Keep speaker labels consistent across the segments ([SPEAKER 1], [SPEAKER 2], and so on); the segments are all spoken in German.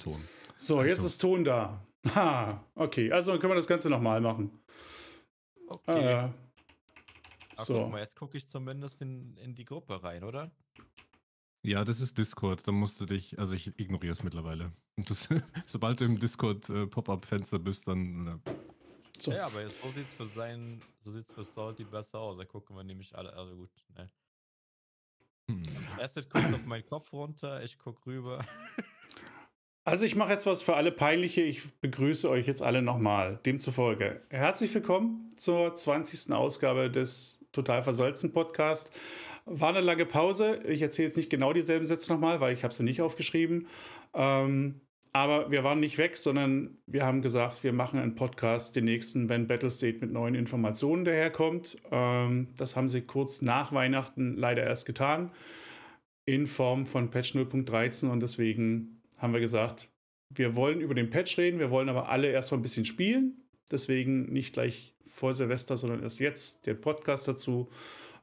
[SPEAKER 1] Ton.
[SPEAKER 2] So, also. jetzt ist Ton da. Ha, okay. Also können wir das Ganze nochmal machen.
[SPEAKER 3] Okay. Äh, so. Guck mal, jetzt gucke ich zumindest in, in die Gruppe rein, oder?
[SPEAKER 1] Ja, das ist Discord. Da musst du dich, also ich ignoriere es mittlerweile. Das, sobald du im Discord-Pop-Up-Fenster äh, bist, dann. Äh,
[SPEAKER 3] so. Ja, aber so sieht es für sein, so sieht's für Salty besser aus. Da gucken wir nämlich alle, also gut, ne. Hm. Acid guckt auf meinen Kopf runter, ich guck rüber.
[SPEAKER 2] Also ich mache jetzt was für alle Peinliche. Ich begrüße euch jetzt alle nochmal. Demzufolge herzlich willkommen zur 20. Ausgabe des Total Versolzen Podcast. War eine lange Pause. Ich erzähle jetzt nicht genau dieselben Sätze nochmal, weil ich habe sie nicht aufgeschrieben. Ähm, aber wir waren nicht weg, sondern wir haben gesagt, wir machen einen Podcast, den nächsten, wenn Battlestate mit neuen Informationen daherkommt. Ähm, das haben sie kurz nach Weihnachten leider erst getan, in Form von Patch 0.13 und deswegen haben wir gesagt, wir wollen über den Patch reden, wir wollen aber alle erstmal ein bisschen spielen. Deswegen nicht gleich vor Silvester, sondern erst jetzt den Podcast dazu,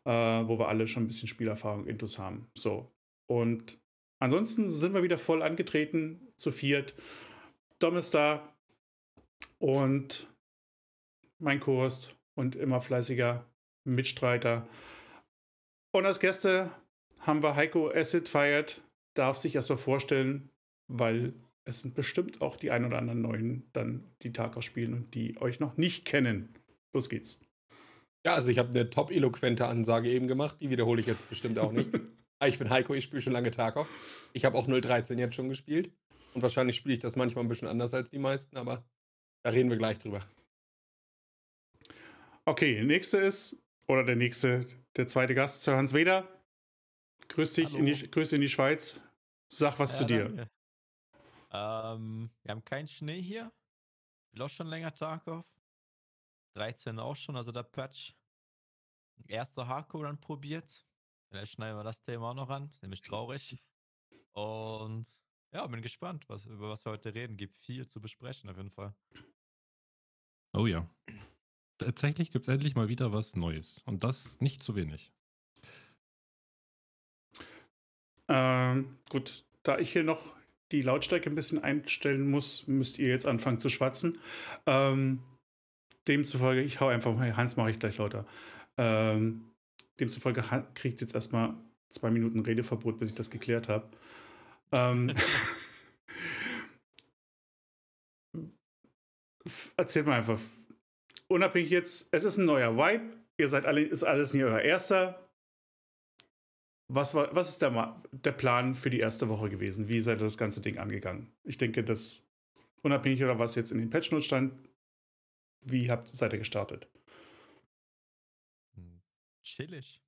[SPEAKER 2] äh, wo wir alle schon ein bisschen Spielerfahrung intus haben. So. Und Ansonsten sind wir wieder voll angetreten, zu viert. Dom ist da und mein Co-Host und immer fleißiger Mitstreiter. Und als Gäste haben wir Heiko Acid feiert. Darf sich erstmal vorstellen, weil es sind bestimmt auch die ein oder anderen Neuen dann die Tag spielen und die euch noch nicht kennen. Los geht's.
[SPEAKER 4] Ja, also ich habe eine top eloquente Ansage eben gemacht, die wiederhole ich jetzt bestimmt auch nicht. Ah, ich bin Heiko, ich spiele schon lange Tarkov. Ich habe auch 013 jetzt schon gespielt. Und wahrscheinlich spiele ich das manchmal ein bisschen anders als die meisten, aber da reden wir gleich drüber.
[SPEAKER 2] Okay, nächste ist, oder der nächste, der zweite Gast, Sir Hans Weder. Grüß dich, in die, grüß in die Schweiz. Sag was ja, zu dir.
[SPEAKER 3] Ähm, wir haben keinen Schnee hier. Ich auch schon länger Tarkov. 13 auch schon, also der Patch. Erster Hardcore dann probiert. Vielleicht schneiden wir das Thema auch noch an. Ist nämlich traurig. Und ja, bin gespannt, was, über was wir heute reden. Gibt viel zu besprechen auf jeden Fall.
[SPEAKER 1] Oh ja. Tatsächlich gibt es endlich mal wieder was Neues. Und das nicht zu wenig.
[SPEAKER 2] Ähm, gut, da ich hier noch die Lautstärke ein bisschen einstellen muss, müsst ihr jetzt anfangen zu schwatzen. Ähm, demzufolge, ich hau einfach mal, Hans mache ich gleich lauter. Ähm, Demzufolge kriegt jetzt erstmal zwei Minuten Redeverbot, bis ich das geklärt habe. Ähm, erzählt mal einfach. Unabhängig jetzt, es ist ein neuer Vibe. Ihr seid alle, ist alles nicht euer erster. Was, war, was ist der, der Plan für die erste Woche gewesen? Wie seid ihr das ganze Ding angegangen? Ich denke, dass unabhängig oder was jetzt in den Patch Notes stand, wie habt, seid ihr gestartet?
[SPEAKER 3] Chillig.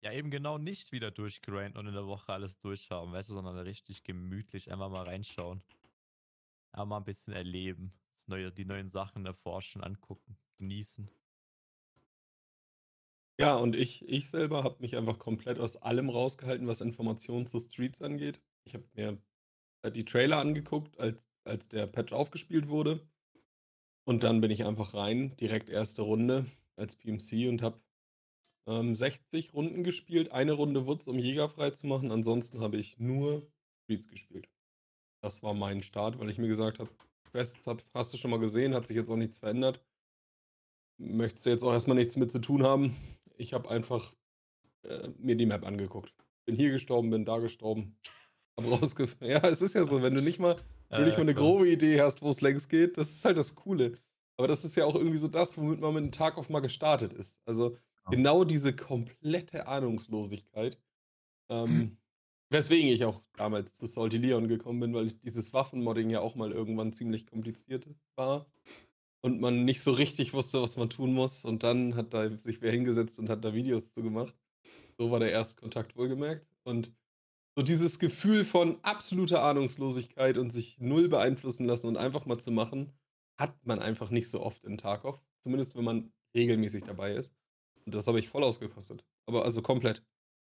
[SPEAKER 3] Ja, eben genau nicht wieder durchgrinden und in der Woche alles durchhaben, weißt du, sondern richtig gemütlich einfach mal reinschauen. Einfach mal ein bisschen erleben. Das neue, die neuen Sachen erforschen, angucken, genießen.
[SPEAKER 4] Ja, und ich, ich selber habe mich einfach komplett aus allem rausgehalten, was Informationen zu Streets angeht. Ich habe mir die Trailer angeguckt, als, als der Patch aufgespielt wurde. Und dann bin ich einfach rein, direkt erste Runde als PMC und habe ähm, 60 Runden gespielt. Eine Runde Wutz, um Jäger frei zu machen. Ansonsten habe ich nur Streets gespielt. Das war mein Start, weil ich mir gesagt habe, Quests hast du schon mal gesehen, hat sich jetzt auch nichts verändert. Möchtest du jetzt auch erstmal nichts mit zu tun haben? Ich habe einfach äh, mir die Map angeguckt. Bin hier gestorben, bin da gestorben. Hab rausgefunden. Ja, es ist ja so, wenn du nicht mal, wenn du nicht mal eine grobe Idee hast, wo es längst geht, das ist halt das Coole. Aber das ist ja auch irgendwie so das, womit man mit einem Tag auf mal gestartet ist. Also genau diese komplette Ahnungslosigkeit. Ähm, weswegen ich auch damals zu Salty Leon gekommen bin, weil dieses Waffenmodding ja auch mal irgendwann ziemlich kompliziert war. Und man nicht so richtig wusste, was man tun muss. Und dann hat da sich wer hingesetzt und hat da Videos zu gemacht. So war der erste Kontakt wohlgemerkt. Und so dieses Gefühl von absoluter Ahnungslosigkeit und sich null beeinflussen lassen und einfach mal zu machen, hat man einfach nicht so oft in Tarkov. Zumindest wenn man regelmäßig dabei ist. Und das habe ich voll ausgekostet. Aber also komplett.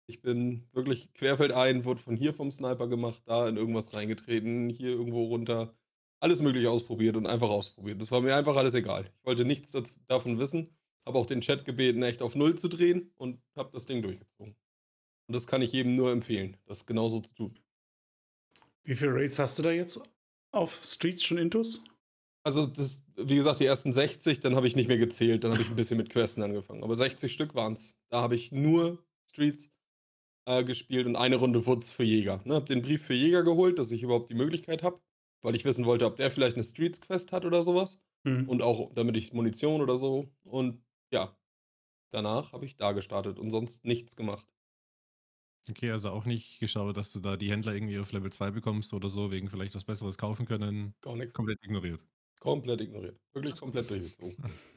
[SPEAKER 4] Ich bin wirklich querfeldein, wurde von hier vom Sniper gemacht, da in irgendwas reingetreten, hier irgendwo runter. Alles mögliche ausprobiert und einfach ausprobiert. Das war mir einfach alles egal. Ich wollte nichts davon wissen. Habe auch den Chat gebeten, echt auf Null zu drehen und habe das Ding durchgezogen. Und das kann ich jedem nur empfehlen, das genauso zu tun.
[SPEAKER 2] Wie viele Raids hast du da jetzt auf Streets schon intus?
[SPEAKER 4] Also, das, wie gesagt, die ersten 60, dann habe ich nicht mehr gezählt. Dann habe ich ein bisschen mit Questen angefangen. Aber 60 Stück waren es. Da habe ich nur Streets äh, gespielt und eine Runde Woods für Jäger. Ne, habe den Brief für Jäger geholt, dass ich überhaupt die Möglichkeit habe, weil ich wissen wollte, ob der vielleicht eine Streets-Quest hat oder sowas.
[SPEAKER 2] Hm.
[SPEAKER 4] Und auch damit ich Munition oder so. Und ja, danach habe ich da gestartet und sonst nichts gemacht.
[SPEAKER 1] Okay, also auch nicht geschaut, dass du da die Händler irgendwie auf Level 2 bekommst oder so, wegen vielleicht was Besseres kaufen können.
[SPEAKER 4] Gar nichts.
[SPEAKER 1] Komplett ignoriert.
[SPEAKER 4] Komplett ignoriert. Wirklich komplett durchgezogen.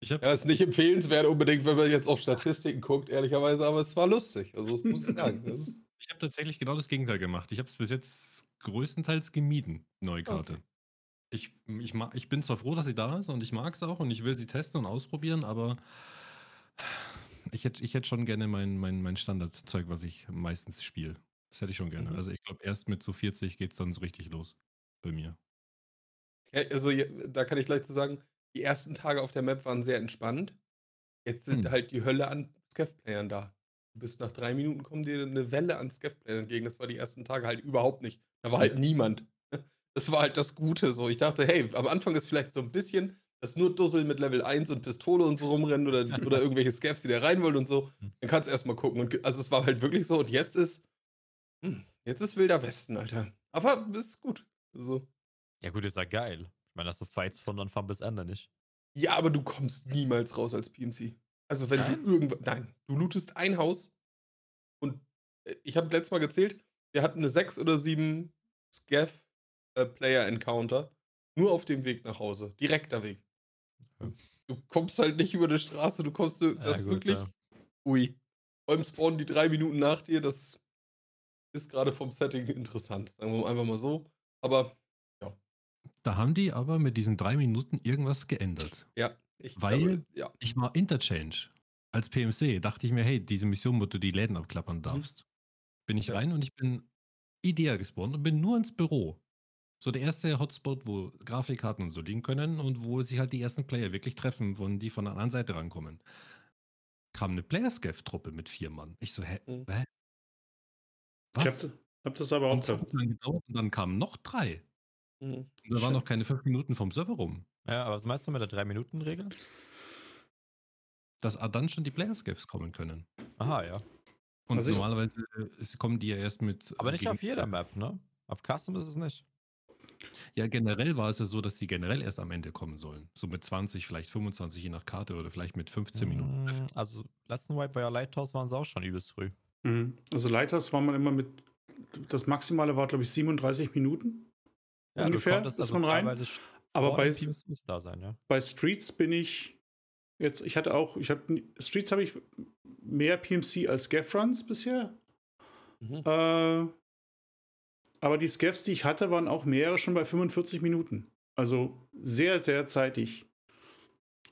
[SPEAKER 1] Ich habe
[SPEAKER 4] Ja, ist nicht empfehlenswert unbedingt, wenn man jetzt auf Statistiken guckt, ehrlicherweise, aber es war lustig. Also, das muss ich sagen. Also,
[SPEAKER 1] ich hab tatsächlich genau das Gegenteil gemacht. Ich habe es bis jetzt größtenteils gemieden, neue Karte.
[SPEAKER 4] Okay.
[SPEAKER 1] Ich, ich, ich bin zwar froh, dass sie da ist und ich mag es auch und ich will sie testen und ausprobieren, aber ich hätte ich hätt schon gerne mein, mein, mein Standardzeug, was ich meistens spiele. Das hätte ich schon gerne.
[SPEAKER 4] Mhm.
[SPEAKER 1] Also ich glaube, erst mit so 40 geht es dann so richtig los bei mir.
[SPEAKER 4] Ja, also, da kann ich gleich zu sagen, die ersten Tage auf der Map waren sehr entspannt. Jetzt sind
[SPEAKER 1] Hm.
[SPEAKER 4] halt die Hölle an Scav-Playern da. Du bist nach drei Minuten kommen dir eine Welle an Scav-Playern entgegen. Das war die ersten Tage halt überhaupt nicht. Da war halt niemand. Das war halt das Gute so. Ich dachte, hey, am Anfang ist vielleicht so ein bisschen das nur Dussel mit Level 1 und Pistole und so rumrennen oder, oder irgendwelche Scavs, die da rein wollen und so.
[SPEAKER 3] Hm.
[SPEAKER 4] Dann kannst du erstmal gucken. Und, also es war halt wirklich so. Und jetzt ist, hm, jetzt ist wilder Westen, Alter. Aber es ist gut. Also,
[SPEAKER 3] Ja, gut, ist ja geil. Ich meine, hast du Fights von Anfang bis Ende nicht.
[SPEAKER 4] Ja, aber du kommst niemals raus als PMC. Also wenn
[SPEAKER 3] Nein?
[SPEAKER 4] du irgendwann. Nein, du lootest ein Haus und äh, ich habe letztes Mal gezählt, wir hatten eine 6 oder 7 Scav-Player-Encounter nur auf dem Weg nach Hause. Direkter Weg.
[SPEAKER 3] Ja.
[SPEAKER 4] Du kommst halt nicht über die Straße, du kommst. du- Das ist
[SPEAKER 3] gut,
[SPEAKER 4] wirklich.
[SPEAKER 3] ja.
[SPEAKER 4] Ui. Beim Spawn die drei Minuten nach dir, das ist gerade vom Setting interessant. Sagen wir einfach mal so. Aber
[SPEAKER 1] Da haben die aber mit diesen drei Minuten irgendwas geändert.
[SPEAKER 4] ja, ich
[SPEAKER 1] Weil-
[SPEAKER 4] glaube, ja.
[SPEAKER 1] Ich war Interchange. Als PMC dachte ich mir, hey, diese Mission, wo du die Läden abklappern darfst. Bin ich
[SPEAKER 4] Ja.
[SPEAKER 1] rein und ich bin Idea gespawnt und bin nur ins Büro. So der erste Hotspot, wo Grafikkarten und so liegen können und wo sich halt die ersten Player wirklich treffen, von die von der anderen Seite rankommen. Kam eine Playerscav-Truppe mit vier Mann. Ich so, hä?
[SPEAKER 4] Mhm.
[SPEAKER 1] hä?
[SPEAKER 2] Ich
[SPEAKER 1] Was?
[SPEAKER 2] habe hab das aber auch
[SPEAKER 1] Und, lang gedauert und dann kamen noch drei.
[SPEAKER 4] Mhm.
[SPEAKER 1] Und da waren noch keine fünf Minuten vom Server rum.
[SPEAKER 3] Ja, aber was meinst du mit der 3-Minuten-Regel?
[SPEAKER 1] Dass dann schon die Playerscavs kommen können.
[SPEAKER 3] Aha, ja.
[SPEAKER 1] Und
[SPEAKER 2] Also ich-
[SPEAKER 1] normalerweise äh, ist- kommen die ja erst mit.
[SPEAKER 3] Aber
[SPEAKER 1] äh,
[SPEAKER 3] nicht
[SPEAKER 1] gegen-
[SPEAKER 3] auf jeder Map, ne? Auf Custom ist es nicht.
[SPEAKER 1] Ja, generell war es ja so, dass die generell erst am Ende kommen sollen. So mit 20, vielleicht 25 je nach Karte oder vielleicht mit 15 Minuten.
[SPEAKER 3] Mm, Also, letzten Wipe war ja Lighthouse, waren sie auch schon übelst früh.
[SPEAKER 2] Mhm. Also Lighthouse war man immer mit. Das Maximale war, glaube ich, 37 Minuten.
[SPEAKER 3] Ja,
[SPEAKER 2] Ungefähr
[SPEAKER 3] du konntest
[SPEAKER 2] ist
[SPEAKER 3] also
[SPEAKER 2] man rein. Aber
[SPEAKER 3] vor
[SPEAKER 2] bei,
[SPEAKER 3] muss da sein, ja.
[SPEAKER 2] bei Streets bin ich jetzt, ich hatte auch, ich habe Streets habe ich mehr PMC als Gaff-Runs bisher.
[SPEAKER 4] Mhm.
[SPEAKER 2] Äh, aber die Scavs, die ich hatte, waren auch mehrere schon bei 45 Minuten. Also sehr, sehr zeitig.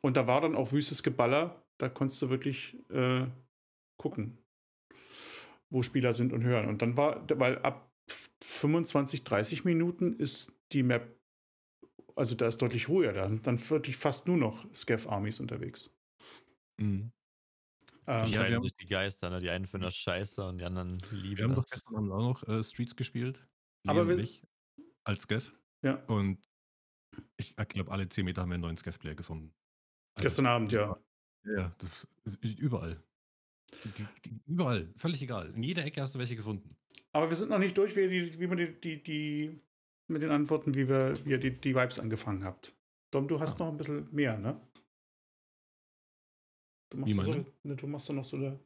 [SPEAKER 2] Und da war dann auch wüstes Geballer. Da konntest du wirklich äh, gucken, wo Spieler sind und hören. Und dann war, weil ab 25, 30 Minuten ist die Map, also da ist deutlich ruhiger. Da sind dann wirklich fast nur noch Scav-Armies unterwegs.
[SPEAKER 1] Mhm.
[SPEAKER 2] Ähm,
[SPEAKER 1] Ja, wir
[SPEAKER 3] scheiden
[SPEAKER 1] haben-
[SPEAKER 3] sich die Geister, ne? Die einen finden das scheiße und die anderen
[SPEAKER 1] Wir
[SPEAKER 3] lieben
[SPEAKER 1] haben doch
[SPEAKER 3] das.
[SPEAKER 1] gestern Abend auch noch äh, Streets gespielt.
[SPEAKER 2] Aber wir-
[SPEAKER 1] als Scav.
[SPEAKER 2] Ja.
[SPEAKER 1] Und ich glaube, alle 10 Meter haben wir einen neuen Scav-Player gefunden. Also,
[SPEAKER 2] gestern Abend, ja.
[SPEAKER 1] war- Ja, das ist überall. Die, die, überall, völlig egal. In jeder Ecke hast du welche gefunden.
[SPEAKER 2] Aber wir sind noch nicht durch, wie, die, wie man die, die, die mit den Antworten, wie, wir, wie ihr die, die Vibes angefangen habt. Dom, du hast
[SPEAKER 1] Ah.
[SPEAKER 2] noch ein bisschen mehr, ne? Du machst, so, ne, du machst doch noch so eine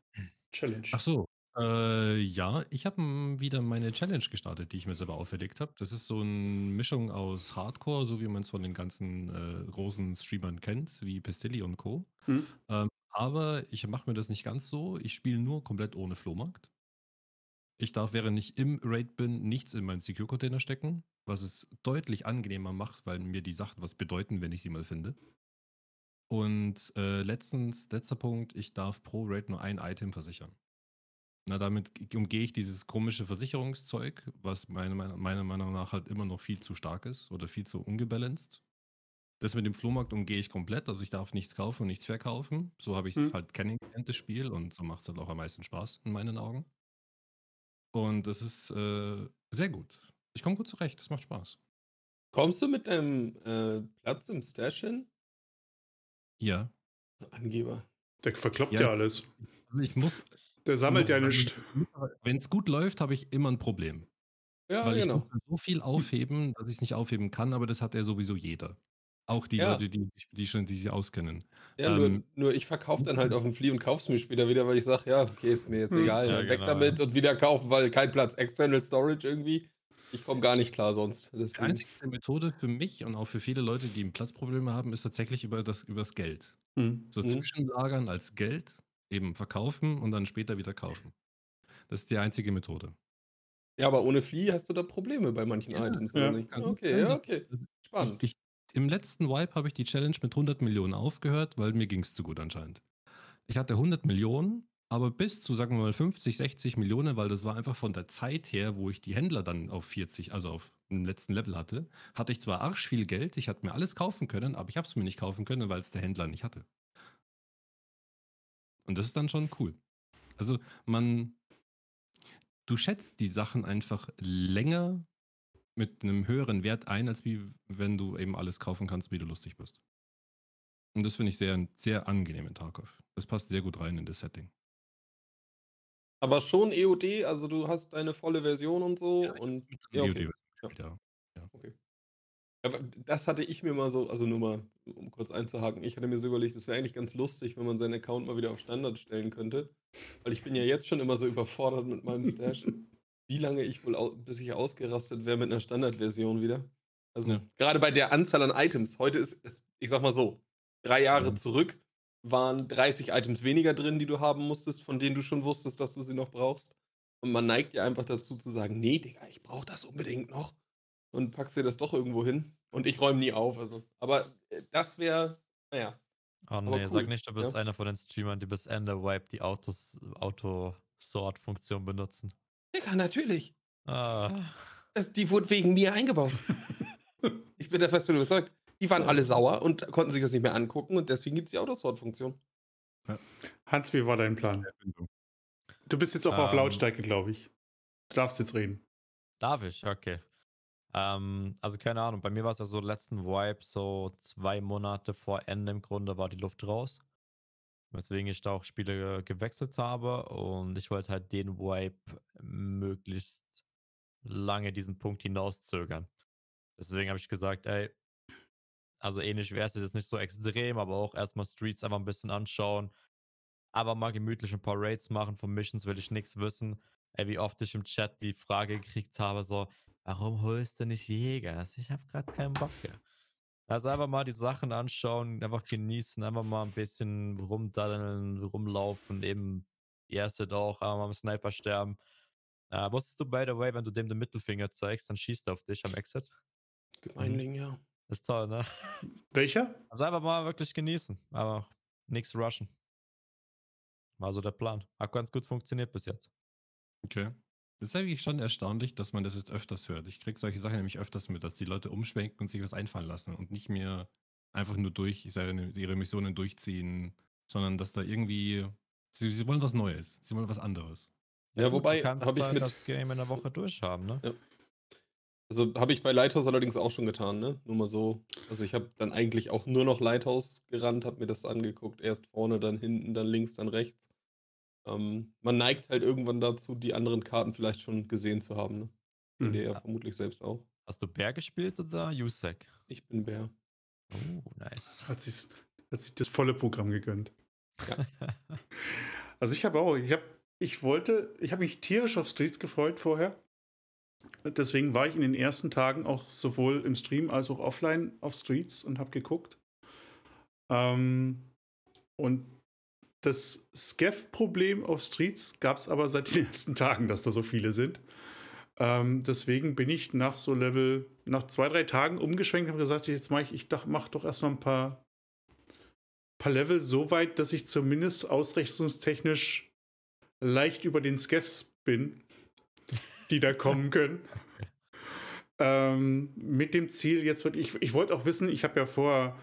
[SPEAKER 2] Challenge.
[SPEAKER 1] Ach so. Äh, ja, ich habe wieder meine Challenge gestartet, die ich mir selber auferlegt habe. Das ist so eine Mischung aus Hardcore, so wie man es von den ganzen äh, großen Streamern kennt, wie Pestilli und Co.
[SPEAKER 2] Hm?
[SPEAKER 1] Ähm, aber ich mache mir das nicht ganz so. Ich spiele nur komplett ohne Flohmarkt. Ich darf, während ich im Raid bin, nichts in meinen Secure-Container stecken, was es deutlich angenehmer macht, weil mir die Sachen was bedeuten, wenn ich sie mal finde. Und äh, letztens, letzter Punkt, ich darf pro Raid nur ein Item versichern. Na, damit umgehe ich dieses komische Versicherungszeug, was meiner, meiner, meiner Meinung nach halt immer noch viel zu stark ist oder viel zu ungebalanced. Das mit dem Flohmarkt umgehe ich komplett, also ich darf nichts kaufen und nichts verkaufen. So habe ich es
[SPEAKER 2] Hm.
[SPEAKER 1] halt kennengelernt, das Spiel, und so macht es halt auch am meisten Spaß in meinen Augen. Und es ist äh, sehr gut. Ich komme gut zurecht, es macht Spaß.
[SPEAKER 4] Kommst du mit deinem äh, Platz im Stash hin?
[SPEAKER 1] Ja.
[SPEAKER 4] Angeber.
[SPEAKER 2] Der verkloppt ja,
[SPEAKER 1] Ja.
[SPEAKER 2] alles.
[SPEAKER 1] Also ich muss,
[SPEAKER 2] Der sammelt ja nichts.
[SPEAKER 1] wenn es gut läuft, habe ich immer ein Problem.
[SPEAKER 4] Ja,
[SPEAKER 1] weil ich
[SPEAKER 4] genau.
[SPEAKER 1] muss so viel aufheben, dass ich es nicht aufheben kann, aber das hat ja sowieso jeder. Auch die
[SPEAKER 4] Ja.
[SPEAKER 1] Leute, die, sich- die schon, die sich auskennen.
[SPEAKER 4] Ja, nur,
[SPEAKER 1] Ähm,
[SPEAKER 4] nur ich verkaufe dann halt auf dem Flea und kauf's mir später wieder, weil ich sage, ja, okay, ist mir jetzt
[SPEAKER 2] Hm.
[SPEAKER 4] egal.
[SPEAKER 3] Ja,
[SPEAKER 4] weg
[SPEAKER 3] genau,
[SPEAKER 4] damit und wieder kaufen, weil kein Platz. External Storage irgendwie. Ich komme gar nicht klar sonst.
[SPEAKER 1] Die
[SPEAKER 4] Deswegen.
[SPEAKER 1] einzigste Methode für mich und auch für viele Leute, die Platzprobleme haben, ist tatsächlich über das übers Geld.
[SPEAKER 2] Hm.
[SPEAKER 1] So
[SPEAKER 4] Mhm.
[SPEAKER 1] zwischenlagern als Geld, eben verkaufen und dann später wieder kaufen. Das ist die einzige Methode.
[SPEAKER 4] Ja, aber ohne Flea hast du da Probleme bei manchen
[SPEAKER 1] Ja,
[SPEAKER 4] Items,
[SPEAKER 2] ja.
[SPEAKER 4] oder nicht?
[SPEAKER 1] Kann gut
[SPEAKER 4] Okay,
[SPEAKER 1] sein,
[SPEAKER 4] ja,
[SPEAKER 1] dass-
[SPEAKER 4] okay.
[SPEAKER 1] Ich,
[SPEAKER 4] Spannend.
[SPEAKER 1] ich, Im letzten Wipe habe ich die Challenge mit 100 Millionen aufgehört, weil mir ging es zu gut anscheinend. Ich hatte 100 Millionen, aber bis zu, sagen wir mal, 50, 60 Millionen, weil das war einfach von der Zeit her, wo ich die Händler dann auf 40, also auf dem letzten Level hatte, hatte ich zwar arsch viel Geld, ich hatte mir alles kaufen können, aber ich habe es mir nicht kaufen können, weil es der Händler nicht hatte. Und das ist dann schon cool. Also man, du schätzt die Sachen einfach länger mit einem höheren Wert ein, als wie wenn du eben alles kaufen kannst, wie du lustig bist. Und das finde ich sehr, sehr angenehm in Tarkov. Das passt sehr gut rein in das Setting.
[SPEAKER 4] Aber schon EOD, also du hast deine volle Version und so.
[SPEAKER 1] Ja,
[SPEAKER 4] und ja,
[SPEAKER 1] dem
[SPEAKER 4] okay.
[SPEAKER 1] EOD gespielt, ja.
[SPEAKER 4] Aber das hatte ich mir mal so, also nur mal, um kurz einzuhaken, ich hatte mir so überlegt, es wäre eigentlich ganz lustig, wenn man seinen Account mal wieder auf Standard stellen könnte. Weil ich bin ja jetzt schon immer so überfordert mit meinem Stash. Wie lange ich wohl, bis ich ausgerastet wäre mit einer Standardversion wieder. Also
[SPEAKER 1] Ja.
[SPEAKER 4] gerade bei der Anzahl an Items. Heute ist es, ich sag mal so, drei Jahre
[SPEAKER 1] Mhm.
[SPEAKER 4] zurück waren 30 Items weniger drin, die du haben musstest, von denen du schon wusstest, dass du sie noch brauchst. Und man neigt ja einfach dazu zu sagen, nee, Digga, ich brauche das unbedingt noch und packst dir das doch irgendwo hin. Und ich räume nie auf. Also. Aber äh, das wäre, naja.
[SPEAKER 3] Oh nee,
[SPEAKER 4] cool,
[SPEAKER 3] sag nicht, du bist
[SPEAKER 4] ja.
[SPEAKER 3] einer von den Streamern, die bis Ende Wipe die Autos, Auto-Sort-Funktion benutzen.
[SPEAKER 4] Digga, natürlich.
[SPEAKER 3] Ah.
[SPEAKER 4] Das, die wurde wegen mir eingebaut. ich bin der fest von überzeugt. Die waren alle sauer und konnten sich das nicht mehr angucken und deswegen gibt es die Autosort-Funktion.
[SPEAKER 2] Hans, wie war dein Plan? Du bist jetzt auch auf
[SPEAKER 3] Ähm.
[SPEAKER 2] Lautstärke, glaube ich. Du darfst jetzt reden.
[SPEAKER 3] Darf ich? Okay. Ähm, also keine Ahnung, bei mir war es ja so letzten Wipe, so zwei Monate vor Ende im Grunde war die Luft raus. Weswegen ich da auch Spiele gewechselt habe und ich wollte halt den Wipe möglichst lange diesen Punkt hinauszögern. Deswegen habe ich gesagt, ey, also ähnlich wäre es jetzt nicht so extrem, aber auch erstmal Streets einfach ein bisschen anschauen. Aber mal gemütlich ein paar Raids machen. Von Missions will ich nichts wissen. Ey, wie oft ich im Chat die Frage gekriegt habe, so, warum holst du nicht Jäger? Ich habe gerade keinen Bock mehr. Also einfach mal die Sachen anschauen, einfach genießen, einfach mal ein bisschen rumdaddeln, rumlaufen, eben erste auch, einfach mal am Sniper sterben. Äh, wusstest du, by the way, wenn du dem den Mittelfinger zeigst, dann schießt er auf dich am Exit?
[SPEAKER 4] Gemeinling, ja.
[SPEAKER 3] Ist toll, ne?
[SPEAKER 2] Welcher?
[SPEAKER 3] Also einfach mal wirklich genießen, aber nichts rushen. War so der Plan. Hat ganz gut funktioniert bis jetzt.
[SPEAKER 1] Okay. Das ist eigentlich schon erstaunlich, dass man das jetzt öfters hört. Ich kriege solche Sachen nämlich öfters mit, dass die Leute umschwenken und sich was einfallen lassen und nicht mehr einfach nur durch, ich sage, ihre Missionen durchziehen, sondern dass da irgendwie, sie, sie wollen was Neues, sie wollen was anderes.
[SPEAKER 4] Ja,
[SPEAKER 3] gut,
[SPEAKER 4] wobei
[SPEAKER 3] du kannst
[SPEAKER 4] hab ich mit-
[SPEAKER 3] das Game in der Woche durchhaben, ne?
[SPEAKER 4] Ja. Also habe ich bei Lighthouse allerdings auch schon getan, ne? Nur mal so. Also ich habe dann eigentlich auch nur noch Lighthouse gerannt, habe mir das angeguckt. Erst vorne, dann hinten, dann links, dann rechts. Ähm, man neigt halt irgendwann dazu, die anderen Karten vielleicht schon gesehen zu haben, ne?
[SPEAKER 2] Hm.
[SPEAKER 4] Kennt ihr ja vermutlich selbst auch.
[SPEAKER 3] Hast du Bär gespielt oder USEC?
[SPEAKER 4] Ich bin Bär.
[SPEAKER 3] Oh, nice.
[SPEAKER 2] Hat sich, hat sich das volle Programm gegönnt.
[SPEAKER 4] Ja.
[SPEAKER 2] Also ich habe auch, ich habe, ich wollte, ich habe mich tierisch auf Streets gefreut vorher. Deswegen war ich in den ersten Tagen auch sowohl im Stream als auch offline auf Streets und habe geguckt. Ähm, und das Scav-Problem auf Streets gab es aber seit den ersten Tagen, dass da so viele sind. Ähm, deswegen bin ich nach so Level, nach zwei, drei Tagen umgeschwenkt und habe gesagt, jetzt mache ich, ich mache doch erstmal ein paar, paar Level so weit, dass ich zumindest ausrechnungstechnisch leicht über den Scavs bin, die da kommen können. Ähm, mit dem Ziel, jetzt wird ich, ich wollte auch wissen, ich habe ja vorher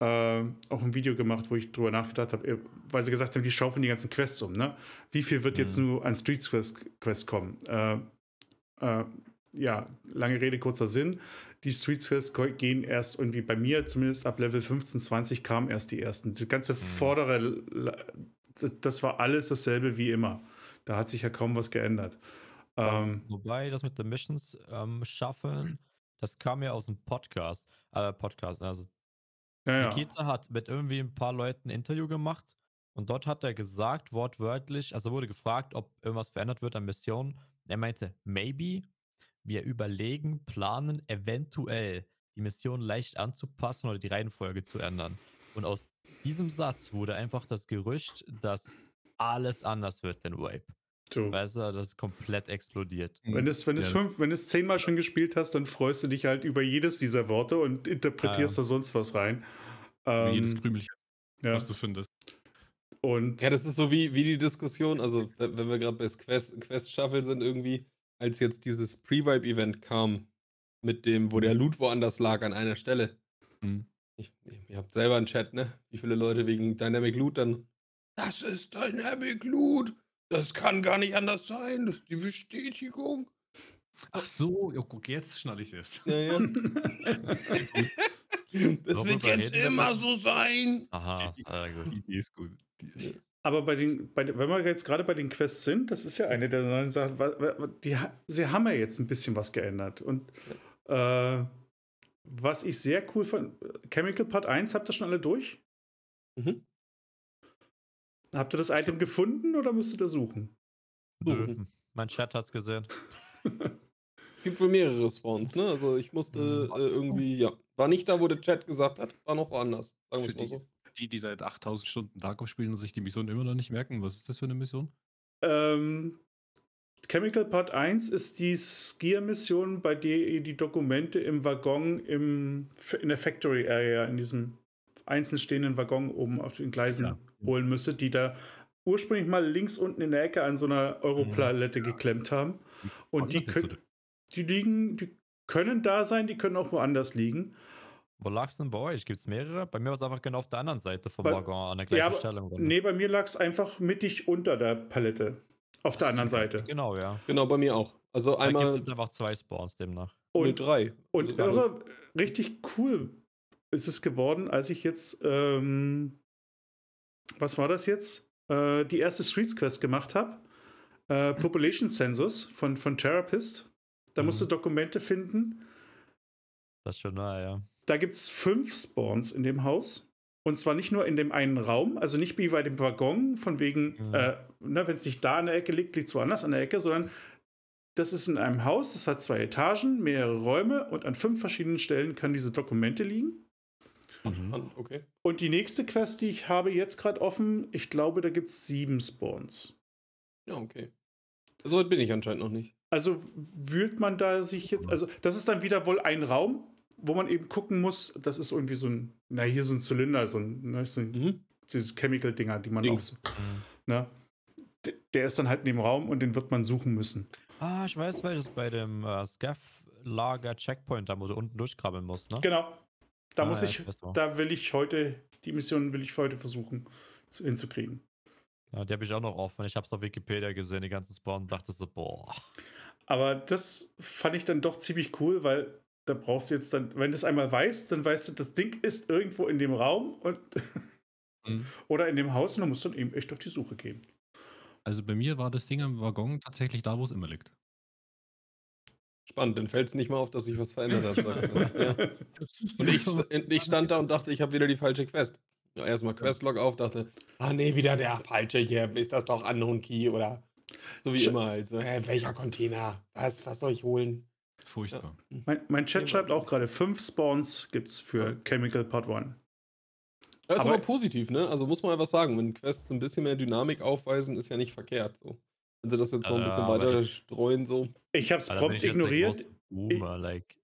[SPEAKER 2] auch ein Video gemacht, wo ich drüber nachgedacht habe, äh, weil sie gesagt haben, die schaufeln die ganzen Quests um. Ne? Wie viel wird jetzt
[SPEAKER 3] Mhm.
[SPEAKER 2] nur an Street Quest, Quest kommen? Äh, äh, ja, lange Rede, kurzer Sinn. Die Street Quests ko- gehen erst irgendwie bei mir, zumindest ab Level 15, 20 kamen erst die ersten. Die ganze vordere, La- das war alles dasselbe wie immer. Da hat sich ja kaum was geändert. Ähm,
[SPEAKER 3] Wobei das mit den Missions ähm, schaffen, das kam ja aus dem Podcast. Äh, Podcast. Also
[SPEAKER 2] ja, ja.
[SPEAKER 3] Nikita hat mit irgendwie ein paar Leuten ein Interview gemacht und dort hat er gesagt, wortwörtlich, also wurde gefragt, ob irgendwas verändert wird an Missionen. Er meinte, maybe, wir überlegen, planen, eventuell die Mission leicht anzupassen oder die Reihenfolge zu ändern. Und aus diesem Satz wurde einfach das Gerücht, dass alles anders wird in Wipe.
[SPEAKER 2] So.
[SPEAKER 3] Weißt du, das ist komplett explodiert.
[SPEAKER 2] Wenn du es wenn
[SPEAKER 1] Ja.
[SPEAKER 2] fünf, wenn du's zehnmal schon gespielt hast, dann freust du dich halt über jedes dieser Worte und interpretierst
[SPEAKER 3] Ja.
[SPEAKER 2] da sonst was rein.
[SPEAKER 1] Über jedes
[SPEAKER 2] Ähm,
[SPEAKER 1] Krümelchen,
[SPEAKER 2] ja.
[SPEAKER 1] was du findest.
[SPEAKER 2] Und
[SPEAKER 4] Ja, das ist so wie, wie die Diskussion, also wenn wenn wir gerade bei Quest, Quest Shuffle sind, irgendwie, als jetzt dieses Pre-Vibe-Event kam, mit dem, wo der Loot woanders lag an einer Stelle.
[SPEAKER 1] Mhm.
[SPEAKER 4] Ich, ihr habt selber einen Chat, ne? Wie viele Leute wegen Dynamic Loot dann. Das ist Dynamic Loot! Das kann gar nicht anders sein! Das ist die Bestätigung!
[SPEAKER 1] Ach so, guck, jetzt schnalle ich es erst.
[SPEAKER 4] Ja, ja. das wird jetzt
[SPEAKER 3] wir
[SPEAKER 4] immer so sein!
[SPEAKER 3] Aha, gut.
[SPEAKER 1] Die Idee ist gut. Die,
[SPEAKER 2] aber bei den, bei, den- wenn wir jetzt gerade bei den Quests sind, das ist ja eine der neuen Sachen, die, sie haben ja jetzt ein bisschen was geändert. Und äh, was ich sehr cool fand, Chemical Part 1, habt ihr schon alle durch?
[SPEAKER 4] Mhm.
[SPEAKER 2] Habt ihr das Item gefunden oder müsst ihr da suchen?
[SPEAKER 3] Nö,
[SPEAKER 4] Suchen.
[SPEAKER 3] mein Chat hat's gesehen.
[SPEAKER 4] Es gibt wohl mehrere Spawns, ne? Also ich musste äh, irgendwie, ja. War nicht da, wo der Chat gesagt hat, war noch woanders. Sagen wir mal
[SPEAKER 1] die-
[SPEAKER 4] so.
[SPEAKER 1] die, die seit 8000 Stunden Tarkov spielen und sich die Mission immer noch nicht merken, was ist das für eine Mission?
[SPEAKER 2] Ähm, Chemical Part 1 ist die Skier-Mission, bei der ihr die Dokumente im Waggon im, in der Factory Area, in diesem einzeln stehenden Waggon oben auf den Gleisen
[SPEAKER 1] Ja.
[SPEAKER 2] holen müsstet, die da ursprünglich mal links unten in der Ecke an so einer Europalette geklemmt haben. Und die, können, die liegen, die können da sein, die können auch woanders liegen.
[SPEAKER 3] Wo lag's denn bei euch? Gibt's mehrere? Bei mir war es einfach genau auf der anderen Seite vom
[SPEAKER 2] Bei-
[SPEAKER 3] Waggon, an der gleichen
[SPEAKER 2] Ja,
[SPEAKER 3] Stelle.
[SPEAKER 2] Nee, bei mir lag es einfach mittig unter der Palette. Auf der anderen Seite.
[SPEAKER 3] Genau, ja.
[SPEAKER 4] Genau, bei mir auch. Also
[SPEAKER 3] Da gibt
[SPEAKER 4] einmal
[SPEAKER 3] es jetzt einfach zwei Spawns demnach.
[SPEAKER 4] nee,
[SPEAKER 2] Und
[SPEAKER 4] drei.
[SPEAKER 2] Und
[SPEAKER 4] Also,
[SPEAKER 2] irre, richtig cool ist es geworden, als ich jetzt, ähm, was war das jetzt? Äh, die erste Streets Quest gemacht habe. Äh, Population Census von, von Therapist. Da musst du
[SPEAKER 3] Mhm.
[SPEAKER 2] Dokumente finden.
[SPEAKER 3] Das ist schon nahe, ja.
[SPEAKER 2] Da gibt es fünf Spawns in dem Haus. Und zwar nicht nur in dem einen Raum, also nicht wie bei dem Waggon, von wegen,
[SPEAKER 3] Mhm.
[SPEAKER 2] äh, ne, wenn es nicht da an der Ecke liegt, liegt es woanders an der Ecke, sondern das ist in einem Haus, das hat zwei Etagen, mehrere Räume und an fünf verschiedenen Stellen können diese Dokumente liegen.
[SPEAKER 1] Mhm.
[SPEAKER 4] Spannend, okay.
[SPEAKER 2] Und die nächste Quest, die ich habe jetzt gerade offen, ich glaube, da gibt es sieben Spawns.
[SPEAKER 4] Ja, okay. So weit bin ich anscheinend noch nicht.
[SPEAKER 2] Also wühlt man da sich jetzt, also das ist dann wieder wohl ein Raum, wo man eben gucken muss, das ist irgendwie so ein, na hier so ein Zylinder, so ein, ne, so ein
[SPEAKER 4] Mhm.
[SPEAKER 2] diese Chemical-Dinger, die man
[SPEAKER 4] Dings.
[SPEAKER 2] auch so, ne? D- Der ist dann halt in dem Raum und den wird man suchen müssen.
[SPEAKER 3] Ah, ich weiß, welches bei dem äh, Scaff-Lager Checkpoint, da wo du unten durchkrabbeln musst, ne?
[SPEAKER 2] Genau. Da
[SPEAKER 3] Ah,
[SPEAKER 2] muss
[SPEAKER 3] ja,
[SPEAKER 2] ich, da will ich heute, die Mission will ich für heute versuchen zu, hinzukriegen.
[SPEAKER 3] Ja, die habe ich auch noch offen. Ich habe es auf Wikipedia gesehen, die ganzen Spawn, und dachte so, boah.
[SPEAKER 2] Aber das fand ich dann doch ziemlich cool, weil da brauchst du jetzt dann, wenn du es einmal weißt, dann weißt du, das Ding ist irgendwo in dem Raum und
[SPEAKER 1] Mhm.
[SPEAKER 2] oder in dem Haus und du musst dann eben echt auf die Suche gehen.
[SPEAKER 1] Also bei mir war das Ding am Waggon tatsächlich da, wo es immer liegt.
[SPEAKER 4] Spannend, dann fällt es nicht mal auf, dass sich was verändert hat. Sagst du. ja. Und ich, ich stand da und dachte, ich habe wieder die falsche Quest. Ja, Erstmal Questlog auf, dachte, ah nee, wieder der falsche hier, ist das doch Unknown Key oder so wie
[SPEAKER 2] Sch-
[SPEAKER 4] immer halt. So, hä, welcher Container? Was, was soll ich holen?
[SPEAKER 1] Furchtbar.
[SPEAKER 2] Mein, mein Chat schreibt auch gerade, fünf Spawns gibt es für
[SPEAKER 4] Ja.
[SPEAKER 2] Chemical Part 1.
[SPEAKER 4] Das ist
[SPEAKER 2] Aber-
[SPEAKER 4] aber, positiv, ne? Also muss man einfach sagen, wenn Quests ein bisschen mehr Dynamik aufweisen, ist ja nicht verkehrt. So. Wenn sie das jetzt noch ein
[SPEAKER 3] Ja,
[SPEAKER 4] bisschen weiter streuen, so.
[SPEAKER 2] Ich habe es prompt ignoriert.
[SPEAKER 3] Boomer, like.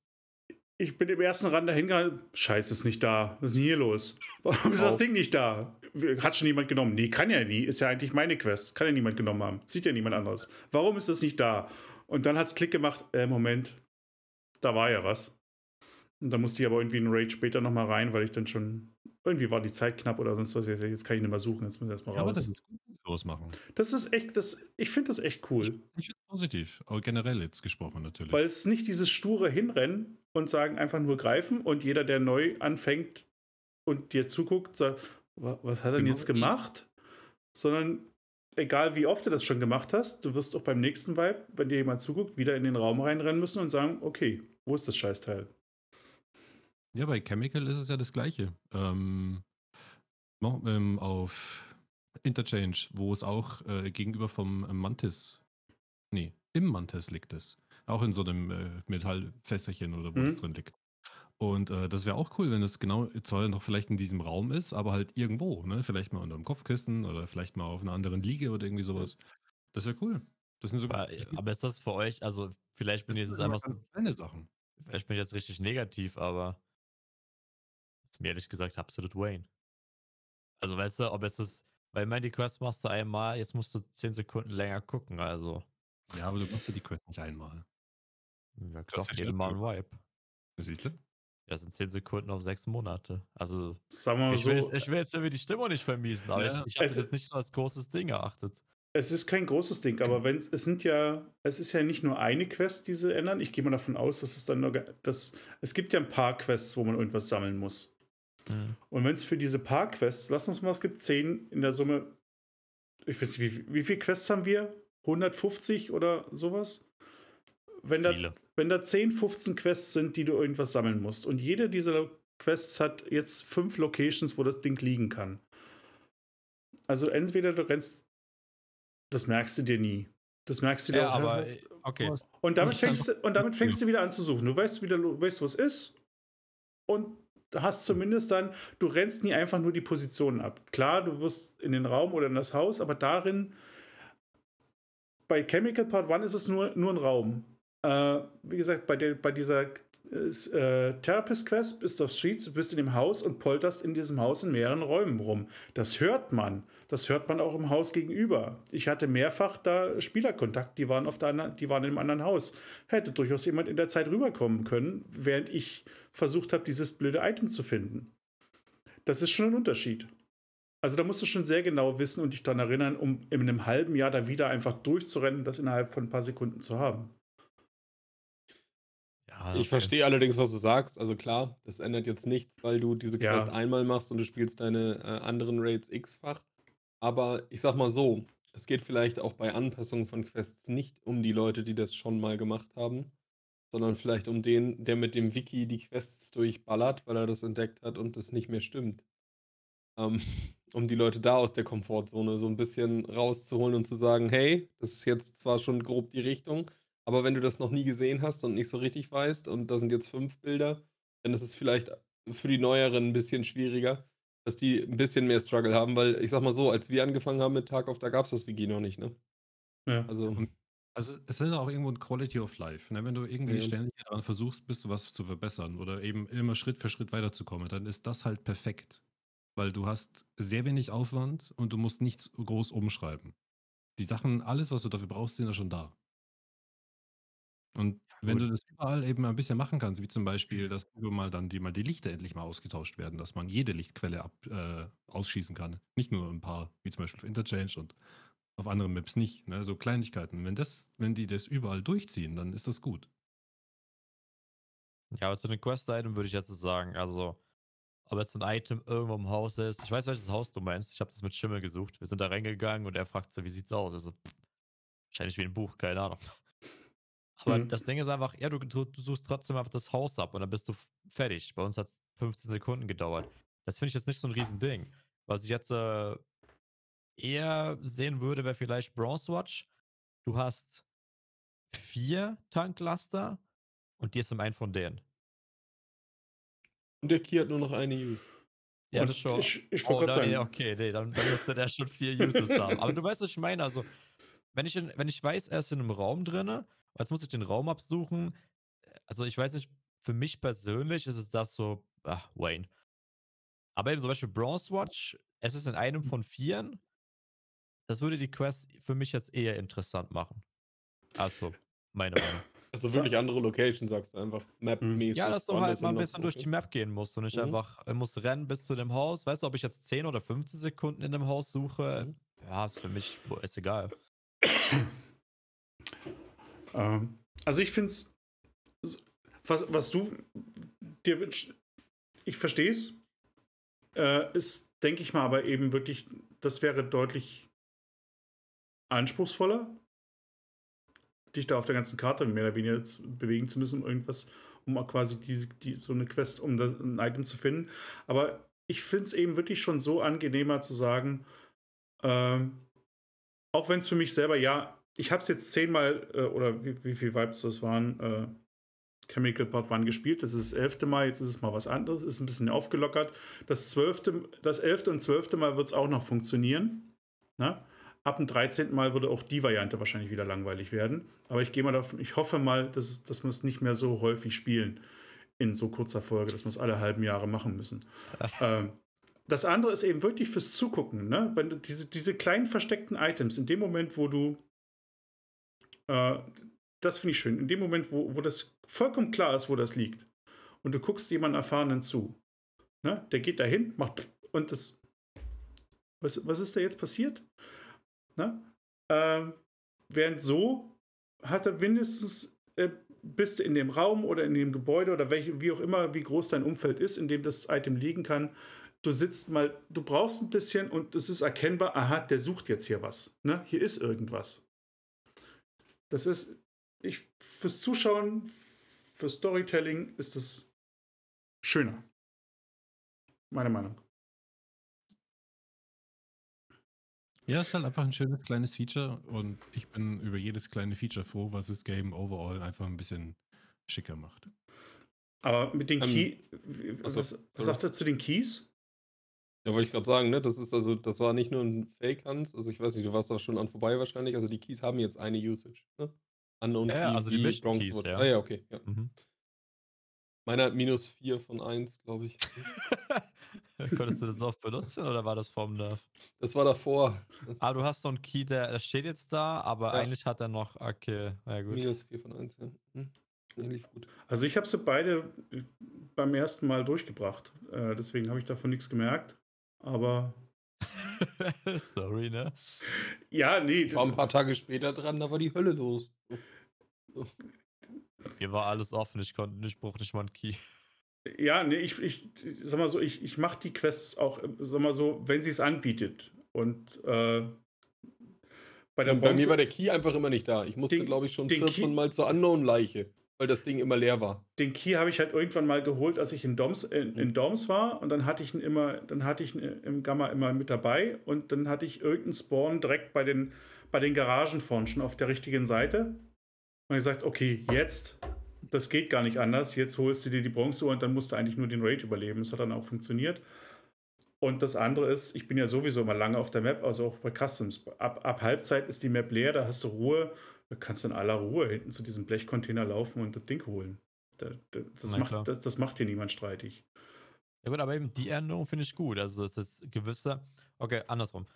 [SPEAKER 2] Ich bin im ersten Rand dahin gegangen. Scheiße, ist nicht da. Was ist denn hier los? Warum ist das. Ding nicht da? Hat schon jemand genommen? Nee, kann ja nie. Ist ja eigentlich meine Quest. Kann ja niemand genommen haben. Sieht ja niemand anderes. Warum ist das nicht da? Und dann hat es Klick gemacht. Äh, Moment. Da war ja was. Und da musste ich aber irgendwie in Raid später nochmal rein, weil ich dann schon. Irgendwie war die Zeit knapp oder sonst was. Jetzt kann ich nicht mehr suchen, jetzt muss ich erstmal
[SPEAKER 1] Ja, aber das
[SPEAKER 2] raus.
[SPEAKER 1] ist gut, losmachen.
[SPEAKER 2] Das ist echt, das, ich finde das echt cool.
[SPEAKER 1] Ich finde positiv, aber generell jetzt gesprochen natürlich.
[SPEAKER 2] Weil es nicht dieses sture Hinrennen und sagen einfach nur greifen und jeder, der neu anfängt und dir zuguckt, sagt, "Wa- was hat er denn
[SPEAKER 1] Genau
[SPEAKER 2] jetzt gemacht? Sondern egal wie oft du das schon gemacht hast, du wirst auch beim nächsten Vibe, wenn dir jemand zuguckt, wieder in den Raum reinrennen müssen und sagen, okay, wo ist das Scheißteil?
[SPEAKER 1] Ja, bei Chemical ist es ja das Gleiche. Ähm, ähm, auf Interchange, wo es auch äh, gegenüber vom äh, Mantis, nee, im Mantis liegt es. Auch in so einem äh, Metallfässerchen oder wo
[SPEAKER 2] Mhm.
[SPEAKER 1] es drin liegt. Und äh, das wäre auch cool, wenn es genau, zwar noch vielleicht in diesem Raum ist, aber halt irgendwo, ne? Vielleicht mal unter dem Kopfkissen oder vielleicht mal auf einer anderen Liege oder irgendwie sowas. Das wäre cool. Das sind so
[SPEAKER 3] Aber, aber ist das für euch, also vielleicht bin ich jetzt einfach,
[SPEAKER 1] ganz kleine Sachen.
[SPEAKER 3] vielleicht bin ich jetzt richtig negativ, aber ist mir ehrlich gesagt absolut Wayne. Also weißt du, ob es das, weil ich meine, die Quest machst du einmal, jetzt musst du 10 Sekunden länger gucken, also
[SPEAKER 1] Ja, aber du machst ja die Quest nicht einmal.
[SPEAKER 3] ja,
[SPEAKER 1] Du hast
[SPEAKER 3] doch, jedes Mal ein Vibe.
[SPEAKER 1] Siehst du?
[SPEAKER 3] Das sind 10 Sekunden auf 6 Monate. Also
[SPEAKER 2] Sagen wir mal
[SPEAKER 3] ich
[SPEAKER 2] so,
[SPEAKER 3] will, jetzt, ich will jetzt irgendwie die Stimmung nicht vermiesen, aber
[SPEAKER 1] Ja.
[SPEAKER 3] ich, ich habe
[SPEAKER 2] Es-
[SPEAKER 3] das jetzt nicht so als großes Ding erachtet.
[SPEAKER 2] es ist kein großes Ding, aber wenn es sind ja, es ist ja nicht nur eine Quest, die sie ändern. Ich gehe mal davon aus, dass es dann nur, dass, es gibt ja ein paar Quests, wo man irgendwas sammeln muss.
[SPEAKER 3] Mhm.
[SPEAKER 2] Und wenn es für diese paar Quests, lass uns mal, es gibt 10 in der Summe, ich weiß nicht, wie, wie viele Quests haben wir? 150 oder sowas? Wenn da,
[SPEAKER 3] Viele.
[SPEAKER 2] wenn da 10, 15 Quests sind, die du irgendwas sammeln musst und jede dieser Quests hat jetzt fünf Locations, wo das Ding liegen kann. Also entweder du rennst, das merkst du dir nie. Das merkst du dir
[SPEAKER 3] Ja,
[SPEAKER 2] auch-
[SPEAKER 3] aber okay.
[SPEAKER 2] und damit, fängst du, und damit fängst du wieder an zu suchen. Du weißt wieder, du weißt, wo es ist. Und hast zumindest dann, du rennst nie einfach nur die Positionen ab. Klar, du wirst in den Raum oder in das Haus, aber darin, bei Chemical Part 1 ist es nur, nur ein Raum. Äh, wie gesagt, bei, der, bei dieser äh, Therapist Quest bist du auf Streets, du bist in dem Haus und polterst in diesem Haus in mehreren Räumen rum. Das hört man. Das hört man auch im Haus gegenüber. Ich hatte mehrfach da Spielerkontakt, die waren, auf der anderen, die waren in einem anderen Haus. Hätte durchaus jemand in der Zeit rüberkommen können, während ich versucht habe, dieses blöde Item zu finden. Das ist schon ein Unterschied. Also da musst du schon sehr genau wissen und dich daran erinnern, um in einem halben Jahr da wieder einfach durchzurennen und das innerhalb von ein paar Sekunden zu haben.
[SPEAKER 3] Ja,
[SPEAKER 4] Ich verstehe allerdings, was du sagst. Also klar, das ändert jetzt nichts, weil du diese
[SPEAKER 2] Ja.
[SPEAKER 4] Quest einmal machst und du spielst deine äh, anderen Raids x-fach. Aber ich sag mal so, es geht vielleicht auch bei Anpassungen von Quests nicht um die Leute, die das schon mal gemacht haben, sondern vielleicht um den, der mit dem Wiki die Quests durchballert, weil er das entdeckt hat und das nicht mehr stimmt. Ähm, um die Leute da aus der Komfortzone so ein bisschen rauszuholen und zu sagen, hey, das ist jetzt zwar schon grob die Richtung, aber wenn du das noch nie gesehen hast und nicht so richtig weißt und da sind jetzt fünf Bilder, dann ist es vielleicht für die Neueren ein bisschen schwieriger, dass die ein bisschen mehr Struggle haben, weil ich sag mal so, als wir angefangen haben mit Tag auf, da gab es das Wiki noch nicht, ne?
[SPEAKER 2] Ja.
[SPEAKER 4] Also,
[SPEAKER 1] Also es ist auch irgendwo ein Quality of Life. Ne? Wenn du irgendwie
[SPEAKER 4] Ja.
[SPEAKER 1] ständig daran versuchst, bist du was zu verbessern oder eben immer Schritt für Schritt weiterzukommen, dann ist das halt perfekt. Weil du hast sehr wenig Aufwand und du musst nichts groß umschreiben. Die Sachen, alles, was du dafür brauchst, sind ja schon da. Und wenn
[SPEAKER 3] gut.
[SPEAKER 1] du das überall eben ein bisschen machen kannst, wie zum Beispiel, dass über mal dann die, mal die Lichter endlich mal ausgetauscht werden, dass man jede Lichtquelle ab, äh, ausschießen kann. Nicht nur ein paar, wie zum Beispiel auf Interchange und auf anderen Maps nicht. Ne? So Kleinigkeiten. Wenn, das, wenn die das überall durchziehen, dann ist das gut.
[SPEAKER 3] Ja, aber zu den Quest-Item würde ich jetzt sagen, also, ob jetzt ein Item irgendwo im Haus ist. Ich weiß, welches Haus du meinst. Ich habe das mit Schimmel gesucht. Wir sind da reingegangen und er fragt so, wie sieht's aus? Also, wahrscheinlich wie ein Buch, keine Ahnung. Aber
[SPEAKER 2] Mhm.
[SPEAKER 3] das Ding ist einfach, ja, du, du, du suchst trotzdem einfach das Haus ab und dann bist du fertig. Bei uns hat es 15 Sekunden gedauert. Das finde ich jetzt nicht so ein Riesending. Was ich jetzt äh, eher sehen würde, wäre vielleicht Bronze Watch. Du hast vier Tanklaster und die ist im einen von denen.
[SPEAKER 4] und der Key hat nur noch eine Use.
[SPEAKER 3] Ja,
[SPEAKER 2] Und
[SPEAKER 3] das schon.
[SPEAKER 2] Ich, ich
[SPEAKER 3] Oh,
[SPEAKER 2] wollte gerade
[SPEAKER 3] dann,
[SPEAKER 2] sagen,
[SPEAKER 3] okay, nee, dann, dann müsste der schon vier Uses haben. Aber du weißt, was ich meine. Also, wenn ich, in, wenn ich weiß, er ist in einem Raum drinne, jetzt muss ich den Raum absuchen. Also, ich weiß nicht, für mich persönlich ist es das so, ach, Wayne. Aber eben zum Beispiel Bronze Watch, es ist in einem von vieren. Das würde die Quest für mich jetzt eher interessant machen. Also, meine Meinung.
[SPEAKER 4] Also wirklich andere Location, sagst du einfach. Map-mäßig.
[SPEAKER 3] Ja, dass du halt mal ein bisschen durch die Map gehen musst und nicht
[SPEAKER 4] Mhm.
[SPEAKER 3] einfach äh, musst rennen bis zu dem Haus. Weißt du, ob ich jetzt 10 oder 15 Sekunden in dem Haus suche?
[SPEAKER 4] Mhm.
[SPEAKER 3] Ja, ist für mich ist egal.
[SPEAKER 2] Ähm, also ich finde es, was, was du dir wünschst, ich verstehe es, äh, ist, denke ich mal, aber eben wirklich, das wäre deutlich anspruchsvoller, dich da auf der ganzen Karte mehr oder weniger zu- bewegen zu müssen, um irgendwas, um quasi die, die, so eine Quest, um da ein Item zu finden. Aber ich finde es eben wirklich schon so angenehmer zu sagen, ähm, auch wenn es für mich selber, ja, ich habe es jetzt zehnmal äh, oder wie, wie viele Vibes das waren, äh, Chemical Part 1 gespielt. Das ist das elfte Mal, jetzt ist es mal was anderes, ist ein bisschen aufgelockert. Das zwölfte, das elfte und zwölfte Mal wird es auch noch funktionieren. Ne? Ab dem 13. Mal würde auch die Variante wahrscheinlich wieder langweilig werden. Aber ich gehe mal davon, ich hoffe mal, dass, dass wir es nicht mehr so häufig spielen in so kurzer Folge, dass wir es alle halben Jahre machen müssen. ähm, das andere ist eben wirklich fürs Zugucken, ne? Wenn du diese, diese kleinen versteckten Items, in dem Moment, wo du äh, das finde ich schön. In dem Moment, wo, wo das vollkommen klar ist, wo das liegt, und du guckst jemanden Erfahrenen zu, ne? der geht dahin, macht und das. Was, was ist da jetzt passiert? Ne? Ähm, während so hat er mindestens, äh, bist du in dem Raum oder in dem Gebäude oder welche, wie auch immer, wie groß dein Umfeld ist, in dem das Item liegen kann. Du sitzt mal, du brauchst ein bisschen und es ist erkennbar, aha, der sucht jetzt hier was. Ne? Hier ist irgendwas. Das ist, ich, fürs Zuschauen, für Storytelling ist es schöner. Meine Meinung.
[SPEAKER 1] Ja, es ist halt einfach ein schönes kleines Feature und ich bin über jedes kleine Feature froh, was das Game overall einfach ein bisschen schicker macht.
[SPEAKER 2] Aber mit den
[SPEAKER 4] Ähm,
[SPEAKER 2] Key,
[SPEAKER 4] achso,
[SPEAKER 2] was, was sagt er zu den Keys?
[SPEAKER 4] Ja, wollte ich gerade sagen, ne? Das ist also, das war nicht nur ein Fake-Hans, also ich weiß nicht, du warst da schon an vorbei wahrscheinlich. Also die Keys haben jetzt eine Usage, ne? Unknown
[SPEAKER 3] Ja,
[SPEAKER 4] Key,
[SPEAKER 3] ja, also die
[SPEAKER 4] wie
[SPEAKER 3] Mission
[SPEAKER 4] Bronze
[SPEAKER 3] Keys,
[SPEAKER 4] Watch.
[SPEAKER 3] ja.
[SPEAKER 4] Ah ja, okay. Ja.
[SPEAKER 3] Mhm.
[SPEAKER 4] Meiner hat minus 4 von 1, glaube ich.
[SPEAKER 3] Konntest du das oft benutzen oder war das vom Nerf?
[SPEAKER 4] Das war davor.
[SPEAKER 3] Ah, du hast so einen Key, der, der steht jetzt da, aber
[SPEAKER 4] Ja.
[SPEAKER 3] eigentlich hat er noch. Okay, ja gut.
[SPEAKER 4] Minus 4 von 1, ja. Hm. Lief gut.
[SPEAKER 2] Also ich habe sie beide beim ersten Mal durchgebracht. Äh, deswegen habe ich davon nichts gemerkt. Aber
[SPEAKER 3] Sorry, ne?
[SPEAKER 2] ja, nee.
[SPEAKER 4] Ich war ein paar Tage später dran, da war die Hölle los.
[SPEAKER 3] Hier war alles offen, ich konnte nicht, brauchte nicht mal einen Key.
[SPEAKER 2] Ja, nee, ich, ich sag mal so, ich, ich mache die Quests auch, sag mal so, wenn sie es anbietet. Und äh, bei der
[SPEAKER 4] Und bei mir
[SPEAKER 2] Bronze-
[SPEAKER 4] war der Key einfach immer nicht da. Ich musste, glaube ich, schon
[SPEAKER 2] den
[SPEAKER 4] 14
[SPEAKER 2] Key-
[SPEAKER 4] Mal zur Unknown-Leiche, weil das Ding immer leer war.
[SPEAKER 2] den Key habe ich halt irgendwann mal geholt, als ich in Doms, in, in Doms war und dann hatte ich ihn immer, dann hatte ich ihn im Gamma immer mit dabei und dann hatte ich irgendeinen Spawn direkt bei den, bei den Garagen vorne schon auf der richtigen Seite. Und ich gesagt, okay, jetzt, das geht gar nicht anders, jetzt holst du dir die Bronzeuhr und dann musst du eigentlich nur den Raid überleben. Das hat dann auch funktioniert. Und das andere ist, ich bin ja sowieso mal lange auf der Map, also auch bei Customs. Ab, ab Halbzeit ist die Map leer, da hast du Ruhe. Da kannst du in aller Ruhe hinten zu diesem Blechcontainer laufen und das Ding holen. Da, da, das,
[SPEAKER 3] klar.
[SPEAKER 2] macht, das, das macht hier niemand streitig.
[SPEAKER 3] Ja gut, aber eben die Änderung finde ich gut. Also es ist gewisse, okay, andersrum.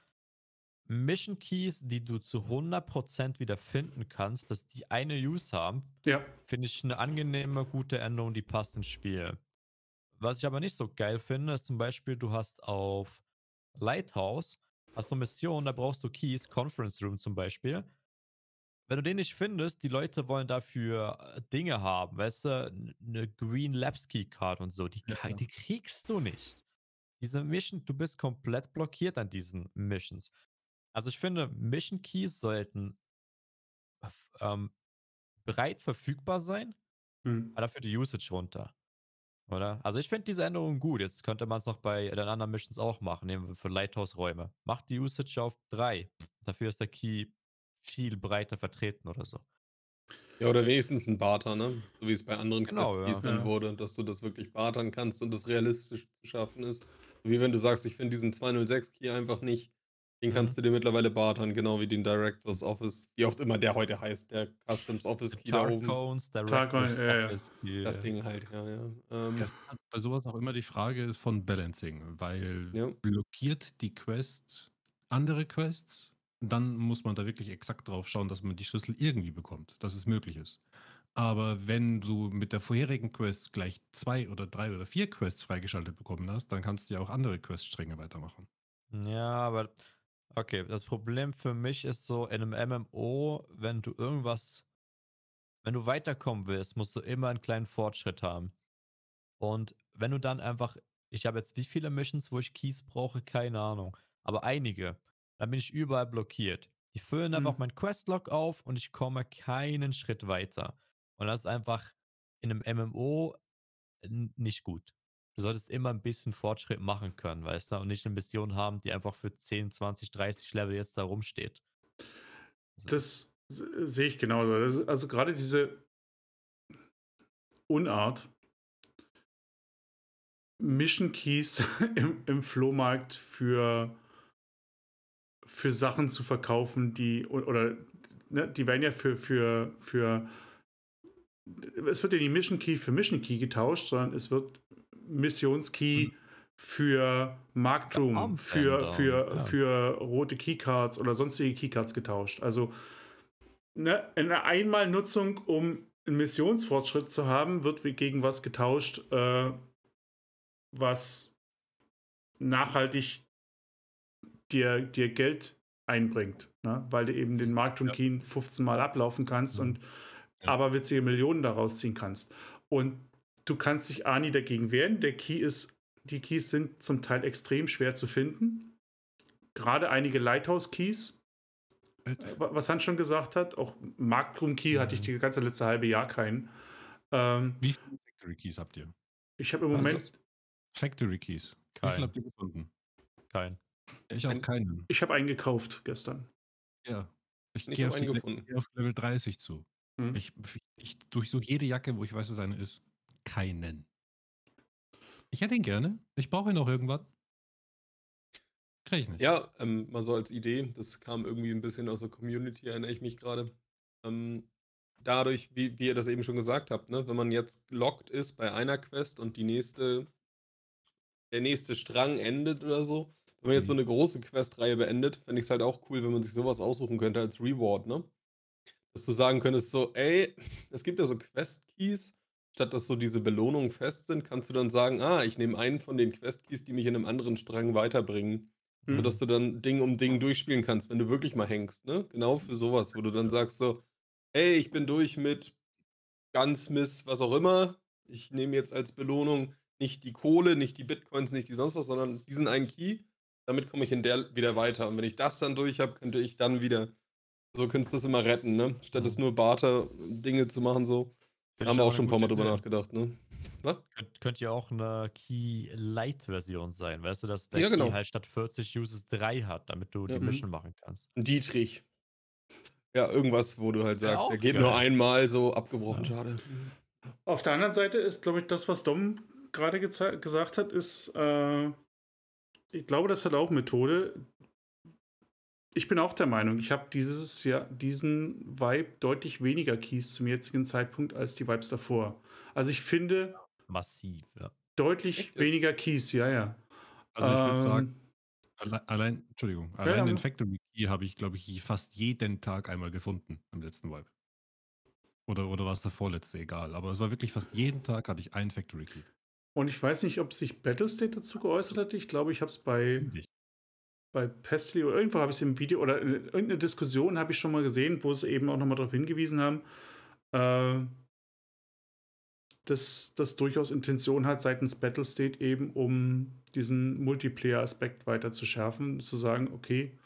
[SPEAKER 3] Mission Keys, die du zu 100% wieder finden kannst, dass die eine Use haben,
[SPEAKER 2] Ja,
[SPEAKER 3] finde ich eine angenehme, gute Änderung, die passt ins Spiel. Was ich aber nicht so geil finde, ist zum Beispiel, du hast auf Lighthouse, hast du Missionen, da brauchst du Keys, Conference Room zum Beispiel. Wenn du den nicht findest, die Leute wollen dafür äh, Dinge haben, weißt du, eine Green Labs Key Card und so, die,
[SPEAKER 2] Ja, klar.
[SPEAKER 3] die kriegst du nicht. Diese Mission, du bist komplett blockiert an diesen Missions. Also ich finde, Mission Keys sollten ähm, breit verfügbar sein,
[SPEAKER 2] hm.
[SPEAKER 3] aber dafür die Usage runter. Oder? Also ich finde diese Änderung gut. Jetzt könnte man es noch bei den anderen Missions auch machen, nehmen wir für Lighthouse-Räume. Macht die Usage auf 3. Dafür ist der Key viel breiter vertreten oder so.
[SPEAKER 4] Ja, oder wenigstens ein Barter, ne? So wie es bei anderen
[SPEAKER 3] Genau,
[SPEAKER 4] Quests
[SPEAKER 3] ja.
[SPEAKER 4] dann
[SPEAKER 2] Ja.
[SPEAKER 4] wurde, dass du das wirklich bartern kannst und das realistisch zu schaffen ist. Wie wenn du sagst, ich finde diesen 206-Key einfach nicht. Den
[SPEAKER 3] Mhm.
[SPEAKER 4] kannst du dir mittlerweile bartern, genau wie den Directors Office, wie auch immer der heute heißt, der Customs Office Key da oben.
[SPEAKER 2] Ja, ja.
[SPEAKER 3] Office Key.
[SPEAKER 4] Das Ding halt, ja, ja. Ähm,
[SPEAKER 1] Ja, bei sowas auch immer die Frage ist von Balancing, weil
[SPEAKER 4] Ja.
[SPEAKER 1] blockiert die Quest andere Quests, dann muss man da wirklich exakt drauf schauen, dass man die Schlüssel irgendwie bekommt, dass es möglich ist. Aber wenn du mit der vorherigen Quest gleich zwei oder drei oder vier Quests freigeschaltet bekommen hast, dann kannst du ja auch andere Queststränge weitermachen.
[SPEAKER 3] Ja, aber okay, das Problem für mich ist so in einem MMO, wenn du irgendwas, wenn du weiterkommen willst, musst du immer einen kleinen Fortschritt haben. Und wenn du dann einfach, ich habe jetzt wie viele Missions, wo ich Keys brauche, keine Ahnung, aber einige, dann bin ich überall blockiert. Die füllen einfach
[SPEAKER 2] Hm.
[SPEAKER 3] mein Questlog auf und ich komme keinen Schritt weiter. Und das ist einfach in einem MMO nicht gut. Du solltest immer ein bisschen Fortschritt machen können, weißt du, und nicht eine Mission haben, die einfach für 10, 20, 30 Level jetzt da rumsteht. Also,
[SPEAKER 2] Das se- sehe ich genauso. Also, also gerade diese Unart, Mission Keys im, im Flohmarkt für, für Sachen zu verkaufen, die oder ne, die werden ja für, für, für es wird ja die Mission Key für Mission Key getauscht, sondern es wird Missionskey für Marktroom, für, für,
[SPEAKER 3] ja.
[SPEAKER 2] für rote Keycards oder sonstige Keycards getauscht. Also ne, eine Einmalnutzung, um einen Missionsfortschritt zu haben, wird gegen was getauscht, äh, was nachhaltig dir, dir Geld einbringt, ne? weil du eben den Marktroom Key 15 Mal ablaufen kannst und
[SPEAKER 1] Ja.
[SPEAKER 2] aber witzige Millionen daraus ziehen kannst. Und du kannst dich A nie dagegen wehren. Der Key ist, die Keys sind zum Teil extrem schwer zu finden. Gerade einige Lighthouse-Keys, wa- was Hans schon gesagt hat, auch Marktroom-Key hatte ich die ganze letzte halbe Jahr keinen. Ähm,
[SPEAKER 1] Wie viele Factory Keys habt ihr?
[SPEAKER 2] ich habe im Moment,
[SPEAKER 4] das?
[SPEAKER 1] Factory Keys. Wie
[SPEAKER 3] Kein.
[SPEAKER 1] viele habt ihr gefunden?
[SPEAKER 3] kein.
[SPEAKER 1] Ich habe
[SPEAKER 4] Ein-
[SPEAKER 1] keinen.
[SPEAKER 2] ich habe einen gekauft gestern.
[SPEAKER 1] Ja. Ich
[SPEAKER 4] Ich
[SPEAKER 1] gehe auf,
[SPEAKER 4] einen
[SPEAKER 1] die-
[SPEAKER 4] gefunden.
[SPEAKER 1] ich gehe auf Level 30 zu.
[SPEAKER 2] Hm.
[SPEAKER 1] Ich, ich durchsuche jede Jacke, wo ich weiß, dass eine ist. Keinen. Ich hätte ihn gerne. Ich brauche ihn auch irgendwann. Krieg ich nicht.
[SPEAKER 4] Ja, ähm, mal so als Idee, das kam irgendwie ein bisschen aus der Community, erinnere ich mich gerade. Ähm, dadurch, wie, wie ihr das eben schon gesagt habt, ne, wenn man jetzt lockt ist bei einer Quest und die nächste, der nächste Strang endet oder so, wenn man jetzt so
[SPEAKER 1] Mhm.
[SPEAKER 4] eine große Questreihe beendet, fände ich es halt auch cool, wenn man sich sowas aussuchen könnte als Reward, ne? Dass du sagen könntest, so, ey, es gibt ja so Quest-Keys, statt dass so diese Belohnungen fest sind, kannst du dann sagen, ah, ich nehme einen von den Quest-Keys, die mich in einem anderen Strang weiterbringen.
[SPEAKER 2] Hm.
[SPEAKER 4] Sodass du dann Ding um Ding durchspielen kannst, wenn du wirklich mal hängst, ne? Genau für sowas, wo du dann sagst so, ey, ich bin durch mit ganz Miss, was auch immer. Ich nehme jetzt als Belohnung nicht die Kohle, nicht die Bitcoins, nicht die sonst was, sondern diesen einen Key. Damit komme ich in der wieder weiter. Und wenn ich das dann durch habe, könnte ich dann wieder. So könntest du das immer retten, ne? Statt es nur Barter-Dinge zu machen, so.
[SPEAKER 3] Find
[SPEAKER 4] haben
[SPEAKER 3] ich
[SPEAKER 4] wir auch schon ein paar Mal drüber nachgedacht, ne? Was?
[SPEAKER 3] Könnt, könnte ja auch eine Key-Light-Version sein, weißt du, dass der
[SPEAKER 4] Ja, genau.
[SPEAKER 3] Key halt statt 40 Uses 3 hat, damit du
[SPEAKER 4] Ja.
[SPEAKER 3] die
[SPEAKER 2] Mhm.
[SPEAKER 3] Mission machen kannst.
[SPEAKER 4] Ein Dietrich. Ja, irgendwas, wo du halt sagst,
[SPEAKER 3] auch
[SPEAKER 4] der geht
[SPEAKER 3] geil.
[SPEAKER 4] nur einmal so abgebrochen,
[SPEAKER 3] Ja.
[SPEAKER 4] schade.
[SPEAKER 2] Auf der anderen Seite ist, glaube ich, das, was Dom gerade gesagt hat, ist, äh, ich glaube, das hat auch Methode. Ich bin auch der Meinung, ich habe dieses Jahr diesen Vibe deutlich weniger Keys zum jetzigen Zeitpunkt als die Vibes davor. Also ich finde
[SPEAKER 3] Massiv, ja.
[SPEAKER 2] deutlich
[SPEAKER 4] Echt
[SPEAKER 2] weniger Keys, ja, ja.
[SPEAKER 1] Also ich würde
[SPEAKER 2] Ähm,
[SPEAKER 1] sagen, alle, allein, Entschuldigung, allein
[SPEAKER 2] ja,
[SPEAKER 1] den. Factory Key habe ich, glaube ich, fast jeden Tag einmal gefunden am letzten Vibe. Oder, oder war es der vorletzte, egal. Aber es war wirklich fast jeden Tag hatte ich einen Factory Key.
[SPEAKER 2] Und ich weiß nicht, ob sich Battlestate dazu geäußert hat. Ich glaube, ich habe es bei,
[SPEAKER 1] Nicht.
[SPEAKER 2] bei Pestly oder irgendwo habe ich es im Video oder in irgendeiner Diskussion habe ich schon mal gesehen, wo sie eben auch nochmal darauf hingewiesen haben, äh, dass das durchaus Intention hat seitens Battlestate eben, um diesen Multiplayer-Aspekt weiter zu schärfen, zu sagen, okay,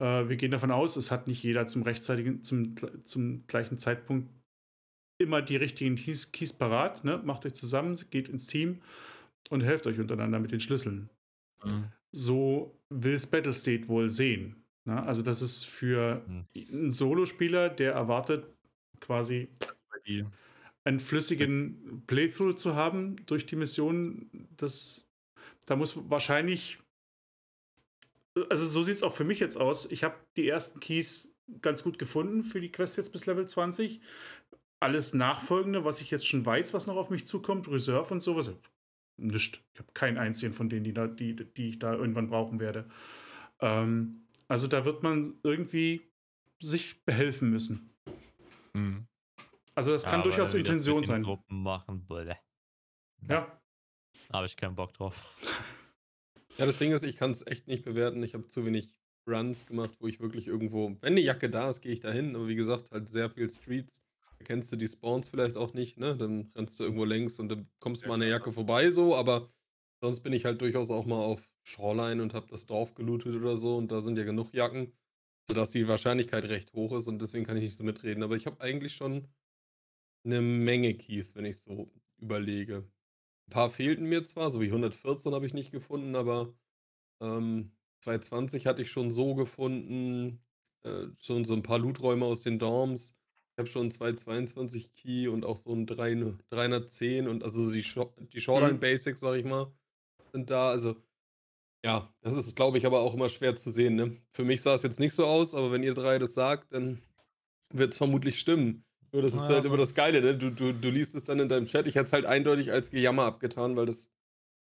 [SPEAKER 2] äh, wir gehen davon aus, es hat nicht jeder zum rechtzeitigen, zum, zum gleichen Zeitpunkt immer die richtigen Keys, Keys parat, ne? macht euch zusammen, geht ins Team und helft euch untereinander mit den Schlüsseln so will es Battlestate wohl sehen. Ne? Also, das ist für
[SPEAKER 3] Hm.
[SPEAKER 2] einen Solospieler, der erwartet, quasi einen flüssigen Playthrough zu haben durch die Mission. Das, da muss wahrscheinlich. Also, so sieht es auch für mich jetzt aus. Ich habe die ersten Keys ganz gut gefunden für die Quest jetzt bis Level 20. Alles Nachfolgende, was ich jetzt schon weiß, was noch auf mich zukommt, Reserve und sowas, nicht. Ich habe keinen einzigen von denen, die, da, die, die ich da irgendwann brauchen werde. Ähm, also da wird man irgendwie sich behelfen müssen.
[SPEAKER 1] Mhm.
[SPEAKER 2] Also das kann
[SPEAKER 3] Aber
[SPEAKER 2] durchaus Intention sein.
[SPEAKER 3] Gruppen machen, bleh.
[SPEAKER 2] Ja.
[SPEAKER 3] Habe ich keinen Bock drauf.
[SPEAKER 4] Ja, das Ding ist, ich kann es echt nicht bewerten. Ich habe zu wenig Runs gemacht, wo ich wirklich irgendwo, wenn eine Jacke da ist, gehe ich da hin. Aber wie gesagt, halt sehr viel Streets. Kennst du die Spawns vielleicht auch nicht, ne? Dann rennst du irgendwo längs und dann kommst
[SPEAKER 2] Ja,
[SPEAKER 4] mal an der. Jacke vorbei, so. Aber sonst bin ich halt durchaus auch mal auf Shoreline und habe das Dorf gelootet oder so. Und da sind ja genug Jacken, sodass die Wahrscheinlichkeit recht hoch ist. Und deswegen kann ich nicht so mitreden. Aber ich habe eigentlich schon eine Menge Keys, wenn ich so überlege. Ein paar fehlten mir zwar, so wie 114 habe ich nicht gefunden, aber ähm, 220 hatte ich schon so gefunden. Äh, schon so ein paar Looträume aus den Dorms. Ich habe schon 222 Key und auch so ein 3, 310 und also die, die Shoreline
[SPEAKER 2] Mhm.
[SPEAKER 4] Basics, sag ich mal, sind da. Also ja, das ist, glaube ich, aber auch immer schwer zu sehen. Ne? Für mich sah es jetzt nicht so aus, aber wenn ihr drei das sagt, dann wird es vermutlich stimmen. Nur das ist halt immer das Geile, ne? Du, du, du liest es dann in deinem Chat. Ich hätte es halt eindeutig als Gejammer abgetan, weil das,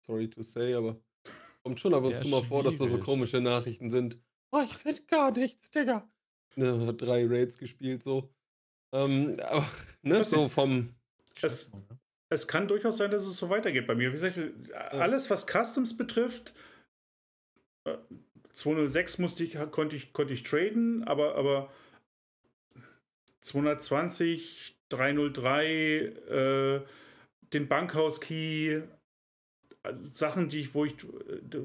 [SPEAKER 4] sorry to say, aber kommt schon ab und
[SPEAKER 3] Ja,
[SPEAKER 4] zu mal vor, dass da so komische Nachrichten sind. Oh, ich finde gar nichts, Digga. Ne, hat drei Raids gespielt, so. Ähm, aber, ne, so vom,
[SPEAKER 2] Es, es kann durchaus sein, dass es so weitergeht bei mir. Wie gesagt, alles, was Customs betrifft, äh, 206 musste ich, konnte, ich, konnte ich traden, aber, aber 220, 303, äh, den Bankhaus-Key, also Sachen, die ich, wo ich,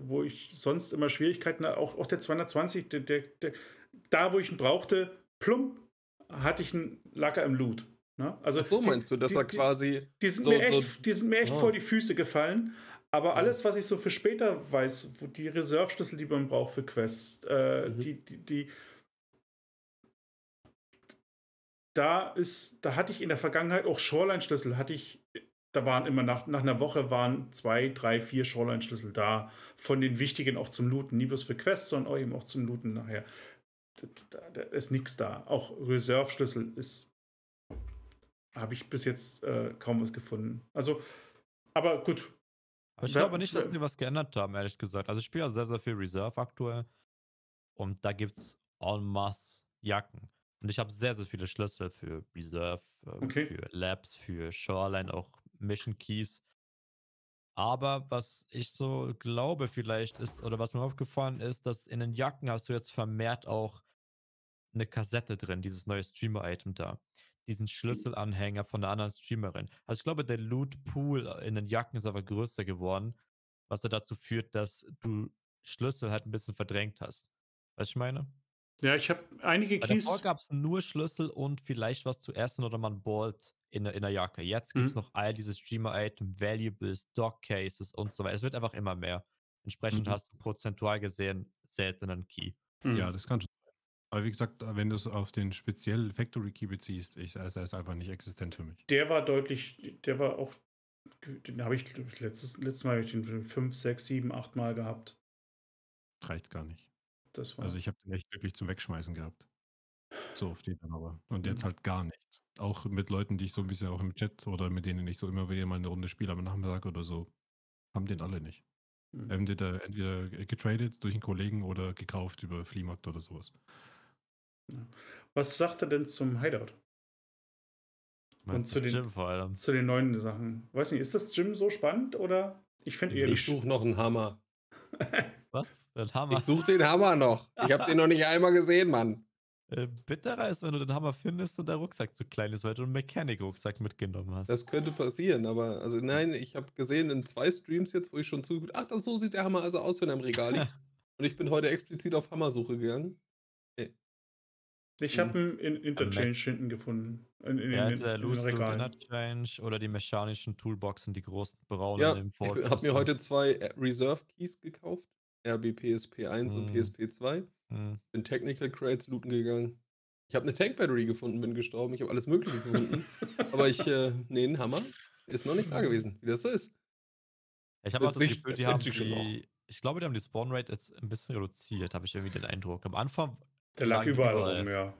[SPEAKER 2] wo ich sonst immer Schwierigkeiten hatte, auch, auch der 220, der, der, der, da wo ich ihn brauchte, plump, hatte ich einen Lacker im Loot. Ne? Also
[SPEAKER 4] ach so
[SPEAKER 2] die-
[SPEAKER 4] meinst du, dass
[SPEAKER 2] die-
[SPEAKER 4] er quasi,
[SPEAKER 2] die sind,
[SPEAKER 4] So-
[SPEAKER 2] mir,
[SPEAKER 4] so-
[SPEAKER 2] echt, die sind mir echt
[SPEAKER 4] Ah.
[SPEAKER 2] vor die Füße gefallen. Aber alles, was ich so für später weiß, wo die Reserve-Schlüssel, die man braucht für Quests, äh,
[SPEAKER 4] Mhm.
[SPEAKER 2] die, die, die, da ist, da hatte ich in der Vergangenheit auch Shoreline-Schlüssel, hatte ich, da waren immer nach, nach einer Woche waren zwei, drei, vier Shoreline-Schlüssel da, von den wichtigen auch zum Looten, nie bloß für Quests, sondern auch eben auch zum Looten nachher. Da, da, ist nichts da. Auch Reserve-Schlüssel ist, habe ich bis jetzt äh, kaum was gefunden. Also, aber gut,
[SPEAKER 3] Aber ich glaube nicht, dass die was geändert haben, ehrlich gesagt. Also ich spiele ja sehr, sehr viel Reserve aktuell. Und da gibt es en masse Jacken. Und ich habe sehr, sehr viele Schlüssel für Reserve, ähm,
[SPEAKER 2] Okay.
[SPEAKER 3] für Labs, für Shoreline, auch Mission Keys. Aber was ich so glaube vielleicht ist, oder was mir aufgefallen ist, dass in den Jacken hast du jetzt vermehrt auch eine Kassette drin, dieses neue Streamer-Item da. Diesen Schlüsselanhänger von einer anderen Streamerin. Also ich glaube, der Loot-Pool in den Jacken ist aber größer geworden, was ja dazu führt, dass du Schlüssel halt ein bisschen verdrängt hast. Weißt du, ich meine?
[SPEAKER 2] Ja, ich habe einige
[SPEAKER 3] davor
[SPEAKER 2] Keys.
[SPEAKER 3] gab es nur Schlüssel und vielleicht was zu essen oder man Bolt in, der- in der Jacke. Jetzt gibt es
[SPEAKER 2] Mhm.
[SPEAKER 3] noch all diese Streamer-Item, Valuables, Dog-Cases und so weiter. Es wird einfach immer mehr. Entsprechend
[SPEAKER 1] Mhm.
[SPEAKER 3] hast du prozentual gesehen seltenen Key.
[SPEAKER 2] Hm.
[SPEAKER 1] Ja, das kann schon sein. Aber wie gesagt, wenn du es auf den speziell Factory Key beziehst, ich, also er ist einfach nicht existent für mich.
[SPEAKER 2] Der war deutlich, der war auch, den habe ich letztes, letztes Mal ich den fünf, sechs, sieben, acht Mal gehabt.
[SPEAKER 1] Reicht gar nicht.
[SPEAKER 2] Das war.
[SPEAKER 1] Also ich habe den echt wirklich zum Wegschmeißen gehabt. So auf den dann aber. Und jetzt
[SPEAKER 2] Mhm.
[SPEAKER 1] halt gar nicht. Auch mit Leuten, die ich so ein bisschen auch im Chat oder mit denen ich so immer wieder mal eine Runde spiele am Nachmittag oder so, haben den alle nicht.
[SPEAKER 2] Hm.
[SPEAKER 1] Entweder, entweder getradet durch einen Kollegen oder gekauft über Fliehmarkt oder sowas.
[SPEAKER 2] Was sagt er denn zum Hideout?
[SPEAKER 3] Meinst
[SPEAKER 2] zu
[SPEAKER 3] du das
[SPEAKER 2] den-? Zu den neuen Sachen. Weiß nicht, ist das Gym so spannend oder? Ich finde eher
[SPEAKER 4] ich suche noch einen Hammer.
[SPEAKER 3] Was? Den Hammer.
[SPEAKER 4] Ich suche den Hammer noch. Ich habe den noch nicht einmal gesehen, Mann.
[SPEAKER 3] Äh, bitterer ist, wenn du den Hammer findest und der Rucksack zu klein ist, weil du einen Mechanic-Rucksack mitgenommen hast.
[SPEAKER 4] Das könnte passieren, aber also nein, ich habe gesehen in zwei Streams jetzt, wo ich schon zugeguckt, ach, das, so sieht der Hammer also aus, wenn er im Regal liegt. Und ich bin heute explizit auf Hammersuche gegangen.
[SPEAKER 2] Ich
[SPEAKER 4] Mhm.
[SPEAKER 2] habe einen in Interchange hinten gefunden. In, in,
[SPEAKER 3] ja,
[SPEAKER 2] in,
[SPEAKER 3] der
[SPEAKER 2] in, in
[SPEAKER 3] Loose. Interchange oder die mechanischen Toolboxen, die großen braunen
[SPEAKER 4] Ja,
[SPEAKER 3] im
[SPEAKER 4] ich
[SPEAKER 3] Fortress.
[SPEAKER 4] habe mir heute zwei äh, Reserve Keys gekauft. RB PSP1 und
[SPEAKER 3] Mhm.
[SPEAKER 4] PSP2.
[SPEAKER 3] Hm.
[SPEAKER 4] Bin Technical Crates looten gegangen. Ich habe eine Tank Battery gefunden, bin gestorben. Ich habe alles Mögliche gefunden. aber ich, äh, nee, ein Hammer ist noch nicht da gewesen, wie das so ist.
[SPEAKER 3] Ich habe auch
[SPEAKER 4] Wird
[SPEAKER 3] das
[SPEAKER 4] sich-
[SPEAKER 3] Gefühl, die haben
[SPEAKER 4] sich schon noch.
[SPEAKER 3] die, ich glaube, die haben die Spawn Rate jetzt ein bisschen reduziert, habe ich irgendwie den Eindruck. Am Anfang,
[SPEAKER 2] Der lag überall
[SPEAKER 3] überall.
[SPEAKER 2] rum, ja.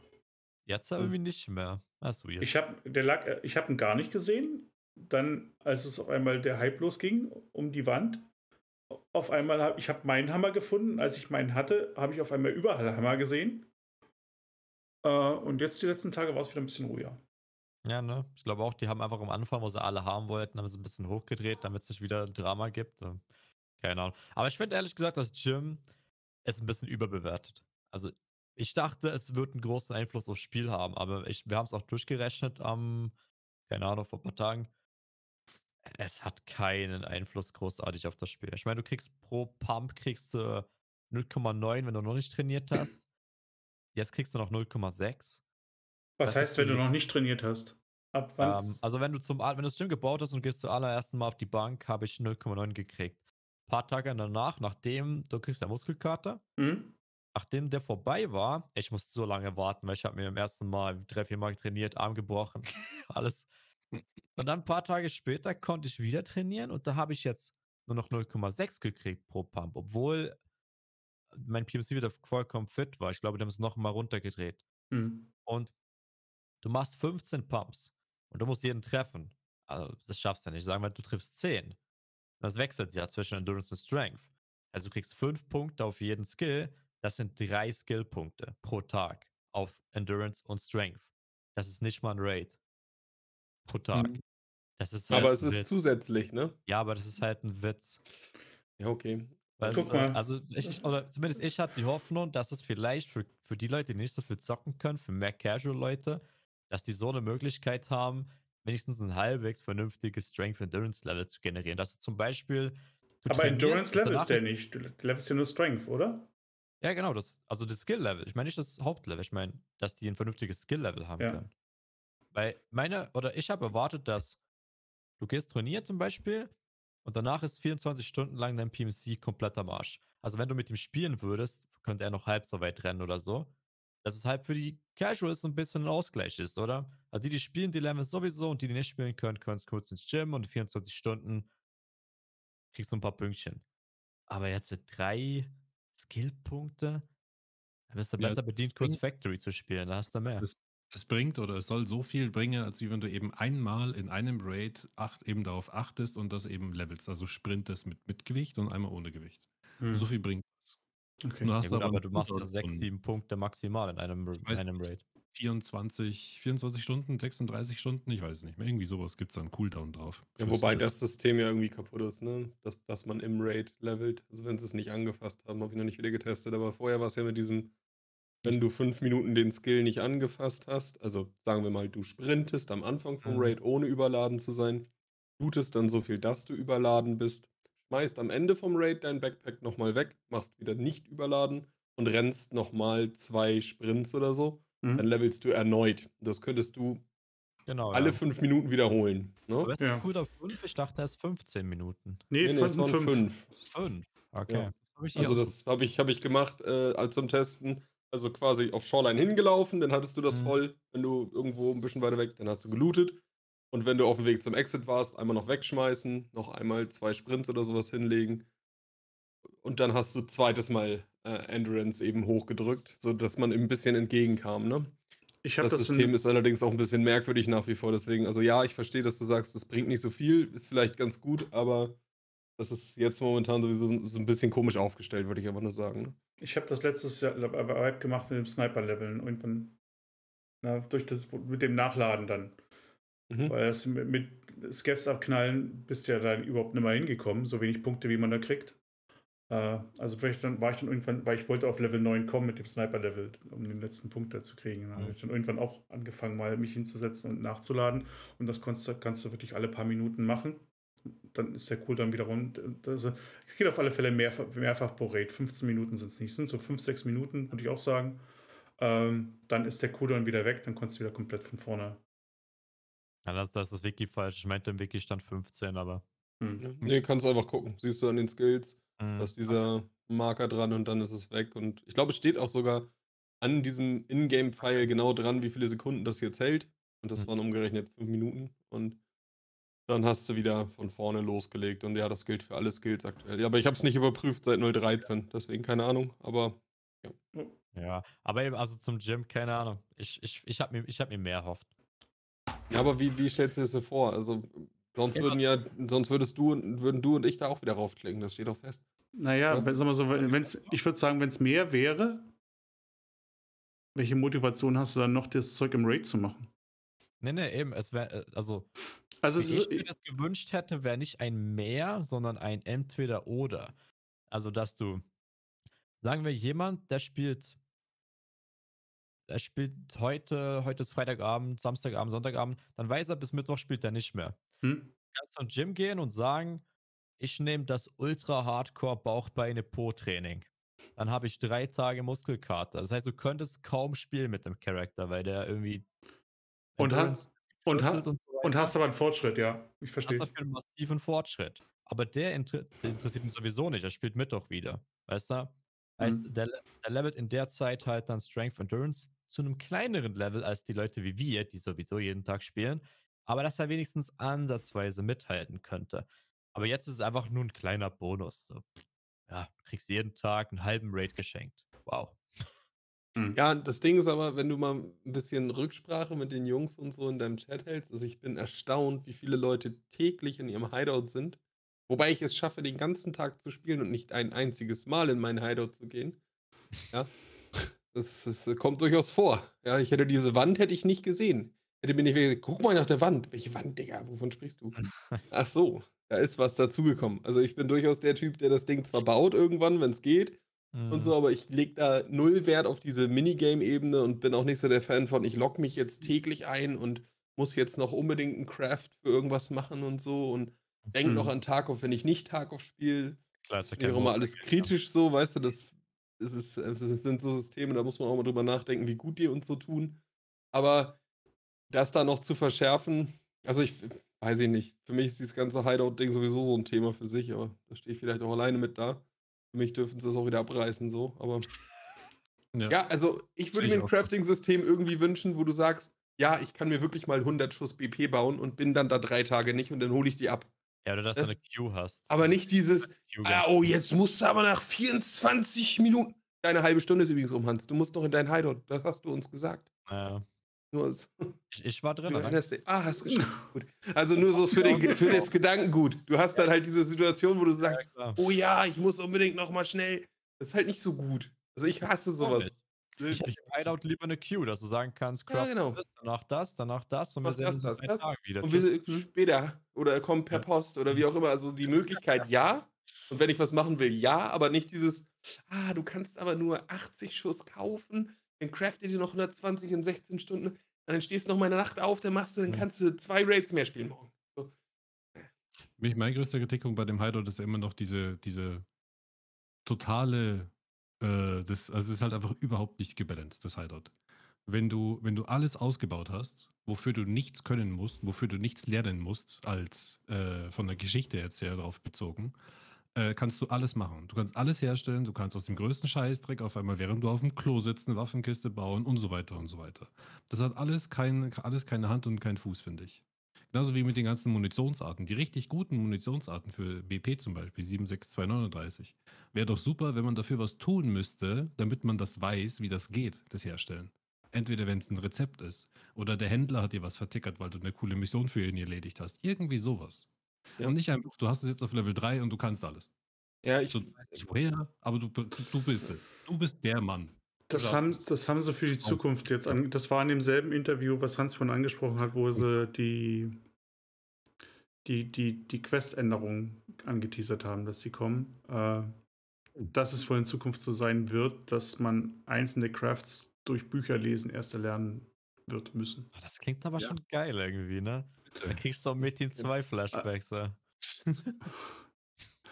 [SPEAKER 3] jetzt aber
[SPEAKER 4] Hm.
[SPEAKER 3] irgendwie nicht mehr. Das ist weird.
[SPEAKER 2] Ich habe der lag, äh, ich habe ihn gar nicht gesehen. Dann, als es auf einmal der Hype losging um die Wand, auf einmal habe ich habe meinen Hammer gefunden. Als ich meinen hatte, habe ich auf einmal überall Hammer gesehen. Äh, und jetzt die letzten Tage war es wieder ein bisschen ruhiger.
[SPEAKER 3] Ja, ne? Ich glaube auch, die haben einfach am Anfang, wo sie alle haben wollten, haben sie ein bisschen hochgedreht, damit es nicht wieder Drama gibt. Keine Ahnung. Aber ich finde ehrlich gesagt, das Gym ist ein bisschen überbewertet. Also ich dachte, es wird einen großen Einfluss aufs Spiel haben, aber ich, wir haben es auch durchgerechnet am, keine Ahnung, vor ein paar Tagen. Es hat keinen Einfluss großartig auf das Spiel. Ich meine, du kriegst pro Pump kriegst du 0,9, wenn du noch nicht trainiert hast. Jetzt kriegst du noch 0,6.
[SPEAKER 2] Was
[SPEAKER 3] Das
[SPEAKER 2] heißt, wenn du noch nicht trainiert hast? Ab wann?
[SPEAKER 3] Ähm, also wenn du zum wenn du das Gym gebaut hast und gehst zum allerersten Mal auf die Bank, habe ich 0,9 gekriegt. Ein paar Tage danach, nachdem du kriegst ja Muskelkater,
[SPEAKER 2] Hm?
[SPEAKER 3] nachdem der vorbei war, ich musste so lange warten, weil ich habe mir im ersten Mal drei, vier Mal trainiert, Arm gebrochen, alles. Und dann ein paar Tage später konnte ich wieder trainieren und da habe ich jetzt nur noch 0,6 gekriegt pro Pump, obwohl mein PMC wieder vollkommen fit war. Ich glaube, die haben es noch mal runtergedreht.
[SPEAKER 2] Hm.
[SPEAKER 3] Und du machst 15 Pumps und du musst jeden treffen. Also, das schaffst du nicht. Sagen wir, du triffst 10. Das wechselt ja zwischen Endurance und Strength. Also, du kriegst 5 Punkte auf jeden Skill. Das sind 3 Skill-Punkte pro Tag auf Endurance und Strength. Das ist nicht mal ein Raid pro Tag.
[SPEAKER 2] Mhm.
[SPEAKER 3] Das ist halt
[SPEAKER 4] Aber es ist
[SPEAKER 3] Witz.
[SPEAKER 4] zusätzlich, ne?
[SPEAKER 3] Ja, aber das ist halt ein Witz.
[SPEAKER 4] Ja, okay.
[SPEAKER 3] Weißt
[SPEAKER 2] Guck
[SPEAKER 3] du,
[SPEAKER 2] mal.
[SPEAKER 3] Also ich, oder zumindest ich hatte die Hoffnung, dass es vielleicht für, für die Leute, die nicht so viel zocken können, für mehr Casual-Leute, dass die so eine Möglichkeit haben, wenigstens ein halbwegs vernünftiges Strength Endurance Level zu generieren. Dass du zum Beispiel. Du
[SPEAKER 2] Aber Endurance Level ist der nicht. Du levelst ja nur Strength, oder?
[SPEAKER 3] Ja, genau, das, also das Skill-Level. Ich meine nicht das Hauptlevel, ich meine, dass die ein vernünftiges Skill-Level haben
[SPEAKER 2] Ja.
[SPEAKER 3] können. Weil meine, oder ich habe erwartet, dass du gehst trainieren zum Beispiel und danach ist 24 Stunden lang dein PMC komplett am Arsch. Also wenn du mit ihm spielen würdest, könnte er noch halb so weit rennen oder so. Dass es halt für die Casuals so ein bisschen ein Ausgleich ist, oder? Also die, die spielen, die lernen es sowieso und die, die nicht spielen können, können es kurz ins Gym und in 24 Stunden kriegst du ein paar Pünktchen. Aber jetzt drei Skillpunkte. Da bist du
[SPEAKER 1] Ja,
[SPEAKER 3] besser bedient, kurz Factory zu spielen. Da hast du mehr.
[SPEAKER 1] Das, es bringt oder es soll so viel bringen, als wie wenn du eben einmal in einem Raid acht, eben darauf achtest und das eben levelst. Also sprintest mit, mit Gewicht und einmal ohne Gewicht.
[SPEAKER 2] Hm.
[SPEAKER 1] So viel bringt das.
[SPEAKER 2] Okay.
[SPEAKER 1] Du
[SPEAKER 3] Ja,
[SPEAKER 1] hast
[SPEAKER 3] gut,
[SPEAKER 1] aber,
[SPEAKER 3] aber du machst ja
[SPEAKER 1] Cooldown
[SPEAKER 3] sechs,
[SPEAKER 1] von
[SPEAKER 3] sieben Punkte maximal in einem, in
[SPEAKER 1] weiß
[SPEAKER 3] einem. Raid.
[SPEAKER 1] 24, 24 Stunden, 36 Stunden, ich weiß nicht mehr. Irgendwie sowas gibt es da einen Cooldown drauf.
[SPEAKER 4] Ja, wobei das System ja irgendwie kaputt ist, ne? Dass, dass man im Raid levelt. Also wenn sie es nicht angefasst haben, habe ich noch nicht wieder getestet. Aber vorher war es ja mit diesem, wenn du fünf Minuten den Skill nicht angefasst hast, also sagen wir mal, du sprintest am Anfang vom
[SPEAKER 3] Mhm.
[SPEAKER 4] Raid, ohne überladen zu sein, lootest dann so viel, dass du überladen bist, schmeißt am Ende vom Raid dein Backpack nochmal weg, machst wieder nicht überladen und rennst nochmal zwei Sprints oder so,
[SPEAKER 2] Hm?
[SPEAKER 4] dann levelst du erneut. Das könntest du
[SPEAKER 3] Genau.
[SPEAKER 4] alle
[SPEAKER 3] ja.
[SPEAKER 4] fünf Minuten wiederholen. Ne?
[SPEAKER 3] Aber
[SPEAKER 2] Ja.
[SPEAKER 3] ja. Cooldown 5? Ich dachte, er ist 15 Minuten.
[SPEAKER 2] Nee,
[SPEAKER 4] Nee, nee, es waren
[SPEAKER 2] fünf.
[SPEAKER 4] fünf.
[SPEAKER 3] 5. Okay.
[SPEAKER 4] Ja.
[SPEAKER 1] Hab ich hier
[SPEAKER 4] Also das habe ich, hab ich gemacht äh, als zum Testen. Also quasi auf Shoreline hingelaufen, dann hattest du das
[SPEAKER 3] Mhm.
[SPEAKER 4] voll. Wenn du irgendwo ein bisschen weiter weg, dann hast du gelootet. Und wenn du auf dem Weg zum Exit warst, einmal noch wegschmeißen, noch einmal zwei Sprints oder sowas hinlegen. Und dann hast du zweites Mal äh, Endurance eben hochgedrückt, sodass man ihm ein bisschen entgegenkam. Ne? Das,
[SPEAKER 2] das,
[SPEAKER 4] System ist allerdings auch ein bisschen merkwürdig nach wie vor. Deswegen, also ja, ich verstehe, dass du sagst, das bringt nicht so viel, ist vielleicht ganz gut, aber das ist jetzt momentan sowieso so ein bisschen komisch aufgestellt, würde ich einfach nur sagen. Ne?
[SPEAKER 2] ich hab das letztes Jahr Arbeit gemacht mit dem Sniper-Leveln. Irgendwann na, durch das, mit dem Nachladen dann.
[SPEAKER 4] Mhm.
[SPEAKER 2] Weil das mit, mit Scavs abknallen bist du ja dann überhaupt nicht mehr hingekommen, so wenig Punkte, wie man da kriegt. Äh, also vielleicht dann war ich dann irgendwann, weil ich wollte auf Level 9 kommen mit dem Sniper-Level, um den letzten Punkt da zu kriegen. Dann habe
[SPEAKER 3] Mhm.
[SPEAKER 2] ich dann irgendwann auch angefangen, mal mich hinzusetzen und nachzuladen. Und das kannst kannst du wirklich alle paar Minuten machen. Dann ist der Cooldown wieder rund. Das, es geht auf alle Fälle mehrfach, mehrfach pro Raid. 15 Minuten sind es nicht. Es sind so 5, 6 Minuten, würde ich auch sagen. Ähm, dann ist der Cooldown wieder weg, dann kannst du wieder komplett von vorne.
[SPEAKER 3] Ja, das, das ist Wiki falsch. Ich meinte im Wiki stand 15, aber.
[SPEAKER 2] Hm.
[SPEAKER 4] Ja. Nee, kannst einfach gucken. Siehst du an den Skills,
[SPEAKER 3] Mhm.
[SPEAKER 4] da ist dieser Marker dran und dann ist es weg. Und ich glaube, es steht auch sogar an diesem Ingame-File genau dran, wie viele Sekunden das jetzt hält. Und das
[SPEAKER 3] Mhm.
[SPEAKER 4] waren umgerechnet fünf Minuten. Und dann hast du wieder von vorne losgelegt. Und ja, das gilt für alle Skills aktuell. Ja, aber ich habe es nicht überprüft seit 013, deswegen keine Ahnung. Aber
[SPEAKER 3] Ja, aber eben, also zum Gym, keine Ahnung. Ich, ich, ich habe mir, ich hab mir mehr erhofft.
[SPEAKER 4] ja, aber wie, wie stellst du dir das so vor? Also sonst
[SPEAKER 3] Ja.
[SPEAKER 4] würden ja, sonst würdest du und würden du und ich da auch wieder raufklicken. Das steht doch fest.
[SPEAKER 2] Naja,
[SPEAKER 4] Ja.
[SPEAKER 2] wenn- sag mal so, wenn's, ich würde sagen, wenn es mehr wäre, welche Motivation hast du dann noch, das Zeug im Raid zu machen?
[SPEAKER 3] Nee, nee, eben, es wäre, also,
[SPEAKER 2] Also, ist,
[SPEAKER 3] ich mir das gewünscht hätte, wäre nicht ein Mehr, sondern ein Entweder-Oder. Also, dass du, sagen wir, jemand, der spielt, der spielt heute, heute ist Freitagabend, Samstagabend, Sonntagabend, dann weiß er, bis Mittwoch spielt er nicht mehr.
[SPEAKER 2] hm?
[SPEAKER 3] Kannst du ins Gym gehen und sagen, ich nehme das Ultra-Hardcore Bauchbeine-Po-Training. Dann habe ich drei Tage Muskelkater. Das heißt, du könntest kaum spielen mit dem Charakter, weil der irgendwie
[SPEAKER 2] Und ha-
[SPEAKER 3] Endurance
[SPEAKER 2] und ha-
[SPEAKER 3] viertelt so
[SPEAKER 2] Und hast aber einen Fortschritt, ja. Ich verstehe
[SPEAKER 3] hast dafür einen massiven Fortschritt. Aber der, inter der interessiert ihn sowieso nicht. Er spielt Mittwoch wieder. Weißt du? Heißt,
[SPEAKER 2] Mhm.
[SPEAKER 3] der, der levelt in der Zeit halt dann Strength Endurance zu einem kleineren Level als die Leute wie wir, die sowieso jeden Tag spielen. Aber dass er wenigstens ansatzweise mithalten könnte. Aber jetzt ist es einfach nur ein kleiner Bonus. So. Ja, du kriegst jeden Tag einen halben Raid geschenkt. Wow.
[SPEAKER 2] Hm.
[SPEAKER 4] Ja, das Ding ist aber, wenn du mal ein bisschen Rücksprache mit den Jungs und so in deinem Chat hältst, also ich bin erstaunt, wie viele Leute täglich in ihrem Hideout sind. Wobei ich es schaffe, den ganzen Tag zu spielen und nicht ein einziges Mal in mein Hideout zu gehen. Ja. Das, das äh, kommt durchaus vor. Ja, ich hätte diese Wand hätte ich nicht gesehen. Hätte mir nicht gesagt, guck mal nach der Wand. Welche Wand, Digga? Wovon sprichst du? Ach so, da ist was dazugekommen. Also ich bin durchaus der Typ, der das Ding zwar baut irgendwann, wenn es geht, und
[SPEAKER 3] Mhm.
[SPEAKER 4] so, aber ich lege da null Wert auf diese Minigame-Ebene und bin auch nicht so der Fan von, ich logge mich jetzt täglich ein und muss jetzt noch unbedingt einen Craft für irgendwas machen und so und denke
[SPEAKER 2] Mhm.
[SPEAKER 4] noch an Tarkov, wenn ich nicht Tarkov spiele.
[SPEAKER 3] Kein
[SPEAKER 4] auch immer alles kritisch so, weißt du, das, das, ist, das sind so Systeme, da muss man auch mal drüber nachdenken, wie gut die uns so tun. Aber das da noch zu verschärfen, also ich weiß ich nicht. Für mich ist dieses ganze Hideout-Ding sowieso so ein Thema für sich, aber da stehe ich vielleicht auch alleine mit da. Für mich dürfen sie das auch wieder abreißen, so. Aber
[SPEAKER 1] Ja.
[SPEAKER 4] ja, also ich würde mir ein. Crafting-System irgendwie wünschen, wo du sagst, ja, ich kann mir wirklich mal 100 Schuss BP bauen und bin dann da drei Tage nicht und dann hole ich die ab.
[SPEAKER 3] Ja, oder dass
[SPEAKER 4] Ja.
[SPEAKER 3] du eine Queue hast.
[SPEAKER 4] Aber nicht dieses, ah, oh, jetzt musst du aber nach 24 Minuten. Deine halbe Stunde ist übrigens um, Hans. Du musst noch in dein Hideout. Das hast du uns gesagt.
[SPEAKER 3] Ja.
[SPEAKER 4] Nur als,
[SPEAKER 3] Ich, ich war drin.
[SPEAKER 4] du erinnerst dich. Ah, hast geschafft. Gut. Also nur so für, den, für das Gedankengut. Du hast dann halt diese Situation, wo du sagst,
[SPEAKER 3] klar.
[SPEAKER 4] oh ja, ich muss unbedingt noch mal schnell. Das ist halt nicht so gut. Also ich hasse sowas.
[SPEAKER 3] Ich hätte im Hideout lieber eine Queue, dass du sagen kannst,
[SPEAKER 4] Ja,
[SPEAKER 3] craft
[SPEAKER 4] genau.
[SPEAKER 3] das, danach das, danach das und wir sehen
[SPEAKER 4] das,
[SPEAKER 3] uns
[SPEAKER 4] das, das.
[SPEAKER 3] Wieder.
[SPEAKER 4] Und wir später oder kommt per
[SPEAKER 3] Ja.
[SPEAKER 4] Post oder wie auch immer. Also die Möglichkeit ja. Und wenn ich was machen will, ja, aber nicht dieses, ah, du kannst aber nur 80 Schuss kaufen, dann craftet dir noch 120 in 16 Stunden, und dann stehst du noch mal eine Nacht auf, dann machst du, dann kannst du zwei Raids mehr spielen morgen. So.
[SPEAKER 1] Mich, mein größter Kritikpunkt bei dem Hideout ist immer noch diese, diese totale, äh, das, also es ist halt einfach überhaupt nicht gebalanced, das Hideout. Wenn du, wenn du alles ausgebaut hast, wofür du nichts können musst, wofür du nichts lernen musst, als äh, von der Geschichte jetzt her darauf bezogen, äh, kannst du alles machen. Du kannst alles herstellen, du kannst aus dem größten Scheißdreck auf einmal, während du auf dem Klo sitzt, eine Waffenkiste bauen und so weiter und so weiter. Das hat alles, kein, alles keine Hand und keinen Fuß, finde ich. Genauso wie mit den ganzen Munitionsarten. Die richtig guten Munitionsarten für BP zum Beispiel, 76239. Wäre doch super, wenn man dafür was tun müsste, damit man das weiß, wie das geht, das Herstellen. Entweder wenn es ein Rezept ist oder der Händler hat dir was vertickert, weil du eine coole Mission für ihn erledigt hast. Irgendwie sowas.
[SPEAKER 4] Ja.
[SPEAKER 1] Und nicht einfach, du hast es jetzt auf Level 3 und du kannst alles.
[SPEAKER 4] Ja, ich,
[SPEAKER 1] So, du weißt nicht woher, aber du, du bist es. Du bist der Mann.
[SPEAKER 2] Das haben, das haben sie für die Zukunft jetzt an. Das war in demselben Interview, was Hans von angesprochen hat, wo sie die, die, die, die Quest-Änderungen angeteasert haben, dass sie kommen. Äh, dass es wohl in Zukunft so sein wird, dass man einzelne Crafts durch Bücher lesen erst erlernen wird müssen.
[SPEAKER 3] Oh, das klingt aber
[SPEAKER 4] Ja.
[SPEAKER 3] schon geil irgendwie, ne? Da kriegst du auch Metin 2 Flashbacks. Ja.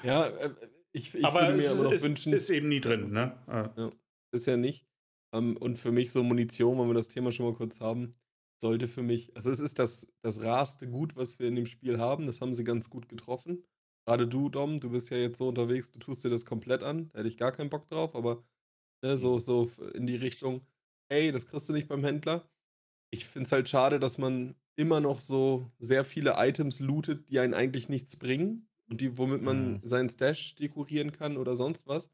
[SPEAKER 4] ja, äh, ich, ich
[SPEAKER 2] Aber
[SPEAKER 4] würde mir
[SPEAKER 2] es
[SPEAKER 4] aber noch
[SPEAKER 2] ist,
[SPEAKER 4] wünschen,
[SPEAKER 2] ist eben nie drin, ne? Äh,
[SPEAKER 4] ist ja nicht. Ähm, und für mich so Munition, wenn wir das Thema schon mal kurz haben, sollte für mich, also es ist das, das rarste Gut, was wir in dem Spiel haben. Das haben sie ganz gut getroffen. Gerade du, Dom, du bist ja jetzt so unterwegs, du tust dir das komplett an. Da hätte ich gar keinen Bock drauf, aber ne, so, so in die Richtung, ey, das kriegst du nicht beim Händler. Ich finde es halt schade, dass man immer noch so sehr viele Items lootet, die einen eigentlich nichts bringen und die, womit man
[SPEAKER 3] Mhm.
[SPEAKER 4] seinen Stash dekorieren kann oder sonst was.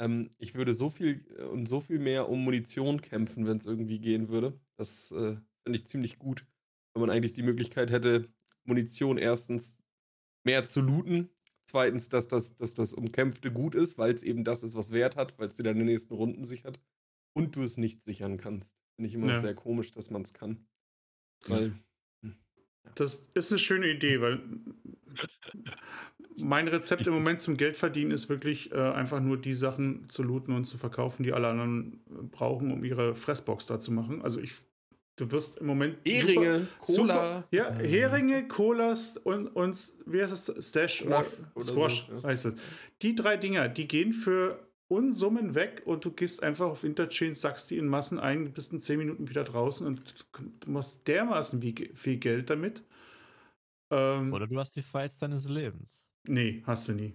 [SPEAKER 4] Ähm, ich würde so viel äh, und so viel mehr um Munition kämpfen, wenn es irgendwie gehen würde. Das äh, finde ich ziemlich gut, wenn man eigentlich die Möglichkeit hätte, Munition erstens mehr zu looten, zweitens, dass das, dass das Umkämpfte gut ist, weil es eben das ist, was Wert hat, weil es dir dann in den nächsten Runden sichert und du es nicht sichern kannst. Finde ich immer noch
[SPEAKER 2] Ja.
[SPEAKER 4] sehr komisch, dass man es kann. Weil
[SPEAKER 2] Das ist eine schöne Idee, weil mein Rezept im Moment zum Geldverdienen ist wirklich äh, einfach nur die Sachen zu looten und zu verkaufen, die alle anderen äh, brauchen, um ihre Fressbox da zu machen. Also ich, du wirst im Moment
[SPEAKER 4] Heringe,
[SPEAKER 2] super,
[SPEAKER 4] Cola.
[SPEAKER 2] super, ja,
[SPEAKER 3] Mhm.
[SPEAKER 2] Heringe, Colas und, und wie heißt das? Stash oder
[SPEAKER 4] Squash oder
[SPEAKER 2] Squash
[SPEAKER 4] so, ja.
[SPEAKER 2] heißt es. Die drei Dinger, die gehen für Unsummen weg und du gehst einfach auf Interchange, sackst die in Massen ein, bist in 10 Minuten wieder draußen und du machst dermaßen wie- viel Geld damit. Ähm,
[SPEAKER 3] Oder du hast die Fights deines Lebens.
[SPEAKER 2] nee, hast du nie.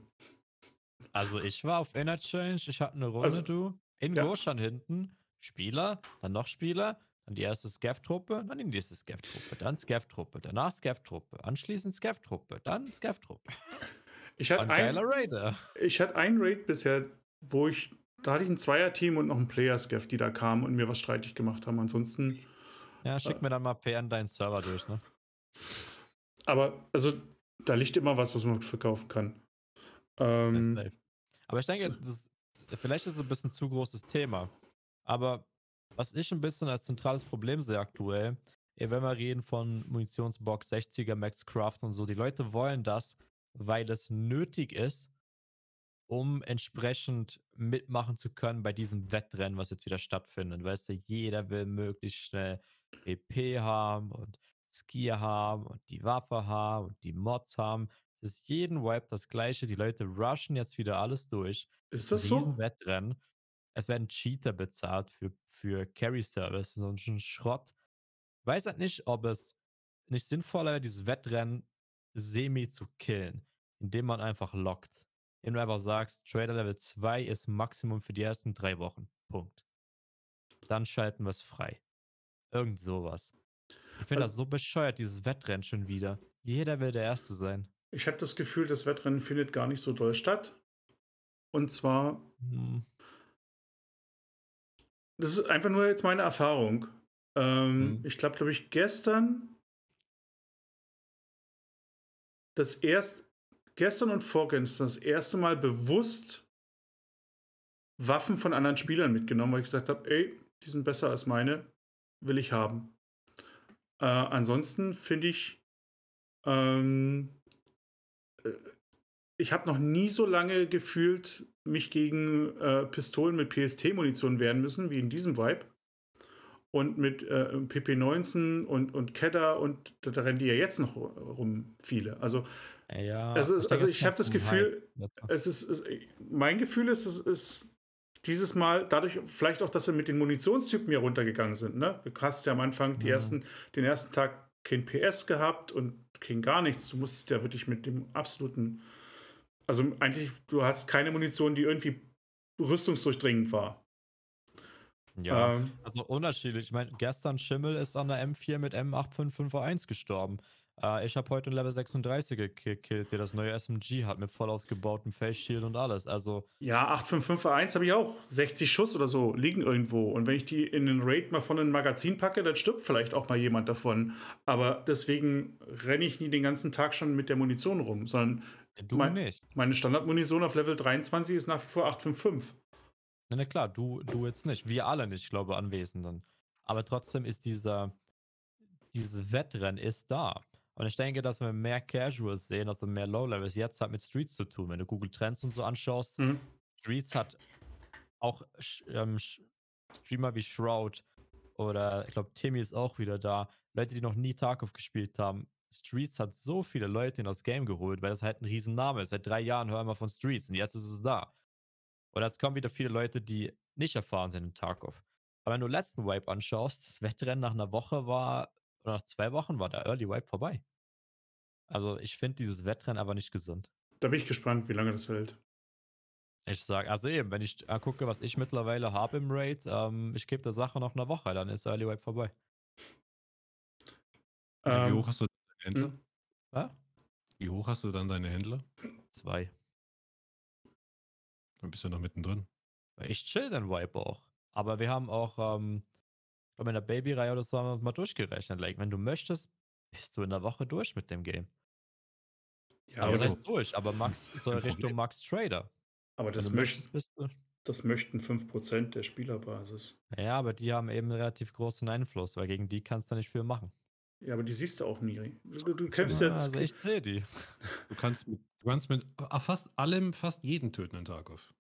[SPEAKER 3] Also ich war auf Interchange, ich hatte eine Runde,
[SPEAKER 2] Also,
[SPEAKER 3] du, in
[SPEAKER 2] ja.
[SPEAKER 3] Goshan hinten, Spieler, dann noch Spieler, dann die erste Scav-Truppe, dann die nächste Scav-Truppe, dann Scav-Truppe, danach Scav-Truppe, anschließend Scav-Truppe, dann Scav-Truppe.
[SPEAKER 2] Ich hatte
[SPEAKER 3] Ein
[SPEAKER 2] ich hatte ein Raid bisher, wo ich, da hatte ich ein Zweier-Team und noch einen Player-Scav, die da kamen und mir was streitig gemacht haben. Ansonsten,
[SPEAKER 3] Ja, schick mir dann mal PR an deinen Server durch, ne?
[SPEAKER 2] aber also da liegt immer was, was man verkaufen kann. Ähm.
[SPEAKER 3] Aber ich denke, das ist, vielleicht ist es ein bisschen zu großes Thema. Aber was ich ein bisschen als zentrales Problem sehe aktuell, wenn wir reden von Munitionsbox, 60er, Max Craft und so, die Leute wollen das, weil es nötig ist, um entsprechend mitmachen zu können bei diesem Wettrennen, was jetzt wieder stattfindet. Weißt du, jeder will möglichst schnell EP haben und Skier haben und die Waffe haben und die Mods haben. Es ist jeden Wipe das gleiche. Die Leute rushen jetzt wieder alles durch.
[SPEAKER 2] ist das so?
[SPEAKER 3] Riesenwettrennen. Es werden Cheater bezahlt für, für Carry Service, so ein Schrott. Ich weiß halt nicht, ob es nicht sinnvoller wäre, dieses Wettrennen semi zu killen, indem man einfach lockt. Indem du einfach sagst, Trader Level 2 ist Maximum für die ersten drei Wochen. Punkt. Dann schalten wir es frei. Irgend sowas. Ich finde
[SPEAKER 2] Also-
[SPEAKER 3] das so bescheuert, dieses Wettrennen schon wieder. Jeder will der Erste sein.
[SPEAKER 2] Ich habe das Gefühl, das Wettrennen findet gar nicht so doll statt. Und zwar,
[SPEAKER 3] Hm.
[SPEAKER 2] das ist einfach nur jetzt meine Erfahrung. Ähm,
[SPEAKER 3] Mhm.
[SPEAKER 2] Ich glaube, glaube ich, gestern das erst gestern und vorgestern das erste Mal bewusst Waffen von anderen Spielern mitgenommen, weil ich gesagt habe, ey, die sind besser als meine, will ich haben. Äh, ansonsten finde ich, ähm, äh, ich habe noch nie so lange gefühlt, mich gegen äh, Pistolen mit PST-Munition wehren müssen, wie in diesem Vibe. Und mit äh, PP19 und, und Kedda und da, da rennen die ja jetzt noch rum, viele. Also
[SPEAKER 3] Ja,
[SPEAKER 2] Also-
[SPEAKER 3] denke,
[SPEAKER 2] also ich hab
[SPEAKER 3] kommt
[SPEAKER 2] das Gefühl, es ist, es, mein Gefühl ist, es ist dieses Mal, dadurch vielleicht auch, dass sie mit den Munitionstypen hier runtergegangen sind. Ne? Du hast ja am Anfang die
[SPEAKER 3] Mhm.
[SPEAKER 2] ersten, den ersten Tag kein PS gehabt und kein gar nichts. Du musstest ja wirklich mit dem absoluten, also eigentlich, du hast keine Munition, die irgendwie rüstungsdurchdringend war.
[SPEAKER 3] Ja,
[SPEAKER 2] Ähm,
[SPEAKER 3] also unterschiedlich. Ich meine, gestern Schimmel ist an der M4 mit M855 gestorben. Äh, ich habe heute ein Level 36 gekillt, der das neue SMG hat mit voll ausgebautem Face Shield und alles. Also,
[SPEAKER 2] ja, 855 habe ich auch. 60 Schuss oder so liegen irgendwo. Und wenn ich die in den Raid mal von einem Magazin packe, dann stirbt vielleicht auch mal jemand davon. Aber deswegen renne ich nie den ganzen Tag schon mit der Munition rum, sondern
[SPEAKER 3] du
[SPEAKER 2] Mein-
[SPEAKER 3] nicht.
[SPEAKER 2] meine Standardmunition auf Level 23 ist nach wie vor 855.
[SPEAKER 3] Na, na klar, du, du jetzt nicht. Wir alle nicht, ich glaube, Anwesenden. Aber trotzdem ist dieser, dieses Wettrennen ist da. Und ich denke, dass wir mehr Casuals sehen, also mehr Low-Levels. Jetzt hat mit Streets zu tun. Wenn du Google Trends und so anschaust,
[SPEAKER 2] Mhm.
[SPEAKER 3] Streets hat auch ähm, Streamer wie Shroud oder ich glaube, Timmy ist auch wieder da. Leute, die noch nie Tarkov gespielt haben. Streets hat so viele Leute in das Game geholt, weil das halt ein Riesenname ist. Seit drei Jahren hören wir von Streets und jetzt ist es da. Und jetzt kommen wieder viele Leute, die nicht erfahren sind in Tarkov. Aber wenn du letzten Wipe anschaust, das Wettrennen nach einer Woche war, oder nach zwei Wochen war der Early Wipe vorbei. Also ich finde dieses Wettrennen aber nicht gesund.
[SPEAKER 2] Da bin ich gespannt, wie lange das hält.
[SPEAKER 3] Ich sag, also eben, wenn ich äh, gucke, was ich mittlerweile habe im Raid, ähm, ich gebe der Sache noch eine Woche, dann ist Early Wipe vorbei.
[SPEAKER 1] Wie
[SPEAKER 2] Ähm,
[SPEAKER 1] hoch hast du deine Händler?
[SPEAKER 2] hm.
[SPEAKER 3] Ja?
[SPEAKER 1] Wie hoch hast du dann deine Händler?
[SPEAKER 3] Zwei.
[SPEAKER 1] Dann bist du noch mittendrin.
[SPEAKER 3] Ich chill den Wipe auch. Aber wir haben auch, ähm, in der Baby-Reihe oder so haben wir mal durchgerechnet. Like, wenn du möchtest, bist du in der Woche durch mit dem Game.
[SPEAKER 2] ja,
[SPEAKER 3] Also
[SPEAKER 2] aber,
[SPEAKER 3] das heißt durch, aber Max soll Richtung. Max Trader.
[SPEAKER 2] aber das,
[SPEAKER 3] du
[SPEAKER 2] möcht,
[SPEAKER 3] möchtest, bist du.
[SPEAKER 2] das möchten 5% der Spielerbasis.
[SPEAKER 3] Ja, aber die haben eben einen relativ großen Einfluss, weil gegen die kannst du nicht viel machen.
[SPEAKER 2] Ja, aber die siehst du auch nie. Du, du kämpfst
[SPEAKER 3] Ah,
[SPEAKER 2] jetzt.
[SPEAKER 3] also ich sehe die.
[SPEAKER 1] Du kannst mit, du kannst mit ah, fast allem, fast jeden töten in Tarkov.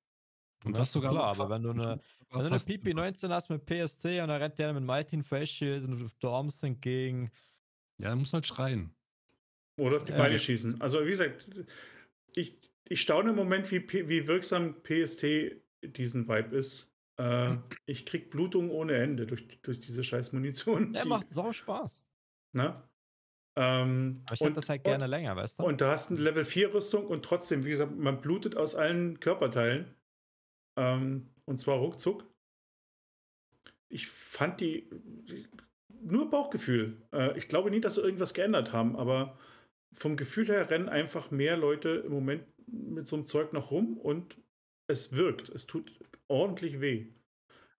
[SPEAKER 1] Und
[SPEAKER 3] Ja,
[SPEAKER 1] das
[SPEAKER 3] ist doch
[SPEAKER 1] sogar
[SPEAKER 3] klar,
[SPEAKER 1] noch
[SPEAKER 3] aber wenn du eine-
[SPEAKER 1] sogar
[SPEAKER 3] Wenn du eine
[SPEAKER 1] fast
[SPEAKER 3] PP
[SPEAKER 1] immer.
[SPEAKER 3] 19 hast mit PST und dann rennt der mit Martin Face Shield und du Dorms entgegen.
[SPEAKER 1] Ja, er muss halt schreien.
[SPEAKER 2] Oder auf die. Beine schießen. Also, wie gesagt, ich, ich staune im Moment, wie, wie wirksam PST diesen Vibe ist. Äh, ich krieg Blutung ohne Ende durch, durch diese scheiß Munition.
[SPEAKER 3] Der
[SPEAKER 2] die-
[SPEAKER 3] macht sau Spaß.
[SPEAKER 2] Ne? Ähm,
[SPEAKER 3] Aber ich hätte das halt gerne länger, weißt du?
[SPEAKER 2] Und du hast eine Level 4 Rüstung und trotzdem, wie gesagt, man blutet aus allen Körperteilen. Ähm, und zwar ruckzuck. Ich fand die, nur Bauchgefühl. Äh, ich glaube nie, dass sie irgendwas geändert haben, aber vom Gefühl her rennen einfach mehr Leute im Moment mit so einem Zeug noch rum und es wirkt. Es tut ordentlich weh.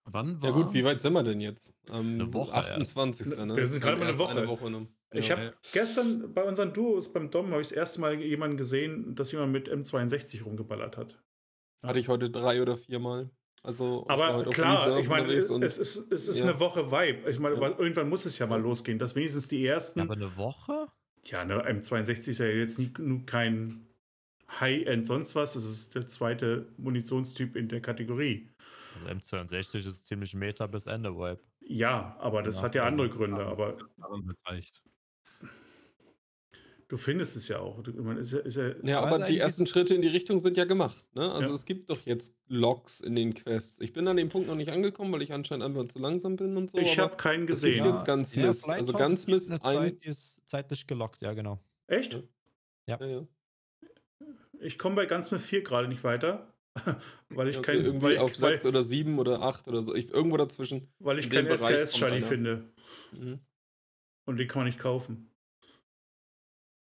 [SPEAKER 1] Wann war
[SPEAKER 4] Ja gut, wie weit sind wir denn jetzt? Am
[SPEAKER 3] Eine Woche erst.
[SPEAKER 4] 28. Ne?
[SPEAKER 2] Wir sind gerade mal eine Woche.
[SPEAKER 4] Woche ne?
[SPEAKER 2] Ich
[SPEAKER 4] Ja.
[SPEAKER 2] habe gestern bei unseren Duos beim Dom habe ich das erste Mal jemanden gesehen, dass jemand mit M62 rumgeballert hat.
[SPEAKER 4] Hatte ich heute drei oder viermal. Also
[SPEAKER 2] Aber klar, ich meine, es, ist, es ist
[SPEAKER 4] ja.
[SPEAKER 2] eine Woche Vibe. Ich meine,
[SPEAKER 4] Ja.
[SPEAKER 2] aber irgendwann muss es ja mal losgehen, dass wenigstens die ersten.
[SPEAKER 3] Aber eine Woche?
[SPEAKER 2] Ja, ne, M62 ist ja jetzt nie, nur kein High-End sonst was. Das ist der zweite Munitionstyp in der Kategorie.
[SPEAKER 3] Also M62 ist ziemlich Meta bis Ende Vibe.
[SPEAKER 2] Ja, aber das
[SPEAKER 3] Ja,
[SPEAKER 2] hat ja
[SPEAKER 3] also-
[SPEAKER 2] andere Gründe. Aber
[SPEAKER 1] wird reicht.
[SPEAKER 2] Du findest es ja auch. Du, meine, ist ja, ist ja,
[SPEAKER 4] Ja,
[SPEAKER 3] Aber
[SPEAKER 4] die ersten Schritte in die Richtung sind ja gemacht. Ne? Also
[SPEAKER 2] Ja.
[SPEAKER 4] es gibt doch jetzt Logs in den Quests. Ich bin an dem Punkt noch nicht angekommen, weil ich anscheinend einfach zu langsam bin und so.
[SPEAKER 2] ich habe keinen
[SPEAKER 4] es gibt
[SPEAKER 2] gesehen.
[SPEAKER 4] jetzt ganz
[SPEAKER 3] Ja,
[SPEAKER 4] Miss.
[SPEAKER 3] vielleicht
[SPEAKER 4] Also ganz Miss
[SPEAKER 3] eine
[SPEAKER 4] ein.
[SPEAKER 3] Zeit, die ist zeitlich gelockt, ja genau.
[SPEAKER 2] Echt?
[SPEAKER 4] Ja, ja.
[SPEAKER 2] Ich komme bei ganz mit 4 gerade nicht weiter. weil ich
[SPEAKER 4] Okay,
[SPEAKER 2] kein,
[SPEAKER 4] irgendwie
[SPEAKER 2] weil,
[SPEAKER 4] auf
[SPEAKER 2] weil,
[SPEAKER 4] 6 oder 7 oder 8 oder so. Ich, irgendwo dazwischen.
[SPEAKER 2] weil ich keinen SKS-Shiny finde.
[SPEAKER 4] Mhm.
[SPEAKER 2] Und den kann man nicht kaufen.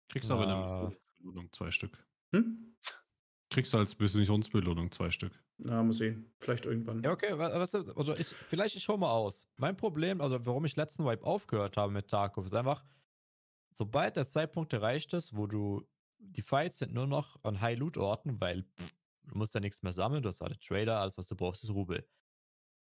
[SPEAKER 1] Kriegst du aber eine Missionsbelohnung zwei Stück.
[SPEAKER 2] Hm?
[SPEAKER 1] Kriegst du als Missionsbelohnung zwei Stück.
[SPEAKER 2] Na, mal sehen. Vielleicht irgendwann.
[SPEAKER 3] Ja, okay, wa- weißt du, also ich, vielleicht ich hole mal aus. Mein Problem, also warum ich letzten Vibe aufgehört habe mit Tarkov, ist einfach, sobald der Zeitpunkt erreicht ist, wo du, die Fights sind nur noch an High-Loot-Orten, weil pff, du musst ja nichts mehr sammeln, du hast alle Trader, alles was du brauchst ist Rubel.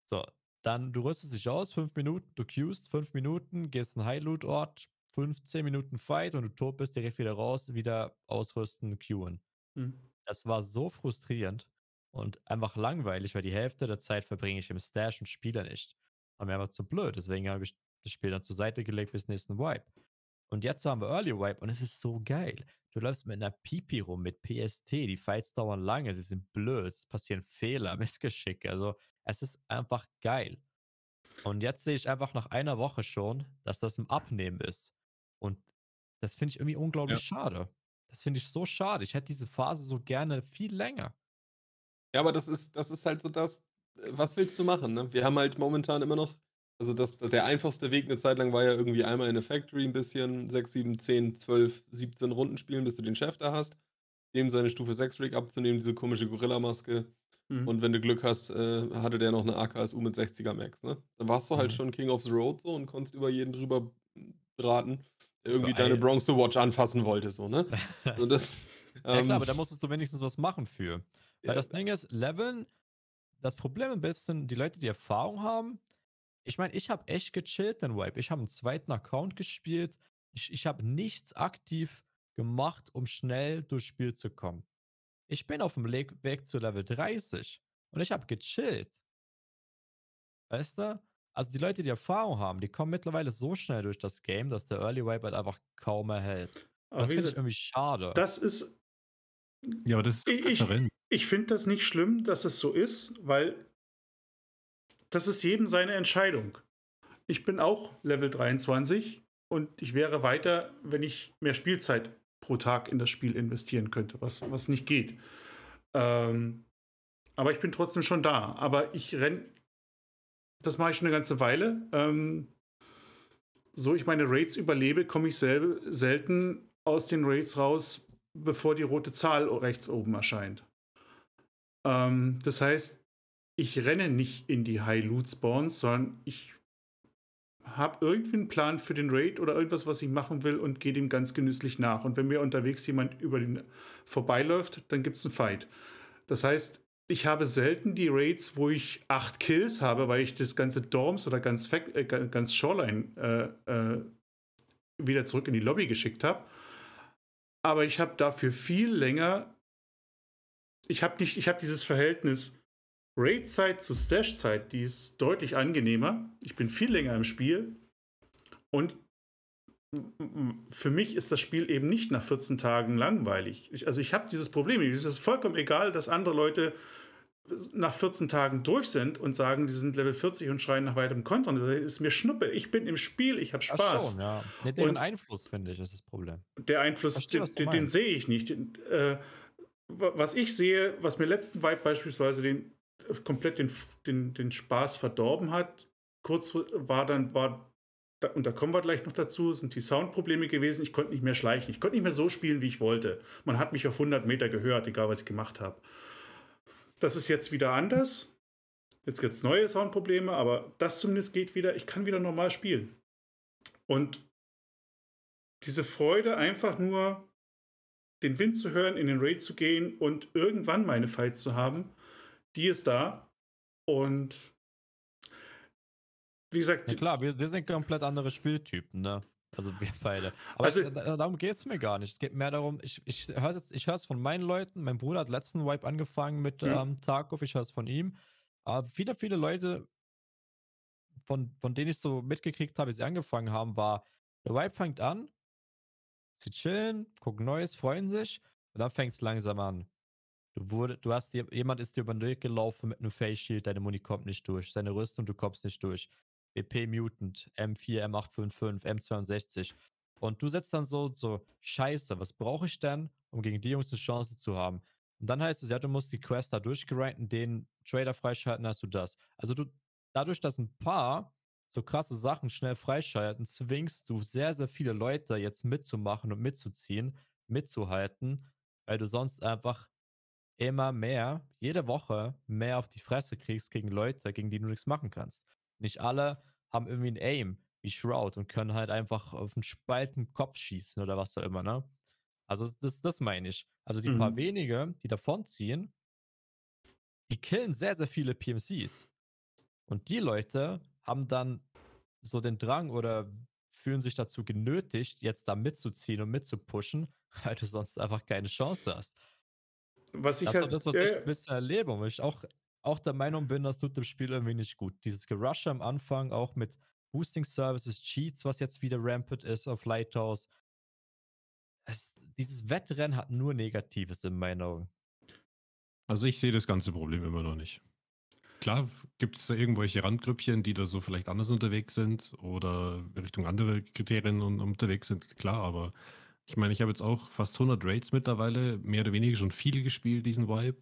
[SPEAKER 3] So, dann du rüstest dich aus, fünf Minuten, du queuest fünf Minuten, gehst in High-Loot-Ort, 15 Minuten Fight und du tot bist, direkt wieder raus, wieder ausrüsten, queuen.
[SPEAKER 2] Hm.
[SPEAKER 3] Das war so frustrierend und einfach langweilig, weil die Hälfte der Zeit verbringe ich im Stash und spiele nicht. War mir aber zu blöd, deswegen habe ich das Spiel dann zur Seite gelegt bis nächsten Wipe. Und jetzt haben wir Early Wipe und es ist so geil. Du läufst mit einer Pipi rum, mit PST, die Fights dauern lange, die sind blöd, es passieren Fehler, Missgeschicke. Also es ist einfach geil. Und jetzt sehe ich einfach nach einer Woche schon, dass das im Abnehmen ist. Und das finde ich irgendwie unglaublich schade. Das finde ich so schade. Ich hätte diese Phase so gerne viel länger.
[SPEAKER 4] Ja, aber das ist, das ist halt so das, äh, was willst du machen? Ne? Wir haben halt momentan immer noch, also das, der einfachste Weg eine Zeit lang war ja irgendwie einmal in der Factory ein bisschen 6, 7, 10, 12, 17 Runden spielen, bis du den Chef da hast, dem seine Stufe 6 Rig abzunehmen, diese komische Gorilla-Maske.
[SPEAKER 2] Hm.
[SPEAKER 4] Und wenn du Glück hast, äh, hatte der noch eine AKSU mit 60er Max. Ne? Dann warst du halt
[SPEAKER 3] Mhm.
[SPEAKER 4] schon King of the Road so und konntest über jeden drüber braten, der irgendwie deine
[SPEAKER 3] ein-
[SPEAKER 4] Bronze Watch anfassen wollte. So, ne? Und das,
[SPEAKER 3] ja
[SPEAKER 4] ähm,
[SPEAKER 3] klar, aber da musstest du wenigstens was machen für. Weil
[SPEAKER 4] Ja.
[SPEAKER 3] das Ding ist, Leveln, das Problem ein bisschen, die Leute, die Erfahrung haben, ich meine, ich habe echt gechillt den Wipe. Ich habe einen zweiten Account gespielt. Ich, ich habe nichts aktiv gemacht, um schnell durchs Spiel zu kommen. Ich bin auf dem Weg zu Level 30 und ich habe gechillt. Weißt du? Also die Leute, die Erfahrung haben, die kommen mittlerweile so schnell durch das Game, dass der Early Wipe halt einfach kaum erhält.
[SPEAKER 2] Aber
[SPEAKER 3] Das finde ich irgendwie schade.
[SPEAKER 2] das ist,
[SPEAKER 1] Ja, aber das ist
[SPEAKER 2] Ich- ich- finde das nicht schlimm, dass es so ist, weil das ist jedem seine Entscheidung. Ich bin auch Level 23 und ich wäre weiter, wenn ich mehr Spielzeit pro Tag in das Spiel investieren könnte, was, was nicht geht. Ähm, aber ich bin trotzdem schon da. Aber ich renn, das mache ich schon eine ganze Weile. Ähm, so ich meine Raids überlebe, komme ich sel selten aus den Raids raus, bevor die rote Zahl rechts oben erscheint. Ähm, das heißt, ich renne nicht in die High Loot Spawns, sondern ich habe irgendwie einen Plan für den Raid oder irgendwas, was ich machen will und gehe dem ganz genüsslich nach. Und wenn mir unterwegs jemand über den vorbeiläuft, dann gibt es einen Fight. Das heißt, ich habe selten die Raids, wo ich acht Kills habe, weil ich das ganze Dorms oder ganz, Fac- äh, ganz Shoreline äh, äh, wieder zurück in die Lobby geschickt habe. Aber ich habe dafür viel länger. Ich habe nicht, ich habe dieses Verhältnis Raid-Zeit zu Stash-Zeit, die ist deutlich angenehmer. Ich bin viel länger im Spiel. Und für mich ist das Spiel eben nicht nach 14 Tagen langweilig. Ich, also ich habe dieses Problem. Es ist vollkommen egal, dass andere Leute nach 14 Tagen durch sind und sagen, die sind Level 40 und schreien nach weiterem Content. Das ist mir Schnuppe. Ich bin im Spiel, ich habe Spaß. Ach schon,
[SPEAKER 3] ja. Nee, deren und Einfluss, finde ich, ist das Problem.
[SPEAKER 2] Der Einfluss, verstehe, den, den, den sehe ich nicht. Äh, was ich sehe, was mir letzten Vibe beispielsweise den, komplett den, den, den Spaß verdorben hat, kurz war dann, war und da kommen wir gleich noch dazu, sind die Soundprobleme gewesen. Ich konnte nicht mehr schleichen. Ich konnte nicht mehr so spielen, wie ich wollte. Man hat mich auf 100 Meter gehört, egal was ich gemacht habe. Das ist jetzt wieder anders. Jetzt gibt es neue Soundprobleme, aber das zumindest geht wieder. Ich kann wieder normal spielen. Und diese Freude, einfach nur den Wind zu hören, in den Raid zu gehen und irgendwann meine Fights zu haben, die ist da. Und wie gesagt.
[SPEAKER 3] Ja klar, wir, wir sind komplett andere Spieltypen, ne? Also wir beide. Aber also, es, darum geht es mir gar nicht. Es geht mehr darum, ich, ich höre es ich von meinen Leuten. Mein Bruder hat letzten Wipe angefangen mit ja. ähm, Tarkov, ich höre es von ihm. Aber viele, viele Leute, von, von denen ich so mitgekriegt habe, wie sie angefangen haben, war, der Wipe fängt an, sie chillen, gucken Neues, freuen sich und dann fängt es langsam an. Du, wurde, du hast dir, jemand ist dir über den Weg gelaufen mit einem Face Shield, deine Muni kommt nicht durch, seine Rüstung, du kommst nicht durch. BP Mutant, M4, M855, M62. Und du setzt dann so, so, scheiße, was brauche ich denn, um gegen die Jungs eine Chance zu haben? Und dann heißt es, ja, du musst die Quest da durchgrinden, den Trader freischalten, hast du das. Also du, dadurch, dass ein paar so krasse Sachen schnell freischalten, zwingst du sehr, sehr viele Leute jetzt mitzumachen und mitzuziehen, mitzuhalten, weil du sonst einfach immer mehr, jede Woche mehr auf die Fresse kriegst gegen Leute, gegen die du nichts machen kannst. Nicht alle haben irgendwie ein Aim wie Shroud und können halt einfach auf einen spalten Kopf schießen oder was auch immer, ne? Also das, das meine ich. Also die mhm. paar wenige, die davonziehen, die killen sehr, sehr viele PMCs. Und die Leute haben dann so den Drang oder fühlen sich dazu genötigt, jetzt da mitzuziehen und mitzupushen, weil du sonst einfach keine Chance hast. Was ich das halt, ist das, was äh, ich bisher erlebe und ich auch auch der Meinung bin, das tut dem Spiel irgendwie nicht gut. Dieses Gerushe am Anfang, auch mit Boosting Services, Cheats, was jetzt wieder rampant ist auf Lighthouse. Es, dieses Wettrennen hat nur Negatives in meinen Augen.
[SPEAKER 1] Also ich sehe das ganze Problem immer noch nicht. Klar gibt es irgendwelche Randgrüppchen, die da so vielleicht anders unterwegs sind oder Richtung andere Kriterien unterwegs sind, klar, aber ich meine, ich habe jetzt auch fast 100 Raids mittlerweile, mehr oder weniger schon viel gespielt, diesen Vibe.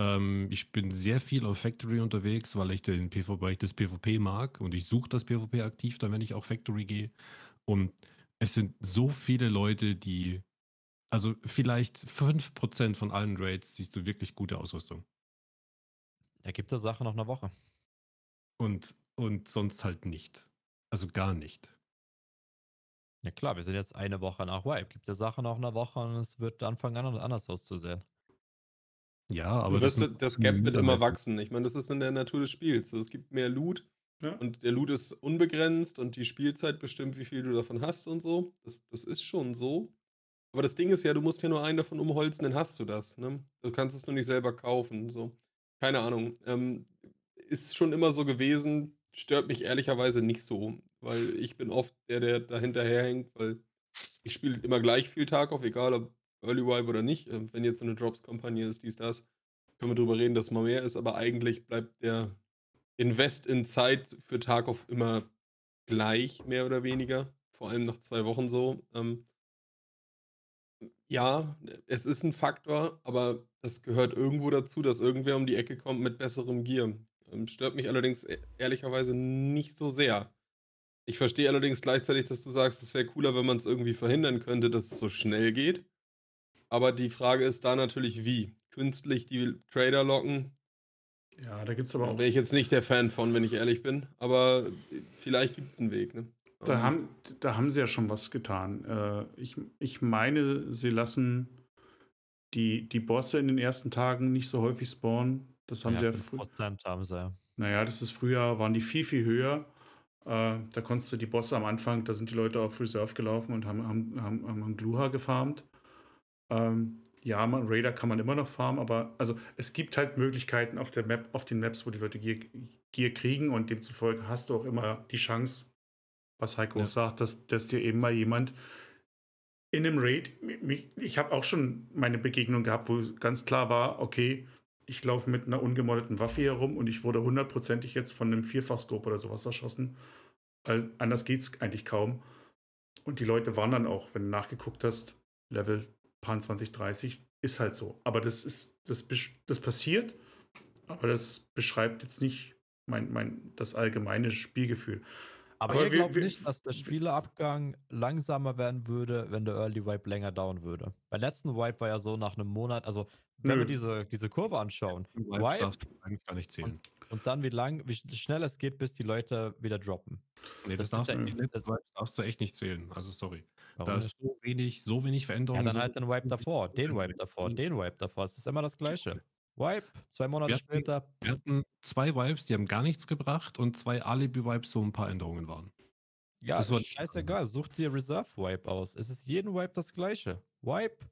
[SPEAKER 1] Ähm, ich bin sehr viel auf Factory unterwegs, weil ich, den PvP, weil ich das PvP mag und ich suche das PvP aktiv, dann wenn ich auch Factory gehe. Und es sind so viele Leute, die, also vielleicht 5% von allen Raids siehst du wirklich gute Ausrüstung.
[SPEAKER 3] Er gibt der Sache noch eine Woche.
[SPEAKER 1] Und, und sonst halt nicht. Also gar nicht.
[SPEAKER 3] Ja klar, wir sind jetzt eine Woche nach Wipe. Gibt der Sache noch eine Woche und es wird Anfang an anders auszusehen.
[SPEAKER 4] Ja, aber wirst, das, das Gap wird immer wachsen. Ich meine, das ist in der Natur des Spiels. Es gibt mehr Loot ja. und der Loot ist unbegrenzt und die Spielzeit bestimmt, wie viel du davon hast und so. Das, das ist schon so. Aber das Ding ist ja, du musst ja nur einen davon umholzen, dann hast du das. Ne? Du kannst es nur nicht selber kaufen. So. Keine Ahnung. Ähm, ist schon immer so gewesen, stört mich ehrlicherweise nicht so, weil ich bin oft der, der da hinterherhängt, weil ich spiele immer gleich viel Tag auf, egal ob Early Vibe oder nicht. Ähm, wenn jetzt so eine Drops-Kampagne ist, dies, das, können wir drüber reden, dass mal mehr ist, aber eigentlich bleibt der Invest in Zeit für Tarkov immer gleich, mehr oder weniger. Vor allem nach zwei Wochen so. Ähm, ja, es ist ein Faktor, aber das gehört irgendwo dazu, dass irgendwer um die Ecke kommt mit besserem Gear. Ähm, stört mich allerdings e-, ehrlicherweise nicht so sehr. Ich verstehe allerdings gleichzeitig, dass du sagst, es wäre cooler, wenn man es irgendwie verhindern könnte, dass es so schnell geht. Aber die Frage ist da natürlich, wie? Künstlich die Trader locken.
[SPEAKER 2] Ja, da gibt es aber auch.
[SPEAKER 4] Wäre ich jetzt nicht der Fan von, wenn ich ehrlich bin. Aber vielleicht gibt es einen Weg. Ne?
[SPEAKER 2] Da, um, haben, da haben sie ja schon was getan. Äh, ich, ich meine, sie lassen die, die Bosse in den ersten Tagen nicht so häufig spawnen. Das haben ja, sie ja früher.
[SPEAKER 3] haben sie ja.
[SPEAKER 2] Naja, das ist früher, waren die viel, viel höher. Äh, da konntest du die Bosse am Anfang, da sind die Leute auf Reserve gelaufen und haben, haben, haben, haben Gluha gefarmt. Ähm, ja, man, Raider kann man immer noch farmen, aber also es gibt halt Möglichkeiten auf der Map, auf den Maps, wo die Leute Gear, Gear kriegen und demzufolge hast du auch immer die Chance, was Heiko ja. sagt, dass, dass dir eben mal jemand in einem Raid, ich habe auch schon meine Begegnung gehabt, wo ganz klar war, okay, ich laufe mit einer ungemoddeten Waffe hier rum und ich wurde hundertprozentig jetzt von einem Vierfachscope oder sowas erschossen. Also anders geht es eigentlich kaum. Und die Leute waren dann auch, wenn du nachgeguckt hast, Level 20, 30, ist halt so. Aber das ist, das, das passiert, aber das beschreibt jetzt nicht mein, mein, das allgemeine Spielgefühl.
[SPEAKER 3] Aber, aber ihr glaubt nicht, dass der Spielerabgang langsamer werden würde, wenn der Early Wipe länger dauern würde. Beim letzten Wipe war ja so nach einem Monat, also wenn Nö. wir diese, diese Kurve anschauen,
[SPEAKER 1] Wipe darfst du eigentlich gar nicht zählen.
[SPEAKER 3] Und, dann wie lang, wie schnell es geht, bis die Leute wieder droppen.
[SPEAKER 1] Nee, das, das darfst, du, ja, das darfst du echt nicht zählen. Also sorry. Warum da ist so wenig, so wenig Veränderungen.
[SPEAKER 3] Ja, dann halt den Wipe davor, den Wipe davor, den Wipe davor. Es ist immer das Gleiche. Wipe, zwei Monate
[SPEAKER 1] wir
[SPEAKER 3] hatten, später.
[SPEAKER 1] Wir hatten zwei Wipes, die haben gar nichts gebracht und zwei Alibi-Wipes, wo ein paar Änderungen waren.
[SPEAKER 3] Ja, das war scheißegal. Such dir Reserve-Wipe aus. Es ist jeden Wipe das gleiche. Wipe,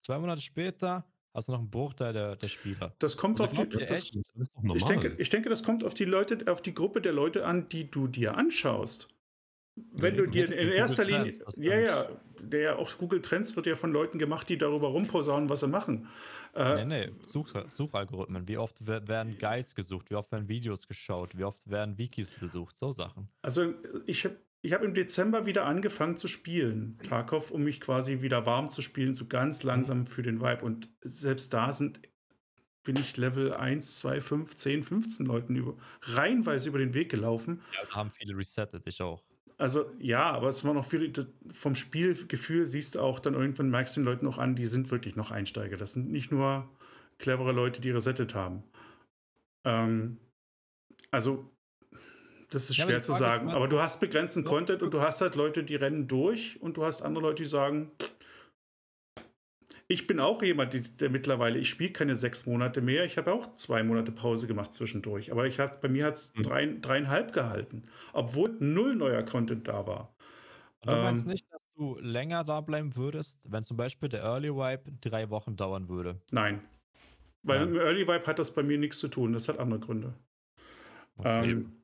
[SPEAKER 3] zwei Monate später hast du noch einen Bruchteil der, der Spieler.
[SPEAKER 2] Das kommt also auf die. Das, das ich, denke, ich denke, das kommt auf die Leute, auf die Gruppe der Leute an, die du dir anschaust. Wenn du dir in erster Linie, ja, ja, der auch Google Trends wird ja von Leuten gemacht, die darüber rumposaunen, was sie machen.
[SPEAKER 3] Äh, nee, nee, Such, Suchalgorithmen. Wie oft werden Guides gesucht? Wie oft werden Videos geschaut? Wie oft werden Wikis besucht? So Sachen.
[SPEAKER 2] Also, ich habe ich hab im Dezember wieder angefangen zu spielen, Tarkov, um mich quasi wieder warm zu spielen, so ganz langsam für den Vibe. Und selbst da sind bin ich Level 1, 2, 5, 10, 15 Leuten über, reihenweise über den Weg gelaufen.
[SPEAKER 3] Ja, haben viele resettet, ich auch.
[SPEAKER 2] Also ja, aber es war noch viel, vom Spielgefühl siehst du auch dann irgendwann, merkst du den Leuten noch an, die sind wirklich noch Einsteiger. Das sind nicht nur clevere Leute, die resettet haben. Ähm, also das ist ja, schwer zu sagen, aber du hast begrenzten Content und du hast halt Leute, die rennen durch und du hast andere Leute, die sagen, ich bin auch jemand, der, der mittlerweile, ich spiele keine sechs Monate mehr. Ich habe auch zwei Monate Pause gemacht zwischendurch. Aber ich hat, bei mir hat es mhm. drei, dreieinhalb gehalten, obwohl null neuer Content da war.
[SPEAKER 3] du meinst ähm, nicht, dass du länger da bleiben würdest, wenn zum Beispiel der Early Wipe drei Wochen dauern würde?
[SPEAKER 2] Nein. Weil Nein. im Early Wipe hat das bei mir nichts zu tun. Das hat andere Gründe. Okay. Ähm,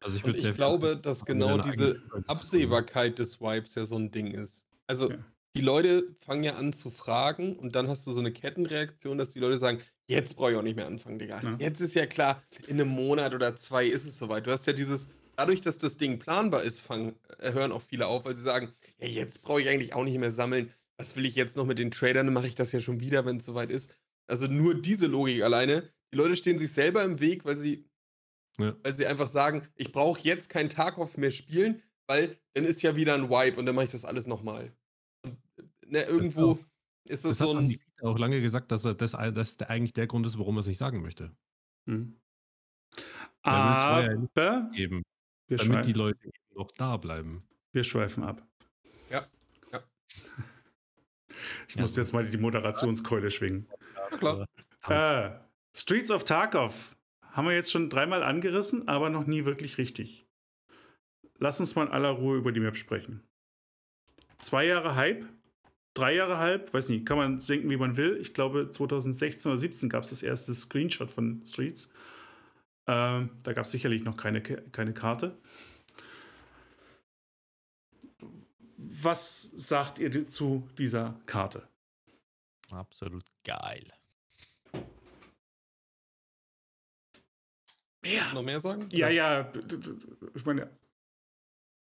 [SPEAKER 4] also ich, ich glaube, dass genau diese Absehbarkeit des Wipes ja so ein Ding ist. Also ja die Leute fangen ja an zu fragen und dann hast du so eine Kettenreaktion, dass die Leute sagen, jetzt brauche ich auch nicht mehr anfangen, Digga. Ja. Jetzt ist ja klar, in einem Monat oder zwei ist es soweit. Du hast ja dieses, dadurch, dass das Ding planbar ist, fangen, äh, hören auch viele auf, weil sie sagen, ja, jetzt brauche ich eigentlich auch nicht mehr sammeln. Was will ich jetzt noch mit den Tradern? Dann mache ich das ja schon wieder, wenn es soweit ist. Also nur diese Logik alleine. Die Leute stehen sich selber im Weg, weil sie, ja. weil sie einfach sagen, ich brauche jetzt keinen Tarkov mehr spielen, weil dann ist ja wieder ein Wipe und dann mache ich das alles nochmal ne, irgendwo das ist das, das so ein.
[SPEAKER 1] Hat auch lange gesagt, dass er das, das eigentlich der Grund ist, warum er es nicht sagen möchte. Hm.
[SPEAKER 2] Aber
[SPEAKER 1] ja geben, damit schweifen. die Leute noch da bleiben.
[SPEAKER 2] Wir schweifen ab.
[SPEAKER 4] Ja. ja.
[SPEAKER 2] Ich ja, muss jetzt mal die Moderationskeule schwingen. Ja, klar. Äh, Streets of Tarkov haben wir jetzt schon dreimal angerissen, aber noch nie wirklich richtig. Lass uns mal in aller Ruhe über die Map sprechen. Zwei Jahre Hype, drei Jahre halb, weiß nicht, kann man denken, wie man will. Ich glaube, 2016 oder 2017 gab es das erste Screenshot von Streets. Ähm, da gab es sicherlich noch keine, keine Karte. Was sagt ihr zu dieser Karte?
[SPEAKER 3] Absolut geil.
[SPEAKER 4] Mehr? Noch mehr sagen?
[SPEAKER 2] Ja, ja. Ich meine,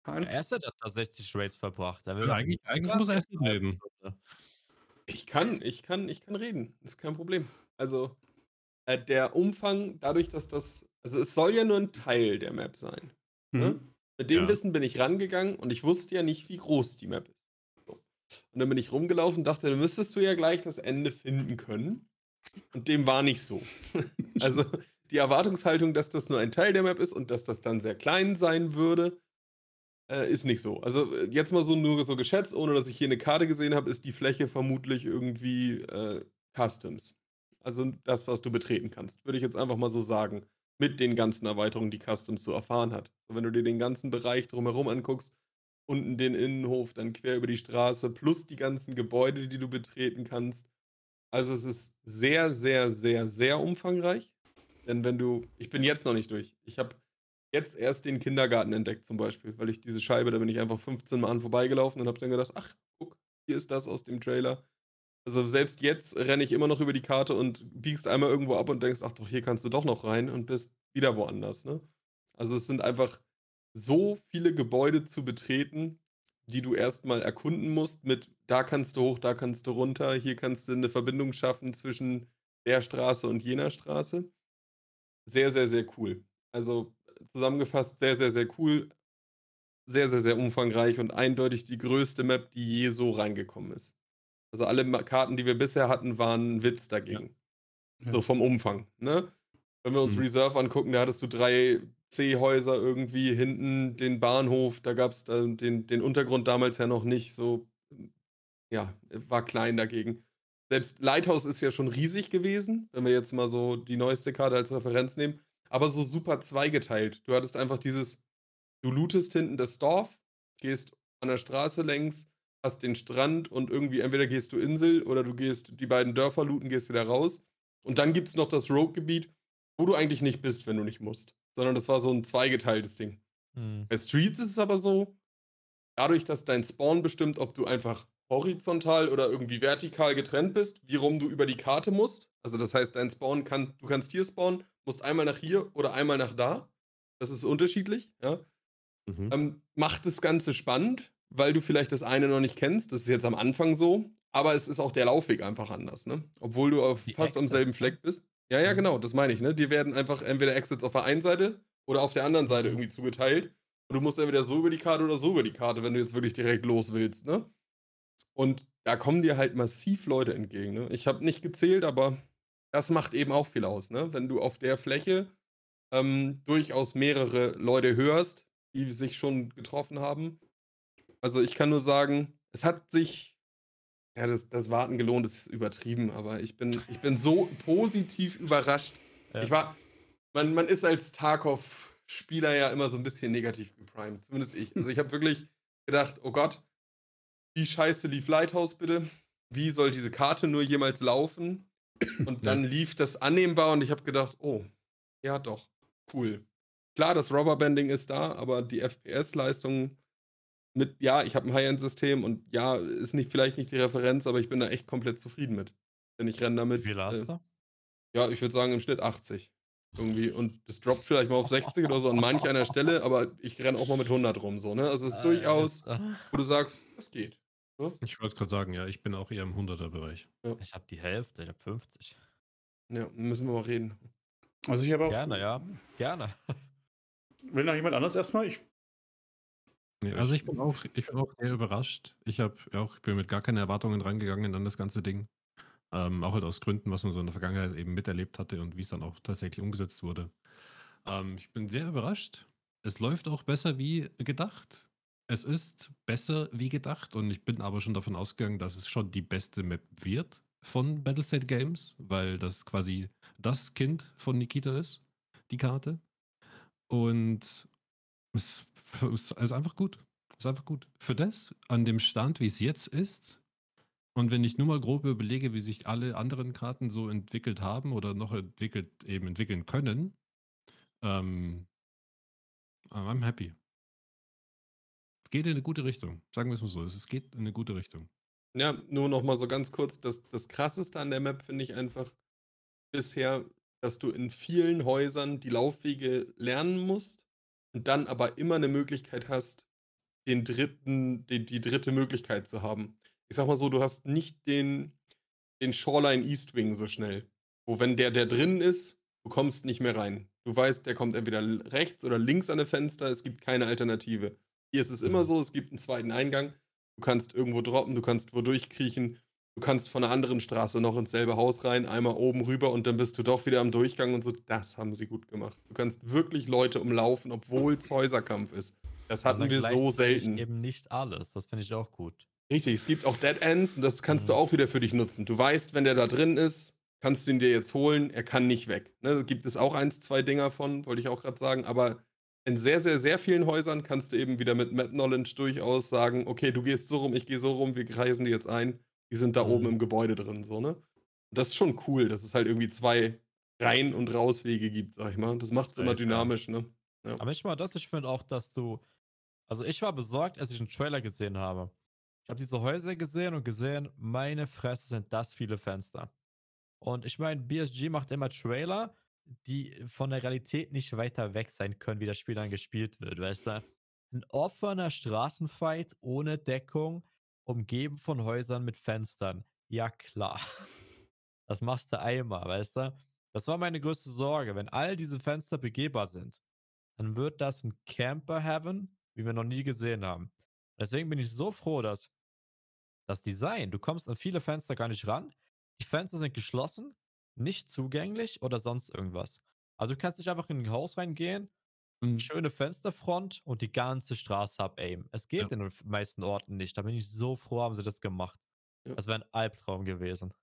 [SPEAKER 3] Hans? Er hat da 60 Raids verbracht.
[SPEAKER 1] Ja, eigentlich, eigentlich muss er erst reden.
[SPEAKER 4] Ich kann, ich kann, ich kann reden. Das ist kein Problem. Also, äh, der Umfang, dadurch, dass das. Also, es soll ja nur ein Teil der Map sein. Ne? Mhm. Ne? Mit dem ja. Wissen bin ich rangegangen und ich wusste ja nicht, wie groß die Map ist. So. Und dann bin ich rumgelaufen und dachte, dann müsstest du ja gleich das Ende finden können. Und dem war nicht so. also, die Erwartungshaltung, dass das nur ein Teil der Map ist und dass das dann sehr klein sein würde, äh, ist nicht so. Also äh, jetzt mal so nur so geschätzt, ohne dass ich hier eine Karte gesehen habe, ist die Fläche vermutlich irgendwie äh, Customs. Also das, was du betreten kannst. Würde ich jetzt einfach mal so sagen. mit den ganzen Erweiterungen, die Customs so erfahren hat. Wenn du dir den ganzen Bereich drumherum anguckst, unten den Innenhof, dann quer über die Straße, plus die ganzen Gebäude, die du betreten kannst. Also es ist sehr, sehr, sehr, sehr umfangreich. Denn wenn du, ich bin jetzt noch nicht durch. Ich habe jetzt erst den Kindergarten entdeckt zum Beispiel, weil ich diese Scheibe, da bin ich einfach 15 Mal an vorbeigelaufen und habe dann gedacht, ach, guck, hier ist das aus dem Trailer. Also selbst jetzt renne ich immer noch über die Karte und biegst einmal irgendwo ab und denkst, ach doch, hier kannst du doch noch rein und bist wieder woanders. Ne? Also es sind einfach so viele Gebäude zu betreten, die du erstmal erkunden musst mit, da kannst du hoch, da kannst du runter, hier kannst du eine Verbindung schaffen zwischen der Straße und jener Straße. Sehr, sehr, sehr cool. Also zusammengefasst, sehr, sehr, sehr cool. Sehr, sehr, sehr umfangreich und eindeutig die größte Map, die je so reingekommen ist. Also alle Karten, die wir bisher hatten, waren ein Witz dagegen. Ja. So vom Umfang. Ne? Wenn wir uns mhm. Reserve angucken, da hattest du drei C-Häuser irgendwie, hinten den Bahnhof, da gab es den, den Untergrund damals ja noch nicht. So, ja, war klein dagegen. Selbst Lighthouse ist ja schon riesig gewesen, wenn wir jetzt mal so die neueste Karte als Referenz nehmen aber so super zweigeteilt. Du hattest einfach dieses, du lootest hinten das Dorf, gehst an der Straße längs, hast den Strand und irgendwie entweder gehst du Insel oder du gehst die beiden Dörfer looten, gehst wieder raus. Und dann gibt es noch das Rogue-Gebiet, wo du eigentlich nicht bist, wenn du nicht musst. Sondern das war so ein zweigeteiltes Ding. Hm. Bei Streets ist es aber so, dadurch, dass dein Spawn bestimmt, ob du einfach horizontal oder irgendwie vertikal getrennt bist, wie rum du über die Karte musst. Also das heißt, dein Spawn kann, du kannst hier spawnen, musst einmal nach hier oder einmal nach da. Das ist unterschiedlich, ja. Mhm. Ähm, macht das Ganze spannend, weil du vielleicht das eine noch nicht kennst. Das ist jetzt am Anfang so, aber es ist auch der Laufweg einfach anders, ne? Obwohl du auf, fast Exits. am selben Fleck bist. Ja, ja, mhm. genau, das meine ich, ne? Dir werden einfach entweder Exits auf der einen Seite oder auf der anderen Seite irgendwie zugeteilt. Und du musst entweder so über die Karte oder so über die Karte, wenn du jetzt wirklich direkt los willst, ne? Und da kommen dir halt massiv Leute entgegen, ne? Ich habe nicht gezählt, aber das macht eben auch viel aus, ne? Wenn du auf der Fläche ähm, durchaus mehrere Leute hörst, die sich schon getroffen haben. Also ich kann nur sagen, es hat sich, ja, das, das Warten gelohnt, das ist übertrieben, aber ich bin, ich bin so positiv überrascht. Ja. Ich war, man, man ist als Tarkov-Spieler ja immer so ein bisschen negativ geprimed, zumindest ich. Also ich habe wirklich gedacht, oh Gott, wie scheiße lief Lighthouse bitte? Wie soll diese Karte nur jemals laufen? Und dann ja. lief das annehmbar und ich habe gedacht, oh, ja doch, cool. Klar, das Rubberbanding ist da, aber die FPS-Leistung mit, ja, ich habe ein High-End-System und ja, ist nicht, vielleicht nicht die Referenz, aber ich bin da echt komplett zufrieden mit. Denn ich renne damit.
[SPEAKER 3] Wie hast äh, du?
[SPEAKER 4] Ja, ich würde sagen im Schnitt 80. Irgendwie. Und das droppt vielleicht mal auf 60 oder so an manch einer Stelle, aber ich renne auch mal mit 100 rum, so, ne? Also es ist äh, durchaus, wo du sagst, das geht.
[SPEAKER 1] Ja? Ich wollte gerade sagen, ja, ich bin auch eher im 100er-Bereich.
[SPEAKER 3] Ja. Ich habe die Hälfte, ich habe 50.
[SPEAKER 4] Ja, müssen wir mal reden.
[SPEAKER 2] Also ich habe auch.
[SPEAKER 3] Gerne, ja. Gerne.
[SPEAKER 2] Will noch jemand anders erstmal? Ich
[SPEAKER 1] ja, also ich bin auch, ich bin auch sehr überrascht. Ich habe auch, ich bin mit gar keine Erwartungen rangegangen an das ganze Ding. Ähm, auch halt aus Gründen, was man so in der Vergangenheit eben miterlebt hatte und wie es dann auch tatsächlich umgesetzt wurde. Ähm, ich bin sehr überrascht. Es läuft auch besser wie gedacht. Es ist besser wie gedacht und ich bin aber schon davon ausgegangen, dass es schon die beste Map wird von Battlestate Games, weil das quasi das Kind von Nikita ist, die Karte. Und es, es ist einfach gut. Es ist einfach gut. Für das, an dem Stand, wie es jetzt ist, und wenn ich nur mal grob überlege, wie sich alle anderen Karten so entwickelt haben oder noch entwickelt, eben entwickeln können, ähm, I'm happy geht in eine gute Richtung. Sagen wir es mal so. Es geht in eine gute Richtung.
[SPEAKER 4] Ja, nur noch mal so ganz kurz. Das, das Krasseste an der Map finde ich einfach bisher, dass du in vielen Häusern die Laufwege lernen musst und dann aber immer eine Möglichkeit hast, den dritten, die, die dritte Möglichkeit zu haben. Ich sag mal so, du hast nicht den, den Shoreline East Wing so schnell. Wo wenn der, der drin ist, du kommst nicht mehr rein. Du weißt, der kommt entweder rechts oder links an ein Fenster, es gibt keine Alternative. Hier ist es immer mhm. so, es gibt einen zweiten Eingang. Du kannst irgendwo droppen, du kannst wo durchkriechen. Du kannst von einer anderen Straße noch ins selbe Haus rein, einmal oben rüber und dann bist du doch wieder am Durchgang und so. Das haben sie gut gemacht. Du kannst wirklich Leute umlaufen, obwohl es Häuserkampf ist. Das hatten wir so selten.
[SPEAKER 3] Eben nicht alles. Das finde ich auch gut.
[SPEAKER 4] Richtig, es gibt auch Dead Ends und das kannst mhm. du auch wieder für dich nutzen. Du weißt, wenn der da drin ist, kannst du ihn dir jetzt holen, er kann nicht weg. Ne, da gibt es auch eins, zwei Dinger von, wollte ich auch gerade sagen, aber in sehr, sehr, sehr vielen Häusern kannst du eben wieder mit Map Knowledge durchaus sagen, okay, du gehst so rum, ich gehe so rum, wir kreisen die jetzt ein, die sind da
[SPEAKER 1] Mhm.
[SPEAKER 4] oben im Gebäude drin, so, ne? Das ist schon cool, dass es halt irgendwie zwei Rein- und Rauswege gibt, sag ich mal. Das macht es immer
[SPEAKER 1] ja.
[SPEAKER 4] dynamisch, ne?
[SPEAKER 3] Aber nicht mal das, ich finde auch, dass du. Also ich war besorgt, als ich einen Trailer gesehen habe. Ich habe diese Häuser gesehen und gesehen, meine Fresse sind das viele Fenster. Und ich meine, BSG macht immer Trailer, die von der Realität nicht weiter weg sein können, wie das Spiel dann gespielt wird, weißt du? Ein offener Straßenfight ohne Deckung, umgeben von Häusern mit Fenstern. Ja, klar. Das machst du einmal, weißt du? Das war meine größte Sorge. Wenn all diese Fenster begehbar sind, dann wird das ein Camper Heaven, wie wir noch nie gesehen haben. Deswegen bin ich so froh, dass das Design, du kommst an viele Fenster gar nicht ran. Die Fenster sind geschlossen, nicht zugänglich oder sonst irgendwas. Also du kannst nicht einfach in ein Haus reingehen,
[SPEAKER 1] Und
[SPEAKER 3] schöne Fensterfront und die ganze Straße abaimen. Es geht
[SPEAKER 1] Ja.
[SPEAKER 3] in den meisten Orten nicht. Da bin ich so froh, haben sie das gemacht.
[SPEAKER 4] Ja.
[SPEAKER 3] Das wäre ein Albtraum gewesen.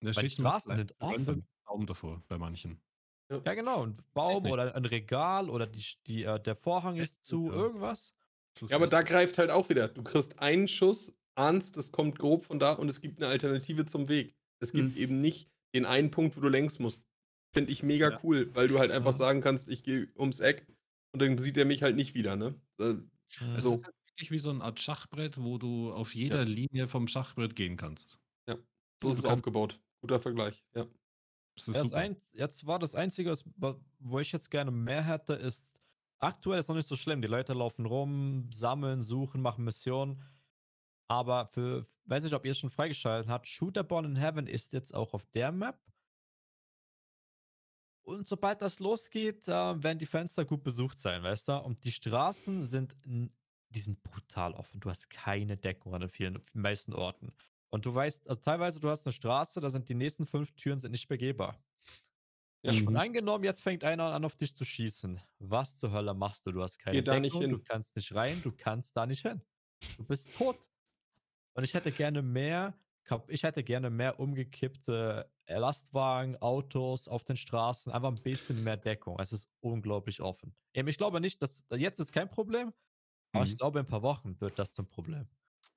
[SPEAKER 1] da
[SPEAKER 3] Weil die Straßen
[SPEAKER 1] Beispiel
[SPEAKER 3] sind
[SPEAKER 1] ein
[SPEAKER 3] offen.
[SPEAKER 1] Baum davor bei manchen.
[SPEAKER 3] Ja, genau. Ein Baum oder ein Regal oder die, die, äh, der Vorhang
[SPEAKER 1] Ja,
[SPEAKER 3] ist zu,
[SPEAKER 1] ja.
[SPEAKER 3] irgendwas.
[SPEAKER 4] Ja, aber da greift halt auch wieder. Du kriegst einen Schuss, ahnst, das kommt grob von da und es gibt eine Alternative zum Weg. Es gibt
[SPEAKER 2] Hm.
[SPEAKER 4] eben nicht den einen Punkt, wo du längst musst. Finde ich mega
[SPEAKER 1] Ja.
[SPEAKER 4] cool, weil du halt einfach
[SPEAKER 1] Ja.
[SPEAKER 4] sagen kannst, ich gehe ums Eck und dann sieht er mich halt nicht wieder, ne? Äh,
[SPEAKER 1] Es
[SPEAKER 4] so.
[SPEAKER 1] ist halt wirklich wie so eine Art Schachbrett, wo du auf jeder Linie vom Schachbrett gehen kannst.
[SPEAKER 4] So ist es aufgebaut. Guter Vergleich, ja.
[SPEAKER 1] Das ist
[SPEAKER 3] Ja, ein, jetzt war das Einzige, wo ich jetzt gerne mehr hätte, ist, aktuell ist noch nicht so schlimm. Die Leute laufen rum, sammeln, suchen, machen Missionen. Aber für, weiß nicht, ob ihr es schon freigeschaltet habt, Shooterborn in Heaven ist jetzt auch auf der Map. Und sobald das losgeht, äh, werden die Fenster gut besucht sein, weißt du? Und die Straßen sind, die sind brutal offen. Du hast keine Deckung an den vielen, meisten Orten. Und du weißt, also teilweise, du hast eine Straße, da sind die nächsten fünf Türen sind nicht begehbar.
[SPEAKER 4] Ja,
[SPEAKER 1] Mhm.
[SPEAKER 3] Und angenommen, jetzt fängt einer an, auf dich zu schießen. Was zur Hölle machst du? Du hast keine
[SPEAKER 4] Geh
[SPEAKER 3] Deckung, du kannst nicht rein, du kannst da nicht hin. Du bist tot. Und ich hätte gerne mehr, ich hätte gerne mehr umgekippte Lastwagen, Autos auf den Straßen, einfach ein bisschen mehr Deckung. Es ist unglaublich offen. Eben, ich glaube nicht, dass jetzt ist kein Problem, aber ich
[SPEAKER 1] Mhm.
[SPEAKER 3] glaube, in ein paar Wochen wird das zum Problem.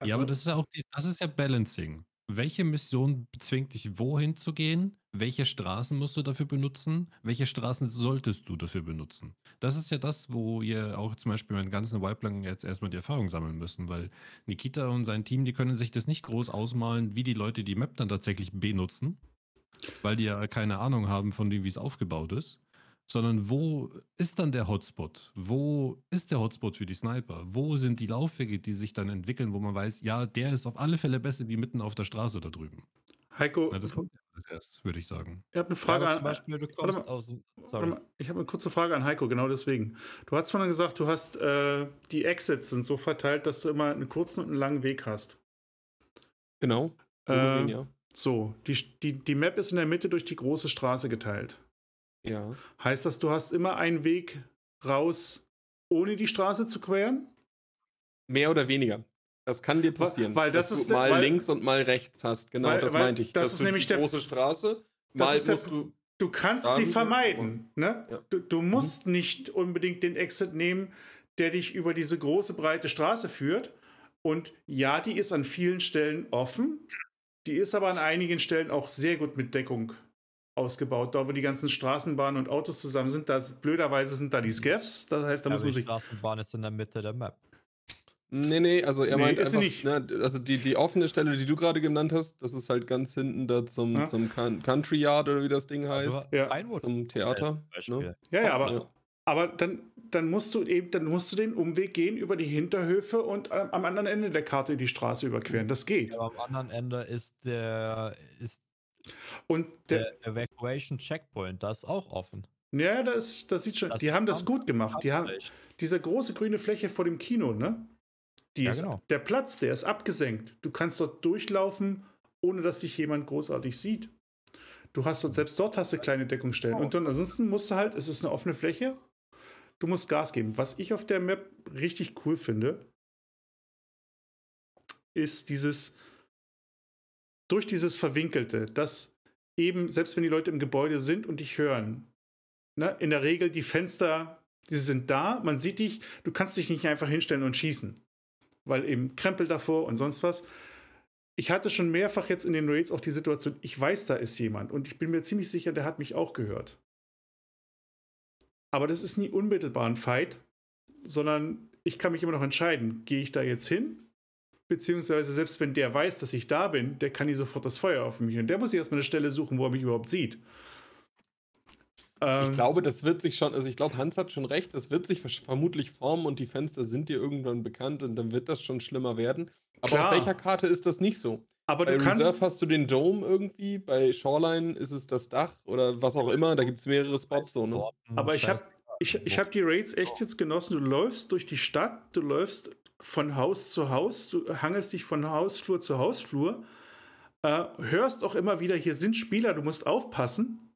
[SPEAKER 1] Ja, aber
[SPEAKER 2] Also-
[SPEAKER 1] das ist ja auch das ist ja Balancing. Welche Mission zwingt dich, wohin zu gehen? Welche Straßen musst du dafür benutzen? Welche Straßen solltest du dafür benutzen? Das ist ja das, wo ihr auch zum Beispiel meinen ganzen Vibe lang jetzt erstmal die Erfahrung sammeln müssen, weil Nikita und sein Team, die können sich das nicht groß ausmalen, wie die Leute die Map dann tatsächlich benutzen, weil die ja keine Ahnung haben von dem, wie es aufgebaut ist, sondern wo ist dann der Hotspot? Wo ist der Hotspot für die Sniper? Wo sind die Laufwege, die sich dann entwickeln, wo man weiß, ja, der ist auf alle Fälle besser wie mitten auf der Straße da drüben?
[SPEAKER 2] Heiko,
[SPEAKER 1] Na, das kommt ja erst, würde ich sagen.
[SPEAKER 2] ich habe eine
[SPEAKER 3] Ja,
[SPEAKER 2] Frage
[SPEAKER 3] aber
[SPEAKER 2] an.
[SPEAKER 3] Beispiel, du kommst
[SPEAKER 2] mal.
[SPEAKER 3] aus. Sorry.
[SPEAKER 2] mal, Ich habe eine kurze Frage an Heiko, genau deswegen. Du hast vorhin gesagt, du hast äh, die Exits sind so verteilt, dass du immer einen kurzen und einen langen Weg hast.
[SPEAKER 4] Genau. So
[SPEAKER 2] Äh,
[SPEAKER 4] gesehen, ja.
[SPEAKER 2] So, die, die, die Map ist in der Mitte durch die große Straße geteilt.
[SPEAKER 4] Ja.
[SPEAKER 2] Heißt das, du hast immer einen Weg raus, ohne die Straße zu queren?
[SPEAKER 4] Mehr oder weniger. Das kann dir passieren.
[SPEAKER 2] weil das
[SPEAKER 4] dass
[SPEAKER 2] ist
[SPEAKER 4] du mal
[SPEAKER 2] weil-
[SPEAKER 4] links und mal rechts hast. Genau,
[SPEAKER 2] Weil-
[SPEAKER 4] das
[SPEAKER 2] weil
[SPEAKER 4] meinte ich.
[SPEAKER 2] das
[SPEAKER 4] Dass
[SPEAKER 2] ist nämlich
[SPEAKER 4] die
[SPEAKER 2] der-
[SPEAKER 4] große Straße.
[SPEAKER 2] Das
[SPEAKER 4] Mal
[SPEAKER 2] ist der-
[SPEAKER 4] musst du.
[SPEAKER 2] Du kannst sie vermeiden. Ne?
[SPEAKER 4] Ja. Mhm.
[SPEAKER 2] Du, du musst nicht unbedingt den Exit nehmen, der dich über diese große, breite Straße führt. Und ja, die ist an vielen Stellen offen. Die ist aber an einigen Stellen auch sehr gut mit Deckung ausgebaut. Da, wo die ganzen Straßenbahnen und Autos zusammen sind, da ist, blöderweise sind da die Scavs. Das heißt, da
[SPEAKER 3] Ja,
[SPEAKER 2] muss man
[SPEAKER 3] die
[SPEAKER 2] sich.
[SPEAKER 3] Straßenbahn ist in der Mitte der Map.
[SPEAKER 4] Nee, nee, also er
[SPEAKER 2] Nee,
[SPEAKER 4] meint einfach,
[SPEAKER 2] nicht.
[SPEAKER 4] Ne, also die, die offene Stelle, die du gerade genannt hast, das ist halt ganz hinten da zum,
[SPEAKER 2] Ja.
[SPEAKER 4] zum Coun- Country Yard oder wie das Ding heißt,
[SPEAKER 2] Ja.
[SPEAKER 3] Pinewood
[SPEAKER 4] zum Theater. Ne?
[SPEAKER 2] Ja, ja, aber,
[SPEAKER 4] Ja.
[SPEAKER 2] aber dann, dann musst du eben, dann musst du den Umweg gehen über die Hinterhöfe und am am anderen Ende der Karte die Straße überqueren. Das geht.
[SPEAKER 3] Aber am anderen Ende ist der, ist
[SPEAKER 2] Und der,
[SPEAKER 3] der Evacuation Checkpoint, das ist auch offen.
[SPEAKER 2] Ja, das, das sieht schon.
[SPEAKER 3] Das
[SPEAKER 2] die haben das gut gemacht. Die haben diese große grüne Fläche vor dem Kino, ne? Die
[SPEAKER 3] Ja,
[SPEAKER 2] ist,
[SPEAKER 3] genau.
[SPEAKER 2] Der Platz, der ist abgesenkt. Du kannst dort durchlaufen, ohne dass dich jemand großartig sieht. Du hast dort, selbst dort hast du kleine Deckungsstellen. Und dann ansonsten musst du halt, es ist eine offene Fläche, du musst Gas geben. Was ich auf der Map richtig cool finde, ist dieses, durch dieses Verwinkelte, dass eben, selbst wenn die Leute im Gebäude sind und dich hören, ne, in der Regel die Fenster, die sind da, man sieht dich, du kannst dich nicht einfach hinstellen und schießen, weil eben Krempel davor und sonst was. Ich hatte schon mehrfach jetzt in den Raids auch die Situation, ich weiß, da ist jemand und ich bin mir ziemlich sicher, der hat mich auch gehört. Aber das ist nie unmittelbar ein Fight, sondern ich kann mich immer noch entscheiden, gehe ich da jetzt hin? Beziehungsweise selbst wenn der weiß, dass ich da bin, der kann nie sofort das Feuer auf mich. Und der muss sich erstmal eine Stelle suchen, wo er mich überhaupt sieht.
[SPEAKER 4] Ähm, ich glaube, das wird sich schon, also ich glaube, Hans hat schon recht, das wird sich vermutlich formen und die Fenster sind dir irgendwann bekannt und dann wird das schon schlimmer werden. Aber klar. auf welcher Karte ist das nicht so?
[SPEAKER 2] Aber
[SPEAKER 4] bei
[SPEAKER 2] du
[SPEAKER 4] Reserve kannst hast du den Dome irgendwie, bei Shoreline ist es das Dach oder was auch immer, da gibt es mehrere Spots so, ne?
[SPEAKER 2] Aber ich habe ich, ich hab die Raids echt jetzt genossen. Du läufst durch die Stadt, du läufst von Haus zu Haus, du hangelst dich von Hausflur zu Hausflur, äh, hörst auch immer wieder, hier sind Spieler, du musst aufpassen,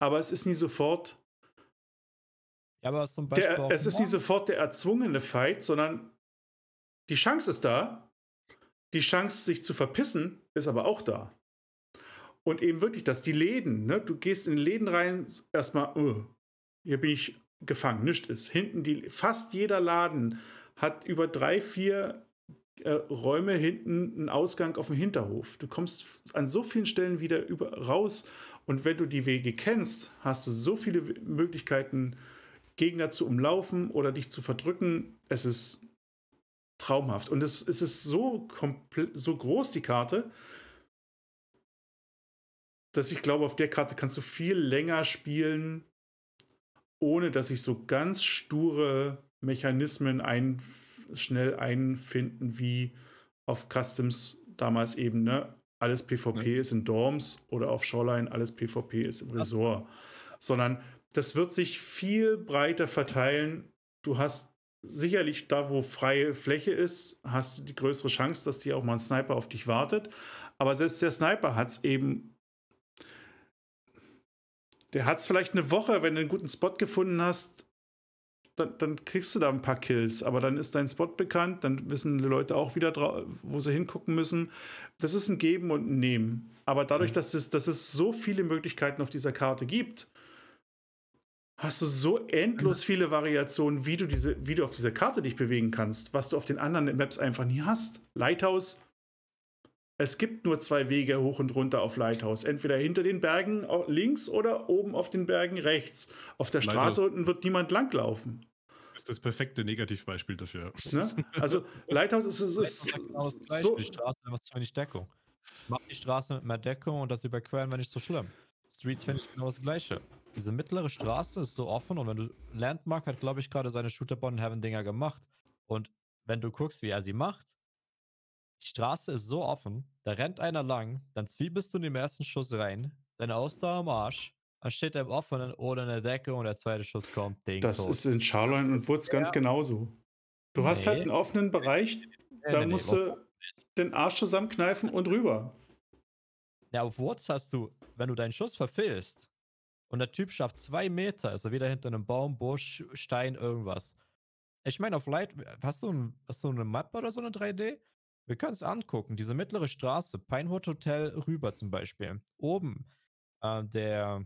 [SPEAKER 2] aber es ist nie sofort.
[SPEAKER 3] Ja, aber zum Beispiel
[SPEAKER 2] der, es ist nie sofort der erzwungene Fight, sondern die Chance ist da. Die Chance, sich zu verpissen, ist aber auch da. Und eben wirklich, dass die Läden, ne, du gehst in Läden rein, erstmal, oh, hier bin ich gefangen, nichts ist. Hinten die, fast jeder Laden hat über drei, vier äh, Räume hinten einen Ausgang auf dem Hinterhof. Du kommst an so vielen Stellen wieder über, raus und wenn du die Wege kennst, hast du so viele Möglichkeiten, Gegner zu umlaufen oder dich zu verdrücken. Es ist traumhaft. Und es, es ist so, so groß, die Karte, dass ich glaube, auf der Karte kannst du viel länger spielen, ohne dass sich so ganz sture Mechanismen ein, schnell einfinden, wie auf Customs damals eben, ne? Alles PvP ja. ist in Dorms oder auf Shoreline alles PvP ist im Resort. Sondern das wird sich viel breiter verteilen. Du hast sicherlich da, wo freie Fläche ist, hast du die größere Chance, dass dir auch mal ein Sniper auf dich wartet. Aber selbst der Sniper hat es eben der hat es vielleicht eine Woche, wenn du einen guten Spot gefunden hast, dann, dann, kriegst du da ein paar Kills. Aber dann ist dein Spot bekannt, dann wissen die Leute auch wieder, wo sie hingucken müssen. Das ist ein Geben und ein Nehmen. Aber dadurch, mhm. dass es, dass es so viele Möglichkeiten auf dieser Karte gibt, hast du so endlos viele Variationen, wie du, diese, wie du auf dieser Karte dich bewegen kannst, was du auf den anderen Maps einfach nie hast. Lighthouse es gibt nur zwei Wege hoch und runter auf Lighthouse. Entweder hinter den Bergen links oder oben auf den Bergen rechts. Auf der Straße unten wird niemand langlaufen.
[SPEAKER 1] Das ist das perfekte Negativbeispiel dafür.
[SPEAKER 2] Ne? Also Lighthouse ist, ist, ist so.
[SPEAKER 3] Die Straße einfach zu wenig Deckung. Mach die Straße mit mehr Deckung und das Überqueren wäre nicht so schlimm. Streets finde ich genau das gleiche. Diese mittlere Straße ist so offen und wenn du. Landmark hat, glaube ich, gerade seine Shooter-Bond Heaven Dinger gemacht. Und wenn du guckst, wie er sie macht, die Straße ist so offen, da rennt einer lang, dann zwiebelst du in den ersten Schuss rein, deine Ausdauer am Arsch, dann steht er im offenen oder in der Decke und der zweite Schuss kommt.
[SPEAKER 2] Ding, das tot. ist in Charlotte und Wurz ja. ganz genauso. Du nee. hast halt einen offenen Bereich, nee, da nee, musst du den Arsch zusammenkneifen und rüber.
[SPEAKER 3] Ja, auf Wurz hast du, wenn du deinen Schuss verfehlst und der Typ schafft zwei Meter, also wieder hinter einem Baum, Busch, Stein, irgendwas. Ich meine, auf Light, hast du, ein, hast du eine Map oder so eine 3D? Wir können es angucken. Diese mittlere Straße, Pinewood Hotel rüber zum Beispiel. Oben äh, der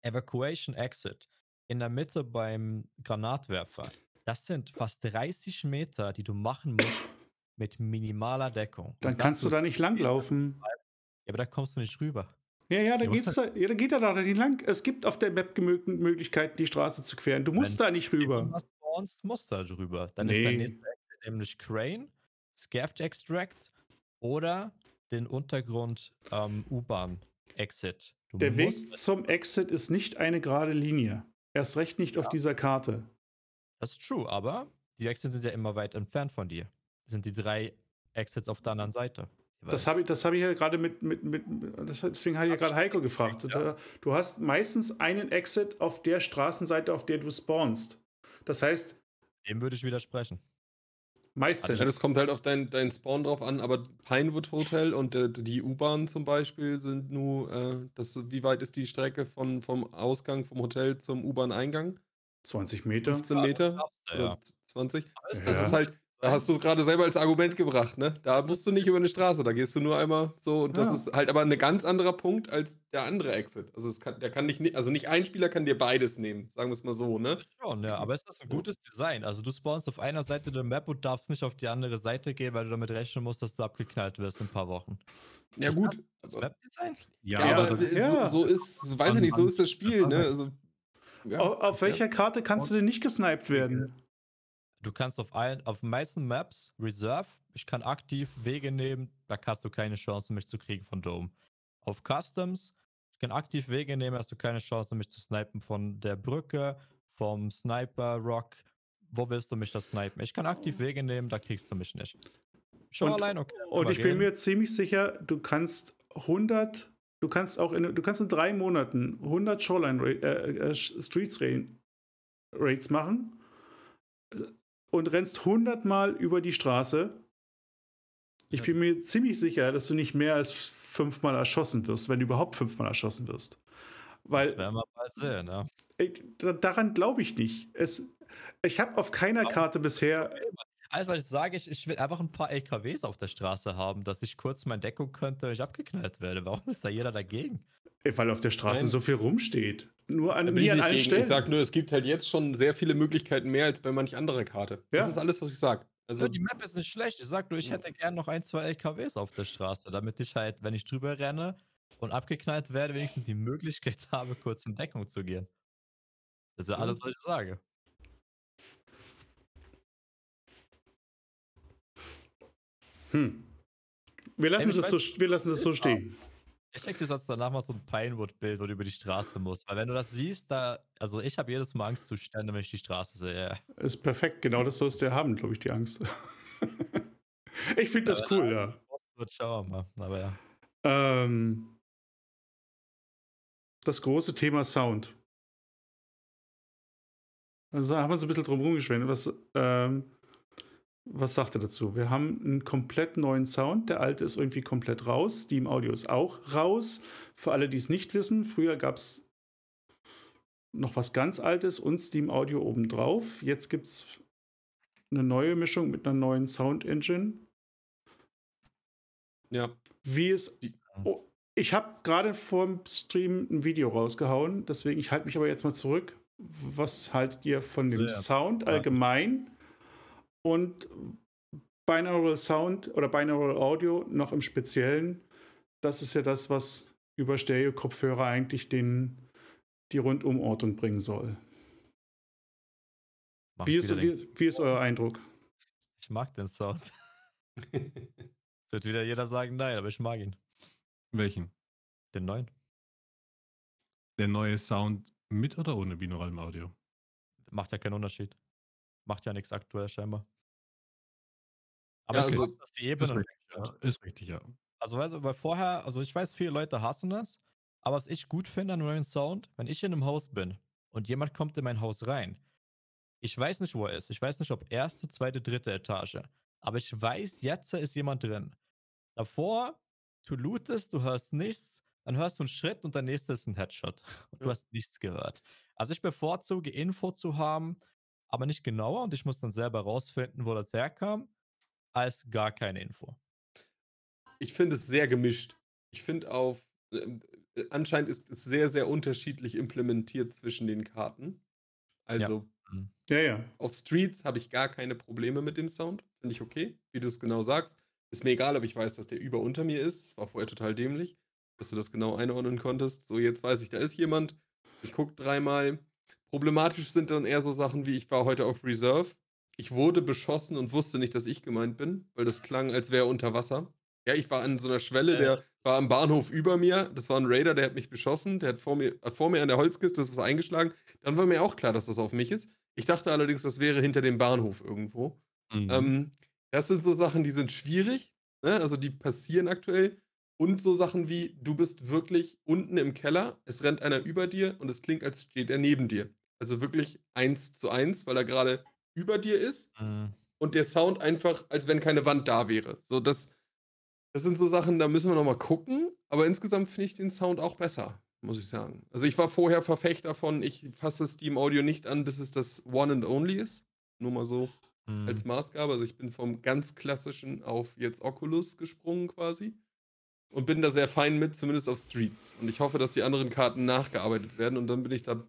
[SPEAKER 3] Evacuation Exit. In der Mitte beim Granatwerfer. Das sind fast 30 Meter, die du machen musst mit minimaler Deckung.
[SPEAKER 2] Dann kannst du da nicht langlaufen.
[SPEAKER 3] Ja, aber da kommst du nicht rüber.
[SPEAKER 2] Ja, ja, da, geht's da, ja, da geht er da nicht lang. Es gibt auf der Map Möglichkeiten, die Straße zu queren. Du musst Wenn da nicht rüber. Wenn du
[SPEAKER 3] spawnst, musst du da drüber. Dann nee. ist dein nächster Exit nämlich Crane Scaft Extract oder den Untergrund ähm, U-Bahn Exit.
[SPEAKER 2] Du Der Weg zum Exit ist nicht eine gerade Linie. Erst recht nicht ja. auf dieser Karte.
[SPEAKER 3] Das ist true, aber die Exits sind ja immer weit entfernt von dir. Das sind die drei Exits auf der anderen Seite.
[SPEAKER 2] Das habe ich, hab ich ja gerade mit, mit, mit das, deswegen habe ich ja gerade Heiko gefragt. Ja. Du hast meistens einen Exit auf der Straßenseite, auf der du spawnst. Das heißt.
[SPEAKER 3] Dem würde ich widersprechen.
[SPEAKER 2] Meistens.
[SPEAKER 4] Ja, das kommt halt auf deinen dein Spawn drauf an, aber Pinewood Hotel und äh, die U-Bahn zum Beispiel sind nur, äh, das, wie weit ist die Strecke von, vom Ausgang vom Hotel zum U-Bahn-Eingang?
[SPEAKER 2] 20 Meter.
[SPEAKER 4] 15 Meter? Ja. 20? Das ja. ist halt, Da hast du es gerade selber als Argument gebracht, ne? Da musst du nicht über eine Straße, da gehst du nur einmal so und das
[SPEAKER 2] Ja.
[SPEAKER 4] ist halt aber ein ganz anderer Punkt als der andere Exit. Also es kann, der kann nicht, also nicht ein Spieler kann dir beides nehmen, sagen wir es mal so, ne?
[SPEAKER 3] Schon, ja, aber es ist ein gutes Design. Also du spawnst auf einer Seite der Map und darfst nicht auf die andere Seite gehen, weil du damit rechnen musst, dass du abgeknallt wirst in ein paar Wochen.
[SPEAKER 4] Ja
[SPEAKER 3] Ist
[SPEAKER 4] gut,
[SPEAKER 3] Das
[SPEAKER 4] aber,
[SPEAKER 3] Map-Design?
[SPEAKER 1] Ja,
[SPEAKER 4] ja, aber
[SPEAKER 2] Ja.
[SPEAKER 4] So, so ist, weiß ich nicht, so ist das Spiel, ne? Also, ja.
[SPEAKER 2] Auf, auf welcher Karte kannst du denn nicht gesniped werden?
[SPEAKER 3] Du kannst auf allen, auf den meisten Maps Reserve, ich kann aktiv Wege nehmen, da hast du keine Chance, mich zu kriegen von Dome. Auf Customs, ich kann aktiv Wege nehmen, hast du keine Chance, mich zu snipen von der Brücke, vom Sniper Rock. Wo willst du mich da snipen? Ich kann aktiv Wege nehmen, da kriegst du mich nicht. Schon
[SPEAKER 2] Und-
[SPEAKER 3] allein, okay.
[SPEAKER 2] Und ich bin
[SPEAKER 3] gehen.
[SPEAKER 2] mir ziemlich sicher, du kannst 100, du kannst auch in, du kannst in drei Monaten 100 Shoreline äh, äh, Streets Ra Raids machen äh, und rennst 100 Mal über die Straße. Ich bin mir ziemlich sicher, dass du nicht mehr als fünfmal erschossen wirst, wenn du überhaupt fünfmal erschossen wirst.
[SPEAKER 3] Das
[SPEAKER 2] Weil
[SPEAKER 3] werden wir bald sehen, ja.
[SPEAKER 2] ich, da- daran glaube ich nicht. Es, ich habe auf keiner? Karte bisher
[SPEAKER 3] Alles, was ich sage, ich, ich will einfach ein paar LKWs auf der Straße haben, dass ich kurz meine Deckung könnte, wenn ich abgeknallt werde. Warum ist da jeder dagegen?
[SPEAKER 2] Weil auf der Straße
[SPEAKER 4] Nein.
[SPEAKER 2] so viel rumsteht. Nur an, nie
[SPEAKER 4] ich
[SPEAKER 2] an allen
[SPEAKER 4] gegen.
[SPEAKER 2] Stellen.
[SPEAKER 4] Ich sag nur, es gibt halt jetzt schon sehr viele Möglichkeiten mehr als bei manch anderer Karte. Das
[SPEAKER 2] Ja.
[SPEAKER 4] ist alles, was ich sag. Also,
[SPEAKER 3] Also die Map ist nicht schlecht. Ich sag nur, ich hätte gern noch ein, zwei LKWs auf der Straße, damit ich halt, wenn ich drüber renne und abgeknallt werde, wenigstens die Möglichkeit habe, kurz in Deckung zu gehen. Das ist ja alles, was ich sage.
[SPEAKER 2] Hm. Wir lassen,
[SPEAKER 3] ich
[SPEAKER 2] das so, wir lassen das so stehen.
[SPEAKER 3] Ich check dir sonst danach mal so ein Pinewood-Bild, wo du über die Straße musst. Weil wenn du das siehst, da, also ich habe jedes Mal Angstzustände, wenn ich die Straße sehe.
[SPEAKER 2] Ist perfekt. Genau das sollst du ja haben, glaube ich, die Angst. ich finde das cool, ja.
[SPEAKER 3] Gut, schauen wir mal. Aber ja.
[SPEAKER 2] Ähm, das große Thema Sound. Also da haben wir so ein bisschen drum rumgeschwenkt. Was, ähm, was sagt er dazu? Wir haben einen komplett neuen Sound. Der alte ist irgendwie komplett raus. Steam Audio ist auch raus. Für alle, die es nicht wissen, früher gab es noch was ganz Altes und Steam Audio obendrauf. Jetzt gibt es eine neue Mischung mit einer neuen Sound Engine.
[SPEAKER 4] ja.
[SPEAKER 2] Wie es. Oh, ich habe gerade vor dem Stream ein Video rausgehauen, deswegen ich halte mich aber jetzt mal zurück. Was haltet ihr von dem
[SPEAKER 3] Sehr.
[SPEAKER 2] Sound
[SPEAKER 3] Ja.
[SPEAKER 2] allgemein und Binaural Sound oder Binaural Audio noch im Speziellen? Das ist ja das, was über Stereo-Kopfhörer eigentlich den, die Rundumortung bringen soll. Wie ist, wie, wie ist euer Eindruck?
[SPEAKER 3] Ich mag den Sound. Es wird wieder jeder sagen nein, aber ich mag ihn.
[SPEAKER 1] Welchen?
[SPEAKER 3] Den neuen.
[SPEAKER 1] Der neue Sound mit oder ohne binauralem Audio?
[SPEAKER 3] Macht ja keinen Unterschied. Macht ja nichts aktuell scheinbar. Aber
[SPEAKER 4] Ja,
[SPEAKER 3] ich
[SPEAKER 4] also-
[SPEAKER 3] dass die
[SPEAKER 1] Ist
[SPEAKER 3] Ebene
[SPEAKER 1] richtig, ja. Ist richtig, ja.
[SPEAKER 3] Also, weißt du, weil vorher, also ich weiß, viele Leute hassen das, aber was ich gut finde an neuen Sound, wenn ich in einem Haus bin und jemand kommt in mein Haus rein, ich weiß nicht, wo er ist. Ich weiß nicht, ob erste, zweite, dritte Etage. Aber ich weiß, jetzt ist jemand drin. Davor, du lootest, du hörst nichts, dann hörst du einen Schritt und der nächste ist ein Headshot. Und du
[SPEAKER 4] Ja.
[SPEAKER 3] hast nichts gehört. Also ich bevorzuge, Info zu haben, aber nicht genauer und ich muss dann selber rausfinden, wo das herkam, als gar keine Info.
[SPEAKER 4] Ich finde es sehr gemischt. Ich finde auf, ähm, äh, anscheinend ist es sehr, sehr unterschiedlich implementiert zwischen den Karten. Also
[SPEAKER 2] Ja, ja.
[SPEAKER 4] auf Streets habe ich gar keine Probleme mit dem Sound. Finde ich okay, wie du es genau sagst. Ist mir egal, ob ich weiß, dass der über unter mir ist. War vorher total dämlich, dass du das genau einordnen konntest. So, jetzt weiß ich, da ist jemand. Ich gucke dreimal. Problematisch sind dann eher so Sachen wie, ich war heute auf Reserve. Ich wurde beschossen und wusste nicht, dass ich gemeint bin, weil das klang, als wäre er unter Wasser. Ja, ich war an so einer Schwelle,
[SPEAKER 3] Äh.
[SPEAKER 4] der war am Bahnhof über mir. Das war ein Raider, der hat mich beschossen. Der hat vor mir, hat vor mir an der Holzkiste das was eingeschlagen. Dann war mir auch klar, dass das auf mich ist. Ich dachte allerdings, das wäre hinter dem Bahnhof irgendwo.
[SPEAKER 1] Mhm.
[SPEAKER 4] Ähm, das sind so Sachen, die sind schwierig. Ne? Also die passieren aktuell. Und so Sachen wie, du bist wirklich unten im Keller, es rennt einer über dir und es klingt, als steht er neben dir. Also wirklich eins zu eins, weil er gerade über dir ist
[SPEAKER 3] Mhm.
[SPEAKER 4] und der Sound einfach, als wenn keine Wand da wäre. So, das, das sind so Sachen, da müssen wir nochmal gucken. Aber insgesamt finde ich den Sound auch besser, muss ich sagen. Also ich war vorher Verfechter von, ich fasse Steam Audio nicht an, bis es das One and Only ist. Nur mal so
[SPEAKER 3] Mhm.
[SPEAKER 4] als Maßgabe. Also ich bin vom ganz klassischen auf jetzt Oculus gesprungen quasi. Und bin da sehr fein mit, zumindest auf Streets. Und ich hoffe, dass die anderen Karten nachgearbeitet werden und dann bin ich da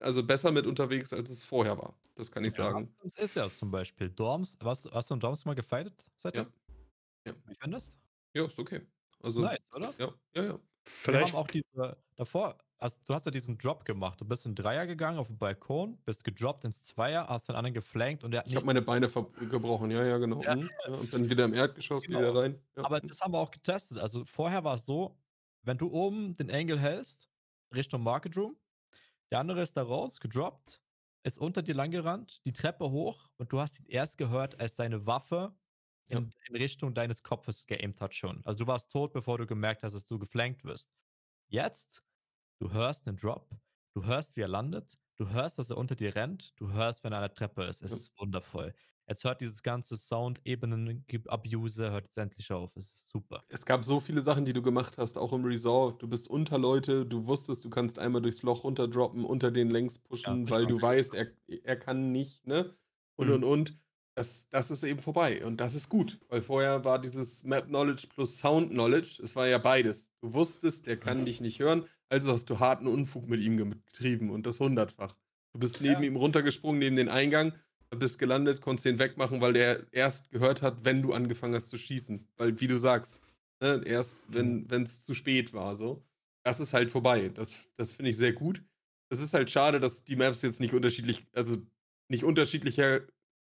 [SPEAKER 4] also besser mit unterwegs, als es vorher war. Das kann ich
[SPEAKER 3] Ja,
[SPEAKER 4] sagen.
[SPEAKER 3] Das ist ja zum Beispiel. Dorms, was, hast du in Dorms mal gefightet seitdem?
[SPEAKER 4] Ja. Ja.
[SPEAKER 3] Wie findest
[SPEAKER 4] Ja, ist okay. Also,
[SPEAKER 3] Nice, oder?
[SPEAKER 4] ja, ja, ja.
[SPEAKER 3] Wir
[SPEAKER 2] Vielleicht
[SPEAKER 3] haben auch diese, davor, also du hast ja diesen Drop gemacht. Du bist in Dreier gegangen auf den Balkon, bist gedroppt ins Zweier, hast den anderen geflankt und der hat
[SPEAKER 4] Ich habe meine Beine gebrochen, ja, ja, genau.
[SPEAKER 3] Ja.
[SPEAKER 4] Mhm. Ja, und dann wieder im Erdgeschoss
[SPEAKER 3] Genau.
[SPEAKER 4] wieder rein. Ja.
[SPEAKER 3] Aber das haben wir auch getestet. Also vorher war es so, wenn du oben den Angle hältst, Richtung Market Room, der andere ist da raus, gedroppt, ist unter dir lang gerannt, die Treppe hoch und du hast ihn erst gehört, als seine Waffe
[SPEAKER 4] Ja.
[SPEAKER 3] in, in Richtung deines Kopfes geaimt hat schon. Also du warst tot, bevor du gemerkt hast, dass du geflankt wirst. Jetzt, du hörst den Drop, du hörst, wie er landet, du hörst, dass er unter dir rennt, du hörst, wenn er an der Treppe ist. Es
[SPEAKER 4] Ja.
[SPEAKER 3] ist wundervoll. Jetzt hört dieses ganze Sound-Ebenen-Abuse, hört jetzt endlich auf. Es ist super.
[SPEAKER 4] Es gab so viele Sachen, die du gemacht hast, auch im Resort. Du bist unter Leute, du wusstest, du kannst einmal durchs Loch runterdroppen, unter den längs pushen,
[SPEAKER 3] Ja,
[SPEAKER 4] weil du weißt, er, er kann nicht, ne? Und
[SPEAKER 2] Mhm.
[SPEAKER 4] und und. Das, das ist eben vorbei. Und das ist gut. Weil vorher war dieses Map Knowledge plus Sound Knowledge, es war ja beides. Du wusstest, der kann dich nicht hören, also hast du harten Unfug mit ihm getrieben und das hundertfach. Du bist neben ihm runtergesprungen, neben den Eingang, bist gelandet, konntest den wegmachen, weil der erst gehört hat, wenn du angefangen hast zu schießen. Weil, wie du sagst, ne, erst wenn es zu spät war, so. Das ist halt vorbei. Das, das finde ich sehr gut. Es ist halt schade, dass die Maps jetzt nicht unterschiedlich, also nicht unterschiedlicher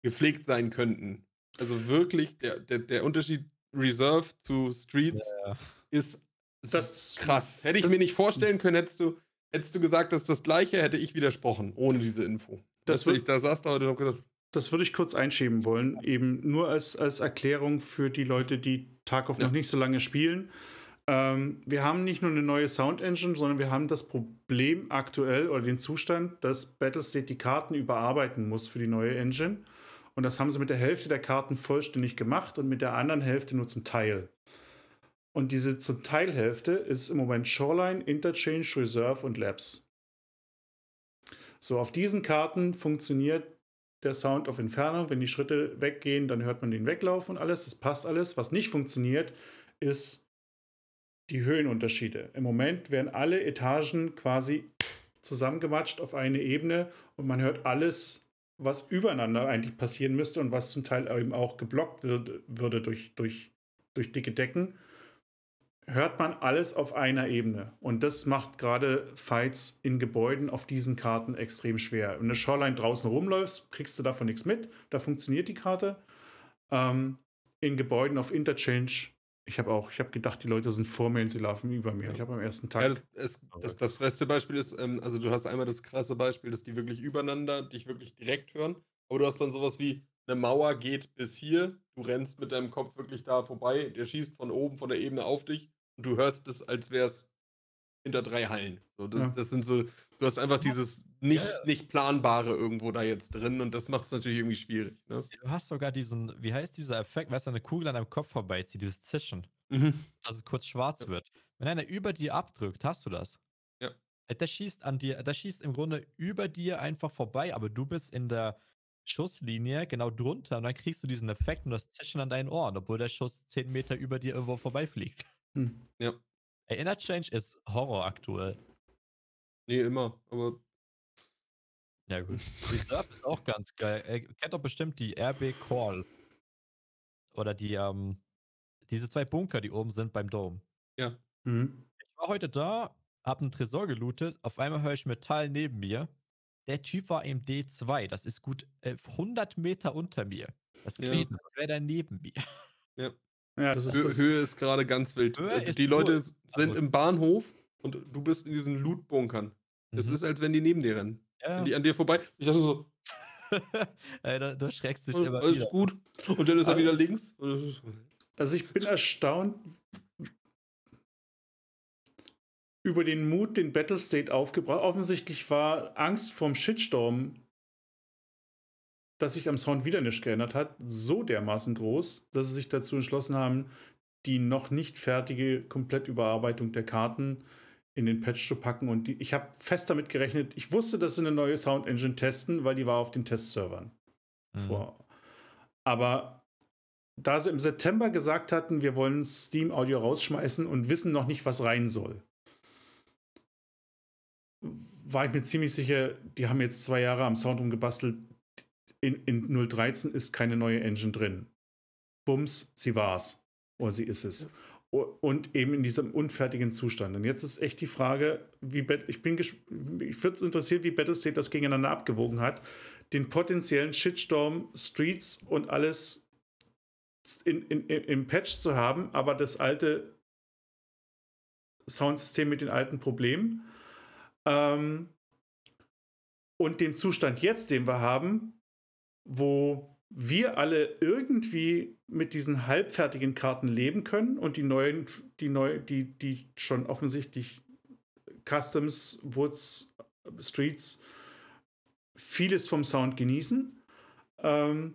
[SPEAKER 4] gepflegt sein könnten. Also wirklich, der, der, der Unterschied Reserve zu Streets
[SPEAKER 3] Ja.
[SPEAKER 4] ist, ist
[SPEAKER 2] Das-
[SPEAKER 4] krass. Hätte ich mir nicht vorstellen können, hättest du, hättest du gesagt, das ist das gleiche, hätte ich widersprochen, ohne diese Info.
[SPEAKER 2] Das
[SPEAKER 4] weißt du, ich, da saß da heute noch gedacht,
[SPEAKER 2] Das würde ich kurz einschieben wollen, eben nur als, als Erklärung für die Leute, die Tarkov
[SPEAKER 4] Ja.
[SPEAKER 2] noch nicht so lange spielen. Ähm, wir haben nicht nur eine neue Sound Engine, sondern wir haben das Problem aktuell oder den Zustand, dass Battlestate die Karten überarbeiten muss für die neue Engine. Und das haben sie mit der Hälfte der Karten vollständig gemacht und mit der anderen Hälfte nur zum Teil. Und diese zum Teilhälfte ist im Moment Shoreline, Interchange, Reserve und Labs. So, auf diesen Karten funktioniert der Sound auf Entfernung. Wenn die Schritte weggehen, dann hört man den weglaufen und alles. Das passt alles. Was nicht funktioniert, ist die Höhenunterschiede. Im Moment werden alle Etagen quasi zusammengematscht auf eine Ebene und man hört alles, was übereinander eigentlich passieren müsste und was zum Teil eben auch geblockt wird, würde durch, durch, durch dicke Decken, hört man alles auf einer Ebene. Und das macht gerade Fights in Gebäuden auf diesen Karten extrem schwer. Wenn du Shoreline draußen rumläufst, kriegst du davon nichts mit. Da funktioniert die Karte. Ähm, in Gebäuden auf Interchange, ich habe auch, ich habe gedacht, die Leute sind vor mir und sie laufen über mir.
[SPEAKER 4] Ja.
[SPEAKER 2] Ich habe am ersten
[SPEAKER 4] Ja,
[SPEAKER 2] Tag.
[SPEAKER 4] es, das, das beste Beispiel ist, ähm, also du hast einmal das krasse Beispiel, dass die wirklich übereinander dich wirklich direkt hören, aber du hast dann sowas wie, eine Mauer geht bis hier, du rennst mit deinem Kopf wirklich da vorbei, der schießt von oben, von der Ebene auf dich und du hörst es, als wäre es hinter drei Hallen. So, das,
[SPEAKER 2] Ja.
[SPEAKER 4] das sind so, du hast einfach dieses nicht,
[SPEAKER 3] Ja,
[SPEAKER 4] nicht planbare irgendwo da jetzt drin und das macht es natürlich irgendwie schwierig. Ne?
[SPEAKER 3] Du hast sogar diesen, wie heißt dieser Effekt, weißt du, eine Kugel an deinem Kopf vorbeizieht, dieses Zischen,
[SPEAKER 4] Mhm.
[SPEAKER 3] dass es kurz schwarz
[SPEAKER 4] Ja.
[SPEAKER 3] wird. Wenn einer über dir abdrückt, hast du das.
[SPEAKER 4] Ja.
[SPEAKER 3] Äh, Der schießt an dir, der schießt im Grunde über dir einfach vorbei, aber du bist in der Schusslinie genau drunter und dann kriegst du diesen Effekt und das Zischen an deinen Ohren, obwohl der Schuss 10 Meter über dir irgendwo vorbeifliegt.
[SPEAKER 2] Hm.
[SPEAKER 4] Ja.
[SPEAKER 3] Ey, Interchange ist Horror aktuell.
[SPEAKER 4] Nee, immer, aber
[SPEAKER 3] Ja, gut. Reserve ist auch ganz geil. Ihr kennt doch bestimmt die RB Call. Oder die, ähm, diese zwei Bunker, die oben sind beim Dome.
[SPEAKER 2] Mhm.
[SPEAKER 3] Ich war heute da, hab einen Tresor gelootet, auf einmal höre ich Metall neben mir. Der Typ war im D2, das ist gut äh, 100 Meter unter mir. Das
[SPEAKER 4] Ja.
[SPEAKER 3] klingt, als wäre der neben mir.
[SPEAKER 2] Ja, das ist
[SPEAKER 4] Hö
[SPEAKER 2] das.
[SPEAKER 4] Höhe ist gerade ganz wild.
[SPEAKER 3] Höhe
[SPEAKER 4] Äh,
[SPEAKER 3] ist
[SPEAKER 4] die Leute sind
[SPEAKER 3] also-
[SPEAKER 4] im Bahnhof und du bist in diesen Loot-Bunkern. Es
[SPEAKER 3] Mhm.
[SPEAKER 4] ist, als wenn die neben dir rennen.
[SPEAKER 3] ja.
[SPEAKER 4] Wenn die an dir vorbei. Ich dachte so,
[SPEAKER 3] da, du schreckst dich
[SPEAKER 4] "Oh,
[SPEAKER 3] immer
[SPEAKER 4] alles
[SPEAKER 3] wieder.
[SPEAKER 4] gut. Und dann ist er
[SPEAKER 2] Ah.
[SPEAKER 4] wieder links.
[SPEAKER 2] Also ich bin erstaunt über den Mut, den Battlestate aufgebracht. Offensichtlich war Angst vorm Shitstorm, dass sich am Sound wieder nicht geändert hat, so dermaßen groß, dass sie sich dazu entschlossen haben, die noch nicht fertige Komplettüberarbeitung der Karten in den Patch zu packen. Und die, ich habe fest damit gerechnet, ich wusste, dass sie eine neue Sound Engine testen, weil die war auf den Testservern
[SPEAKER 3] Mhm.
[SPEAKER 2] vor. Aber da sie im September gesagt hatten, wir wollen Steam Audio rausschmeißen und wissen noch nicht, was rein soll, war ich mir ziemlich sicher, die haben jetzt zwei Jahre am Sound rumgebastelt. In, in 013 ist keine neue Engine drin. Bums, sie war's. Oder sie ist es. Und eben in diesem unfertigen Zustand. Und jetzt ist echt die Frage, wie ich bin ich würde es interessieren, wie Battlestate das gegeneinander abgewogen hat. Den potenziellen Shitstorm, Streets und alles in, in, im Patch zu haben, aber das alte Soundsystem mit den alten Problemen. Ähm, und dem Zustand jetzt, den wir haben, wo wir alle irgendwie mit diesen halbfertigen Karten leben können und die neuen, die neu, die, die schon offensichtlich Customs, Woods, Streets vieles vom Sound genießen. Ähm,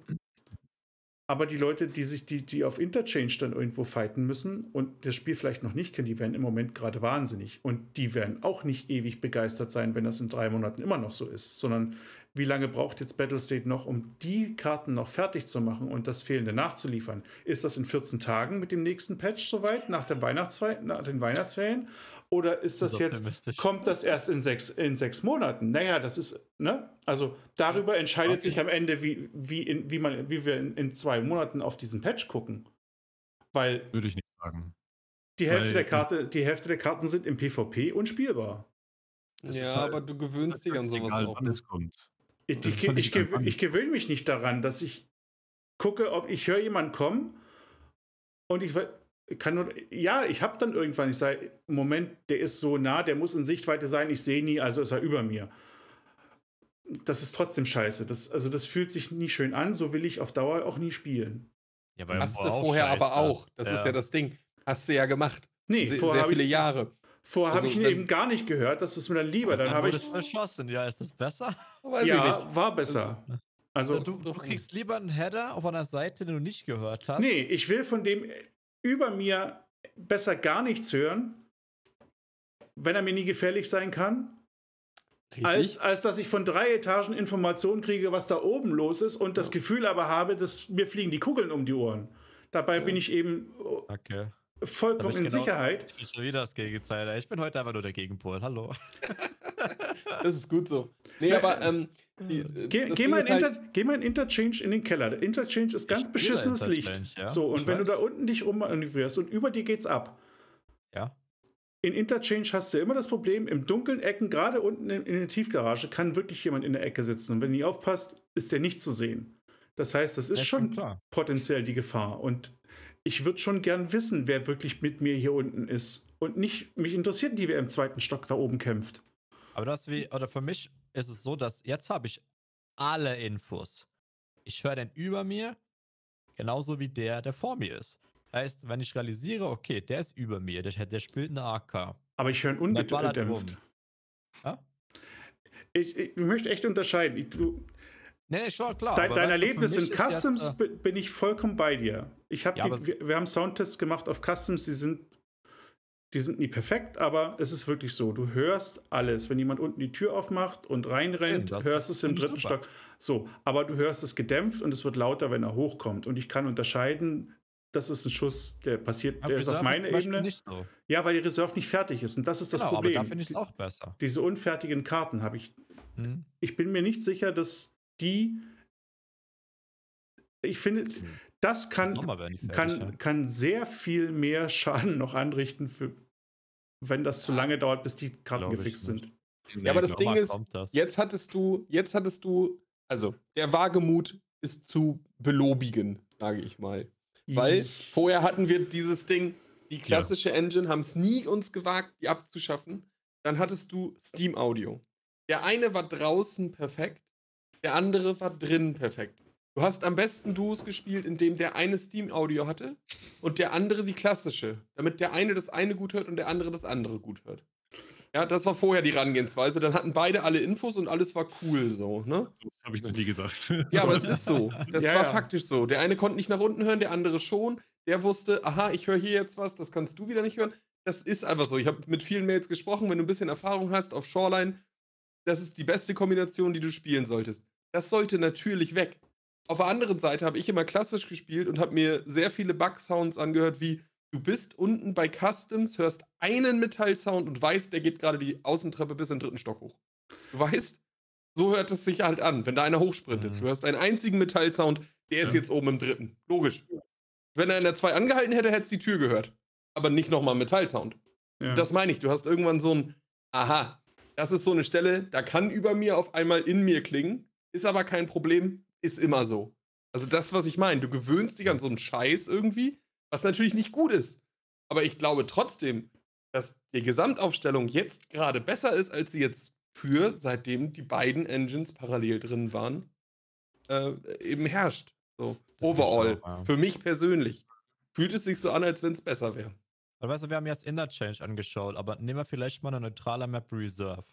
[SPEAKER 2] aber die Leute, die sich, die, die auf Interchange dann irgendwo fighten müssen und das Spiel vielleicht noch nicht kennen, die werden im Moment gerade wahnsinnig. Und die werden auch nicht ewig begeistert sein, wenn das in drei Monaten immer noch so ist, sondern wie lange braucht jetzt Battlestate noch, um die Karten noch fertig zu machen und das Fehlende nachzuliefern? Ist das in 14 Tagen mit dem nächsten Patch soweit, nach, der nach den Weihnachtsferien? Oder ist das, das jetzt, kommt das erst in sechs, in sechs Monaten? Naja, das ist, ne? Also darüber entscheidet okay. sich am Ende, wie, wie, in, wie, man, wie wir in, in zwei Monaten auf diesen Patch gucken. Weil.
[SPEAKER 1] Würde ich nicht sagen.
[SPEAKER 2] Die Hälfte, der Karte, die Hälfte der Karten sind im PvP unspielbar.
[SPEAKER 4] Das ja, halt, aber du gewöhnst dich an sowas egal, auch. Wann es kommt.
[SPEAKER 2] Ich, ich, ich, ich gewöhne mich nicht daran, dass ich gucke, ob ich höre jemanden kommen und ich kann nur, ja, ich habe dann irgendwann, ich sage, Moment, der ist so nah, der muss in Sichtweite sein, ich sehe nie, also ist er über mir. Das ist trotzdem scheiße. Das, also das fühlt sich nie schön an, so will ich auf Dauer auch nie spielen.
[SPEAKER 4] Ja, Hast du vorher aber auch. Das ja. ist ja das Ding. Hast du ja gemacht. Nee, Se sehr viele Jahre.
[SPEAKER 2] Vorher also, habe ich ihn eben gar nicht gehört, das ist mir dann lieber. Dann, dann habe ich
[SPEAKER 3] verschossen. Ja, ist das besser?
[SPEAKER 2] Weiß ja, war besser.
[SPEAKER 3] Also, du, du, kriegst lieber einen Header auf einer Seite, den du nicht gehört hast.
[SPEAKER 2] Nee, ich will von dem über mir besser gar nichts hören, wenn er mir nie gefährlich sein kann. Als, als dass ich von drei Etagen Informationen kriege, was da oben los ist und das Gefühl aber habe, dass mir fliegen die Kugeln um die Ohren. Dabei ja. bin ich eben okay vollkommen in genau, Sicherheit.
[SPEAKER 3] Ich bin schon wieder das Gegenteil. Ich bin heute einfach nur der Gegenpol. Hallo.
[SPEAKER 4] das ist gut so. Nee, aber ähm,
[SPEAKER 2] die, äh, geh, geh, mal halt Inter, geh, mal in Interchange in den Keller. Der Interchange ist ganz beschissenes Licht. Ja? So, und ich wenn weiß. du da unten dich ummanövrierst und über dir geht's ab.
[SPEAKER 3] Ja.
[SPEAKER 2] In Interchange hast du immer das Problem, im dunklen Ecken, gerade unten in, in der Tiefgarage, kann wirklich jemand in der Ecke sitzen. Und wenn du nicht aufpasst, ist der nicht zu sehen. Das heißt, das ist ja, schon potenziell die Gefahr. Und ich würde schon gern wissen, wer wirklich mit mir hier unten ist. Und nicht, mich interessiert die, wer im zweiten Stock da oben kämpft.
[SPEAKER 3] Aber das wie, oder für mich ist es so, dass jetzt habe ich alle Infos. Ich höre den über mir, genauso wie der, der vor mir ist. Heißt, wenn ich realisiere, okay, der ist über mir, der, der spielt eine AK.
[SPEAKER 2] Aber ich höre ihn ungedämpft. Ja? Ich, ich, möchte echt unterscheiden. Ich, du,
[SPEAKER 3] Nee, schon klar.
[SPEAKER 2] Dein, dein Erlebnis in Customs jetzt, äh, bin ich vollkommen bei dir. Ich hab ja, die, wir, wir, haben Soundtests gemacht auf Customs, die sind, die sind nie perfekt, aber es ist wirklich so. Du hörst alles. Wenn jemand unten die Tür aufmacht und reinrennt, ja, hörst es im dritten super. Stock. So, aber du hörst es gedämpft und es wird lauter, wenn er hochkommt. Und ich kann unterscheiden, das ist ein Schuss, der passiert, aber der Reserve ist auf meiner Ebene. So. Ja, weil die Reserve nicht fertig ist. Und das ist genau, das Problem. Aber
[SPEAKER 3] da finde ich es auch besser.
[SPEAKER 2] Diese unfertigen Karten habe ich. Hm. Ich bin mir nicht sicher, dass die, ich finde, das kann, fertig, kann, ja. kann sehr viel mehr Schaden noch anrichten, für, wenn das zu lange dauert, bis die Karten gefixt sind.
[SPEAKER 4] Nee, ja, aber das Ding ist, jetzt hattest du, jetzt hattest du, also der Wagemut ist zu belobigen, sage ich mal. Weil vorher hatten wir dieses Ding, die klassische ja. Engine, haben es nie uns gewagt, die abzuschaffen. Dann hattest du Steam Audio. Der eine war draußen perfekt, der andere war drin perfekt. Du hast am besten Duos gespielt, indem der eine Steam-Audio hatte und der andere die klassische, damit der eine das eine gut hört und der andere das andere gut hört. Ja, das war vorher die Herangehensweise. Dann hatten beide alle Infos und alles war cool so, ne?
[SPEAKER 1] So habe ich noch nie gedacht.
[SPEAKER 4] Ja, aber es ist so. Das ja, war ja. faktisch so. Der eine konnte nicht nach unten hören, der andere schon. Der wusste, aha, ich höre hier jetzt was, das kannst du wieder nicht hören. Das ist einfach so. Ich habe mit vielen Mails gesprochen, wenn du ein bisschen Erfahrung hast auf Shoreline, das ist die beste Kombination, die du spielen solltest. Das sollte natürlich weg. Auf der anderen Seite habe ich immer klassisch gespielt und habe mir sehr viele Bug-Sounds angehört, wie du bist unten bei Customs, hörst einen Metall-Sound und weißt, der geht gerade die Außentreppe bis in den dritten Stock hoch. Du weißt, so hört es sich halt an, wenn da einer hochsprintet.
[SPEAKER 3] Mhm.
[SPEAKER 4] Du hörst einen einzigen Metall-Sound, der ist
[SPEAKER 2] Ja.
[SPEAKER 4] jetzt oben im dritten. Logisch. Wenn er in der 2 angehalten hätte, hätte es die Tür gehört. Aber nicht nochmal Metall-Sound.
[SPEAKER 2] Ja.
[SPEAKER 4] Das meine ich. Du hast irgendwann so ein, aha, das ist so eine Stelle, da kann über mir auf einmal in mir klingen, ist aber kein Problem, ist immer so. Also das, was ich meine, du gewöhnst dich an so einen Scheiß irgendwie, was natürlich nicht gut ist. Aber ich glaube trotzdem, dass die Gesamtaufstellung jetzt gerade besser ist, als sie jetzt für, seitdem die beiden Engines parallel drin waren, äh, eben herrscht. So,
[SPEAKER 3] Das
[SPEAKER 4] overall.
[SPEAKER 3] auch, ja.
[SPEAKER 4] Für mich persönlich. Fühlt es sich so an, als wenn es besser wäre.
[SPEAKER 3] Weißt du, wir haben jetzt Interchange angeschaut, aber nehmen wir vielleicht mal eine neutrale Map Reserve.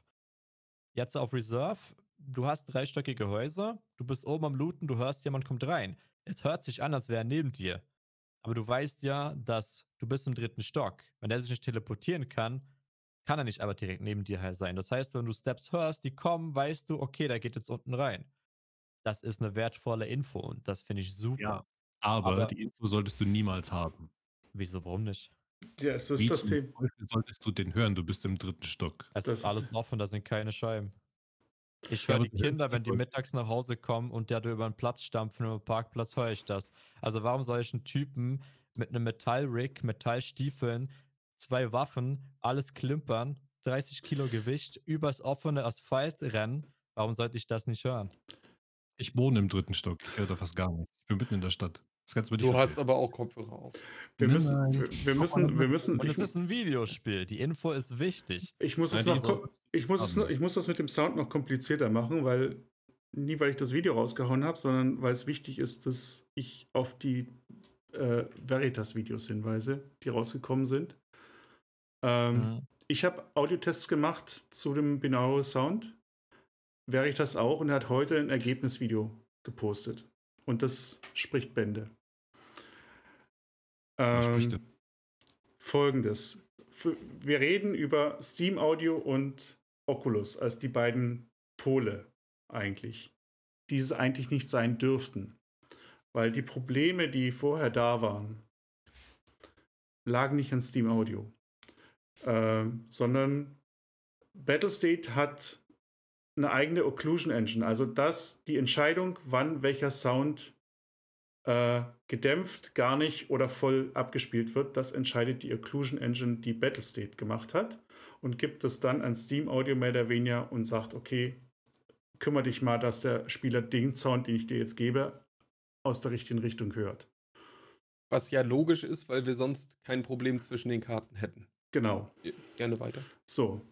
[SPEAKER 3] Jetzt auf Reserve, du hast dreistöckige Häuser, du bist oben am Looten, du hörst, jemand kommt rein. Es hört sich an, als wäre er neben dir. Aber du weißt ja, dass du bist im dritten Stock. Wenn er sich nicht teleportieren kann, kann er nicht aber direkt neben dir sein. Das heißt, wenn du Steps hörst, die kommen, weißt du, okay, der geht jetzt unten rein. Das ist eine wertvolle Info und das finde ich super.
[SPEAKER 1] Ja. Aber,
[SPEAKER 3] Aber-
[SPEAKER 1] die Info solltest du niemals haben.
[SPEAKER 3] Wieso, warum nicht?
[SPEAKER 2] ja, das
[SPEAKER 1] Wie
[SPEAKER 2] ist das
[SPEAKER 1] zum
[SPEAKER 2] Thema.
[SPEAKER 1] Solltest du den hören? Du bist im dritten Stock.
[SPEAKER 3] Es
[SPEAKER 2] Das
[SPEAKER 3] ist alles offen, da sind keine Scheiben. Ich höre die
[SPEAKER 1] du
[SPEAKER 3] Kinder, wenn die mittags nach Hause kommen und der da über den Platz stampfen, über den Parkplatz, höre ich das. Also warum soll ich einen Typen mit einem Metallrig, Metallstiefeln, zwei Waffen, alles klimpern, 30 Kilo Gewicht, übers offene Asphalt rennen? Warum sollte ich das nicht hören?
[SPEAKER 1] Ich wohne im dritten Stock. Ich höre da fast gar nichts. Ich bin mitten in der Stadt. Das kannst du mir nicht
[SPEAKER 4] Du hast aber auch Kopfhörer auf.
[SPEAKER 2] Wir
[SPEAKER 1] Nein,
[SPEAKER 2] müssen,
[SPEAKER 1] nein.
[SPEAKER 2] wir, wir müssen, wir müssen,
[SPEAKER 3] Und es ist ein Videospiel. Die Info ist wichtig.
[SPEAKER 2] ich muss es noch, kom- ich muss es, noch- ich muss das mit dem Sound noch komplizierter machen, weil nie, weil ich das Video rausgehauen habe, sondern weil es wichtig ist, dass ich auf die äh, Veritas-Videos hinweise, die rausgekommen sind. Ähm,
[SPEAKER 3] Mhm.
[SPEAKER 2] Ich habe Audiotests gemacht zu dem Binaural Sound. Veritas auch und er hat heute ein Ergebnisvideo gepostet. Und das spricht Bände. Ähm, Folgendes. Wir reden über Steam Audio und Oculus als die beiden Pole eigentlich, die es eigentlich nicht sein dürften. Weil die Probleme, die vorher da waren, lagen nicht an Steam Audio, ähm, sondern Battlestate hat eine eigene Occlusion Engine, also das die Entscheidung, wann welcher Sound äh, gedämpft, gar nicht oder voll abgespielt wird, das entscheidet die Occlusion Engine, die Battlestate gemacht hat und gibt es dann an Steam Audio mehr oder weniger und sagt, okay, kümmere dich mal, dass der Spieler den Sound, den ich dir jetzt gebe, aus der richtigen Richtung hört.
[SPEAKER 4] Was ja logisch ist, weil wir sonst kein Problem zwischen den Karten hätten.
[SPEAKER 2] Genau.
[SPEAKER 4] Gerne weiter.
[SPEAKER 2] So.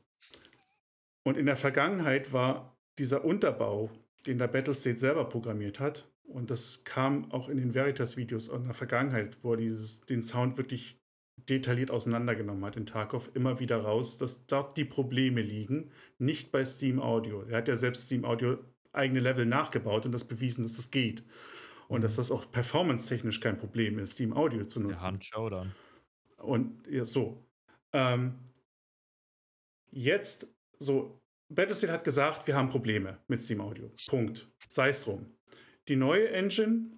[SPEAKER 2] Und in der Vergangenheit war dieser Unterbau, den der Battlestate selber programmiert hat, und das kam auch in den Veritas-Videos in der Vergangenheit, wo er dieses, den Sound wirklich detailliert auseinandergenommen hat in Tarkov, immer wieder raus, dass dort die Probleme liegen, nicht bei Steam Audio. Er hat ja selbst Steam Audio eigene Level nachgebaut und das bewiesen, dass das geht. Und dass das auch performance-technisch kein Problem ist, Steam Audio zu nutzen.
[SPEAKER 3] Hand Showdown.
[SPEAKER 2] Und ja, so. Ähm, jetzt, so, Battlestate hat gesagt, wir haben Probleme mit Steam Audio. Punkt. Sei es drum. Die neue Engine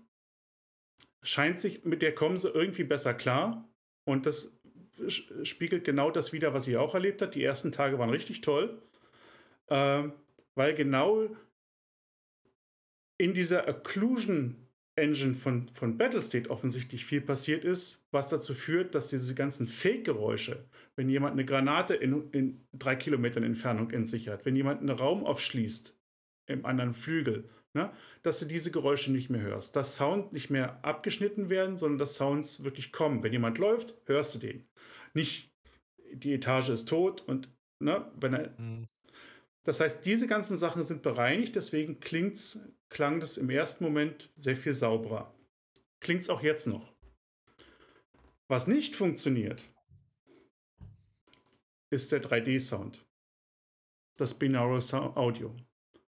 [SPEAKER 2] scheint sich, mit der kommen sie irgendwie besser klar. Und das spiegelt genau das wider, was sie auch erlebt hat. Die ersten Tage waren richtig toll. Ähm, weil genau in dieser Occlusion Engine von, von Battlestate offensichtlich viel passiert ist, was dazu führt, dass diese ganzen Fake-Geräusche, wenn jemand eine Granate in, in drei Kilometern Entfernung in sich hat, wenn jemand einen Raum aufschließt im anderen Flügel, ne, dass du diese Geräusche nicht mehr hörst. Dass Sound nicht mehr abgeschnitten werden, sondern dass Sounds wirklich kommen. Wenn jemand läuft, hörst du den. Nicht die Etage ist tot und ne, wenn er
[SPEAKER 3] Mhm.
[SPEAKER 2] das heißt, diese ganzen Sachen sind bereinigt, deswegen klingt's, klang das im ersten Moment sehr viel sauberer. Klingt es auch jetzt noch. Was nicht funktioniert, ist der 3D-Sound. Das Sound Audio.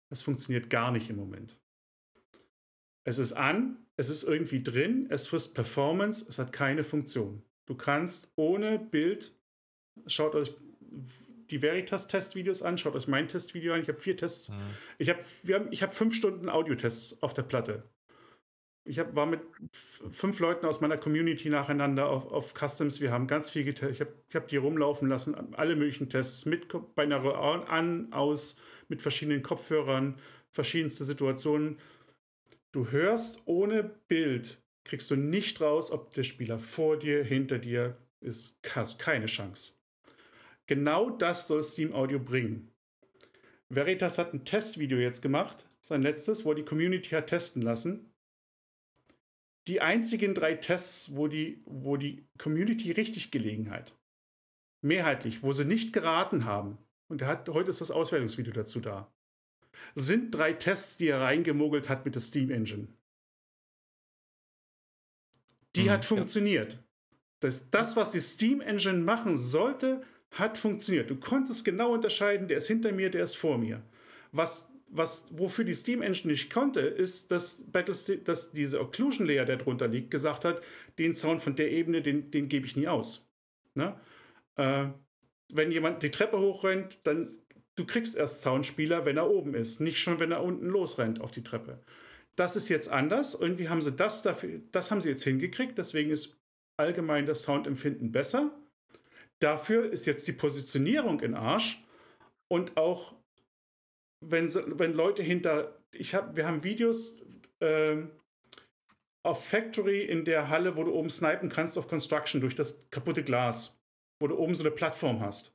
[SPEAKER 2] Das funktioniert gar nicht im Moment. Es ist an, es ist irgendwie drin, es frisst Performance, es hat keine Funktion. Du kannst ohne Bild, schaut euch die Veritas-Testvideos an, schaut euch mein Testvideo an. Ich habe vier Tests.
[SPEAKER 3] Mhm.
[SPEAKER 2] Ich habe hab fünf Stunden Audiotests auf der Platte. ich hab, war mit fünf Leuten aus meiner Community nacheinander auf, auf Customs. Wir haben ganz viel getestet. Ich habe ich hab die rumlaufen lassen, alle möglichen Tests mit Binaural an, aus, mit verschiedenen Kopfhörern, verschiedenste Situationen. Du hörst ohne Bild, kriegst du nicht raus, ob der Spieler vor dir, hinter dir ist. Hast keine Chance. Genau das soll Steam Audio bringen. Veritas hat ein Testvideo jetzt gemacht, sein letztes, wo die Community hat testen lassen die einzigen drei Tests, wo die, wo die Community richtig gelegen hat. Mehrheitlich, wo sie nicht geraten haben. Und er hat, heute ist das Auswertungsvideo dazu da. Sind drei Tests, die er reingemogelt hat mit der Steam Engine. Die mhm, hat funktioniert. Ja. Das, das, was die Steam Engine machen sollte, hat funktioniert. Du konntest genau unterscheiden, der ist hinter mir, der ist vor mir. Was was, wofür die Steam Engine nicht konnte, ist, dass, dass diese Occlusion Layer, der drunter liegt, gesagt hat, den Sound von der Ebene, den, den gebe ich nie aus. Ne? Äh, wenn jemand die Treppe hochrennt, dann du kriegst erst Soundspieler, wenn er oben ist, nicht schon, wenn er unten losrennt auf die Treppe. Das ist jetzt anders. Irgendwie haben sie das dafür, das haben sie jetzt hingekriegt, deswegen ist allgemein das Soundempfinden besser. Dafür ist jetzt die Positionierung in Arsch und auch wenn, wenn Leute hinter, ich hab, wir haben Videos äh, auf Factory in der Halle, wo du oben snipen kannst auf Construction durch das kaputte Glas, wo du oben so eine Plattform hast.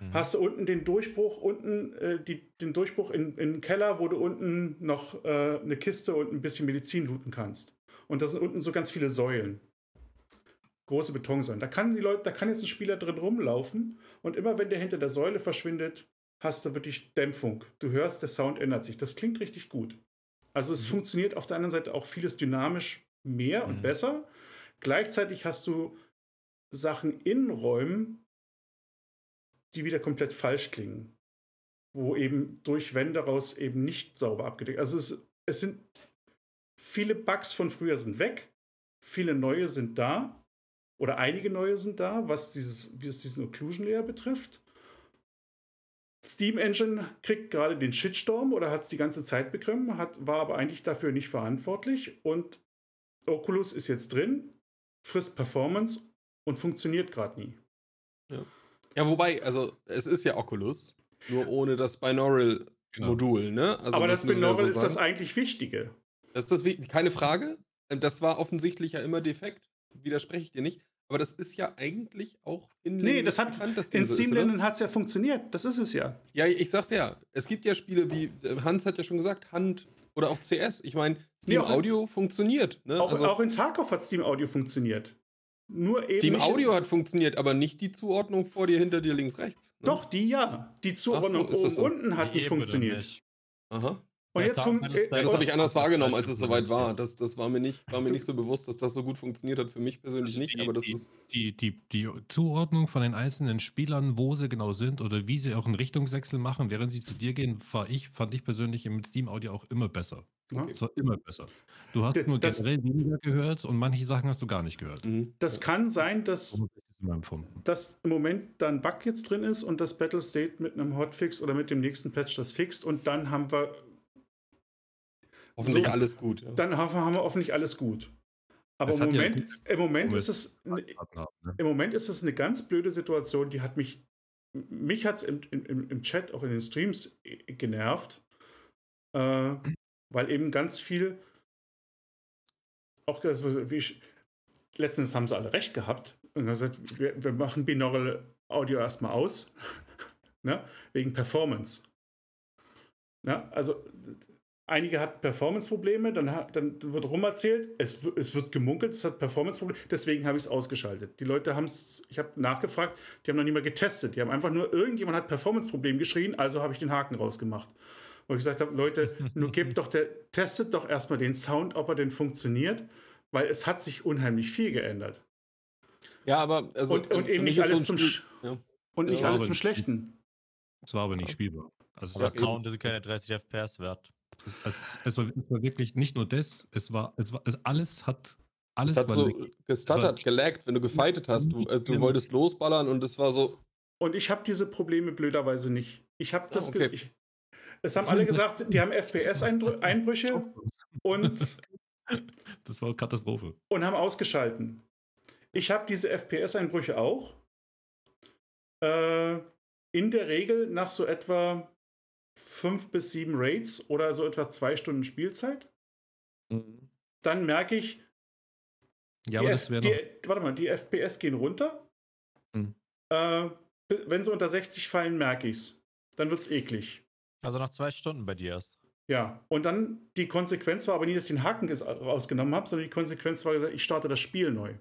[SPEAKER 2] Mhm. Hast du unten den Durchbruch, unten äh, die, den Durchbruch in, in den Keller, wo du unten noch äh, eine Kiste und ein bisschen Medizin looten kannst. Und da sind unten so ganz viele Säulen. Große Betonsäulen. Da kann die Leute, da kann jetzt ein Spieler drin rumlaufen und immer wenn der hinter der Säule verschwindet, hast du wirklich Dämpfung. Du hörst, der Sound ändert sich. Das klingt richtig gut. Also es mhm. funktioniert auf der anderen Seite auch vieles dynamisch mehr mhm. und besser. Gleichzeitig hast du Sachen in Räumen, die wieder komplett falsch klingen. Wo eben durch Wände raus eben nicht sauber abgedeckt. Also es, es sind viele Bugs von früher sind weg, viele neue sind da. Oder einige neue sind da, was dieses, es diesen Occlusion Layer betrifft. Steam Engine kriegt gerade den Shitstorm oder hat es die ganze Zeit bekommen, hat, war aber eigentlich dafür nicht verantwortlich. Und Oculus ist jetzt drin, frisst Performance und funktioniert gerade nie.
[SPEAKER 4] Ja. ja, wobei, also es ist ja Oculus, nur ohne das Binaural-Modul. Genau. Ne?
[SPEAKER 2] Also aber das, das Binaural so ist das eigentlich Wichtige.
[SPEAKER 4] Das ist das, keine Frage. Das war offensichtlich ja immer defekt. Widerspreche ich dir nicht. Aber das ist ja eigentlich auch
[SPEAKER 2] in Nee, das hat bekannt, in Steam-Ländern hat es ja funktioniert. Das ist es ja.
[SPEAKER 4] Ja, ich sag's ja. Es gibt ja Spiele wie, äh, Hans hat ja schon gesagt, Hand oder auch CS. Ich meine, Steam Audio funktioniert. Ne?
[SPEAKER 2] Auch, also, auch in Tarkov hat Steam Audio funktioniert. Nur eben
[SPEAKER 4] Steam Audio hat funktioniert, aber nicht die Zuordnung vor dir, hinter dir, links, rechts.
[SPEAKER 2] Ne? Doch, die ja. Die Zuordnung so, oben, so? unten hat nicht funktioniert. Nicht.
[SPEAKER 4] Aha. Und jetzt fun äh, ja, das habe ich anders wahrgenommen, als es soweit war. Das, das war, mir nicht, war mir nicht so bewusst, dass das so gut funktioniert hat. Für mich persönlich also nicht, aber das
[SPEAKER 1] die,
[SPEAKER 4] ist.
[SPEAKER 1] Die, die, die Zuordnung von den einzelnen Spielern, wo sie genau sind oder wie sie auch einen Richtungswechsel machen, während sie zu dir gehen, war ich, fand ich persönlich mit Steam Audio auch immer besser. Okay. Es war immer besser. Du hast nur das, generell weniger gehört und manche Sachen hast du gar nicht gehört.
[SPEAKER 2] Mhm. Das kann sein, dass, dass im Moment dann Bug jetzt drin ist und das Battle State mit einem Hotfix oder mit dem nächsten Patch das fixt und dann haben wir
[SPEAKER 4] Hoffentlich so, alles gut.
[SPEAKER 2] Ja. Dann haben wir hoffentlich alles gut. Aber im Moment, ja im Moment ist es ne? im Moment ist es eine ganz blöde Situation, die hat mich mich hat es im, im, im Chat auch in den Streams genervt, äh, weil eben ganz viel auch wie ich, letztens haben sie alle recht gehabt und gesagt, wir, wir machen binaural Audio erstmal aus, ne, wegen Performance. Ja, also Einige hatten Performance-Probleme, dann, dann wird rumerzählt, es, es wird gemunkelt, es hat Performance-Probleme, deswegen habe ich es ausgeschaltet. Die Leute haben es, ich habe nachgefragt, die haben noch nie mal getestet. Die haben einfach nur, irgendjemand hat Performance-Problem geschrien, also habe ich den Haken rausgemacht. Wo ich gesagt habe, Leute, nur gebt doch der, testet doch erstmal den Sound, ob er denn funktioniert, weil es hat sich unheimlich viel geändert.
[SPEAKER 4] Ja, aber
[SPEAKER 2] also, und, und eben nicht alles, so zum, ja. und nicht alles zum Schlechten.
[SPEAKER 1] Es war aber nicht spielbar.
[SPEAKER 3] Also der Sound ist keine 30 FPS wert.
[SPEAKER 1] Es, es, war, es, war, wirklich nicht nur das, es war, es war, es alles hat, alles
[SPEAKER 4] es hat so gestuttert, gelaggt, wenn du gefightet hast. Du, äh, du wolltest losballern und es war so.
[SPEAKER 2] Und ich habe diese Probleme blöderweise nicht. Ich habe das. Ah, okay. ich, es haben alle gesagt, die haben FPS-Einbrüche und
[SPEAKER 1] Das war Katastrophe.
[SPEAKER 2] und haben ausgeschalten. Ich habe diese FPS-Einbrüche auch. Äh, in der Regel nach so etwa fünf bis sieben Raids oder so etwa zwei Stunden Spielzeit. Dann merke ich,
[SPEAKER 1] Ja,
[SPEAKER 2] die,
[SPEAKER 1] aber
[SPEAKER 2] F
[SPEAKER 1] das wäre
[SPEAKER 2] warte mal, die FPS gehen runter.
[SPEAKER 1] Hm.
[SPEAKER 2] Äh, wenn sie unter 60 fallen, merke ich es. Dann wird es eklig.
[SPEAKER 3] Also nach zwei Stunden bei dir erst.
[SPEAKER 2] Ja, und dann die Konsequenz war aber nie, dass ich den Haken rausgenommen habe, sondern die Konsequenz war gesagt, ich starte das Spiel neu.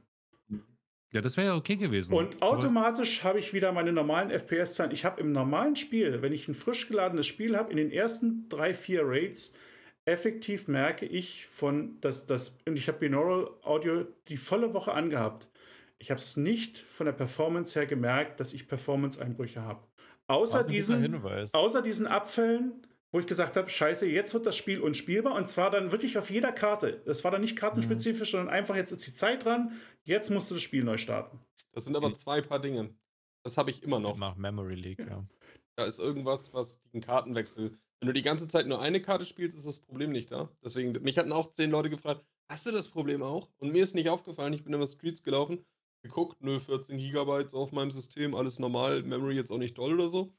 [SPEAKER 1] Ja, das wäre ja okay gewesen.
[SPEAKER 2] Und automatisch habe ich wieder meine normalen FPS-Zahlen. Ich habe im normalen Spiel, wenn ich ein frisch geladenes Spiel habe, in den ersten drei, vier Raids, effektiv merke ich von, dass das, und ich habe Binaural Audio die volle Woche angehabt. Ich habe es nicht von der Performance her gemerkt, dass ich Performance-Einbrüche habe. Außer diesen, außer diesen Abfällen, wo ich gesagt habe, scheiße, jetzt wird das Spiel unspielbar und zwar dann wirklich auf jeder Karte. Das war dann nicht kartenspezifisch, sondern einfach jetzt ist die Zeit dran, jetzt musst du das Spiel neu starten.
[SPEAKER 4] Das sind aber
[SPEAKER 1] Mhm.
[SPEAKER 4] zwei Paar Dinge. Das habe ich immer noch.
[SPEAKER 3] Nach Memory Leak, ja.
[SPEAKER 4] Da ist irgendwas, was den Kartenwechsel. Wenn du die ganze Zeit nur eine Karte spielst, ist das Problem nicht da. Deswegen, mich hatten auch zehn Leute gefragt, hast du das Problem auch? Und mir ist nicht aufgefallen, ich bin immer Streets gelaufen, geguckt, nö, 14 Gigabyte auf meinem System, alles normal, Memory jetzt auch nicht doll oder so.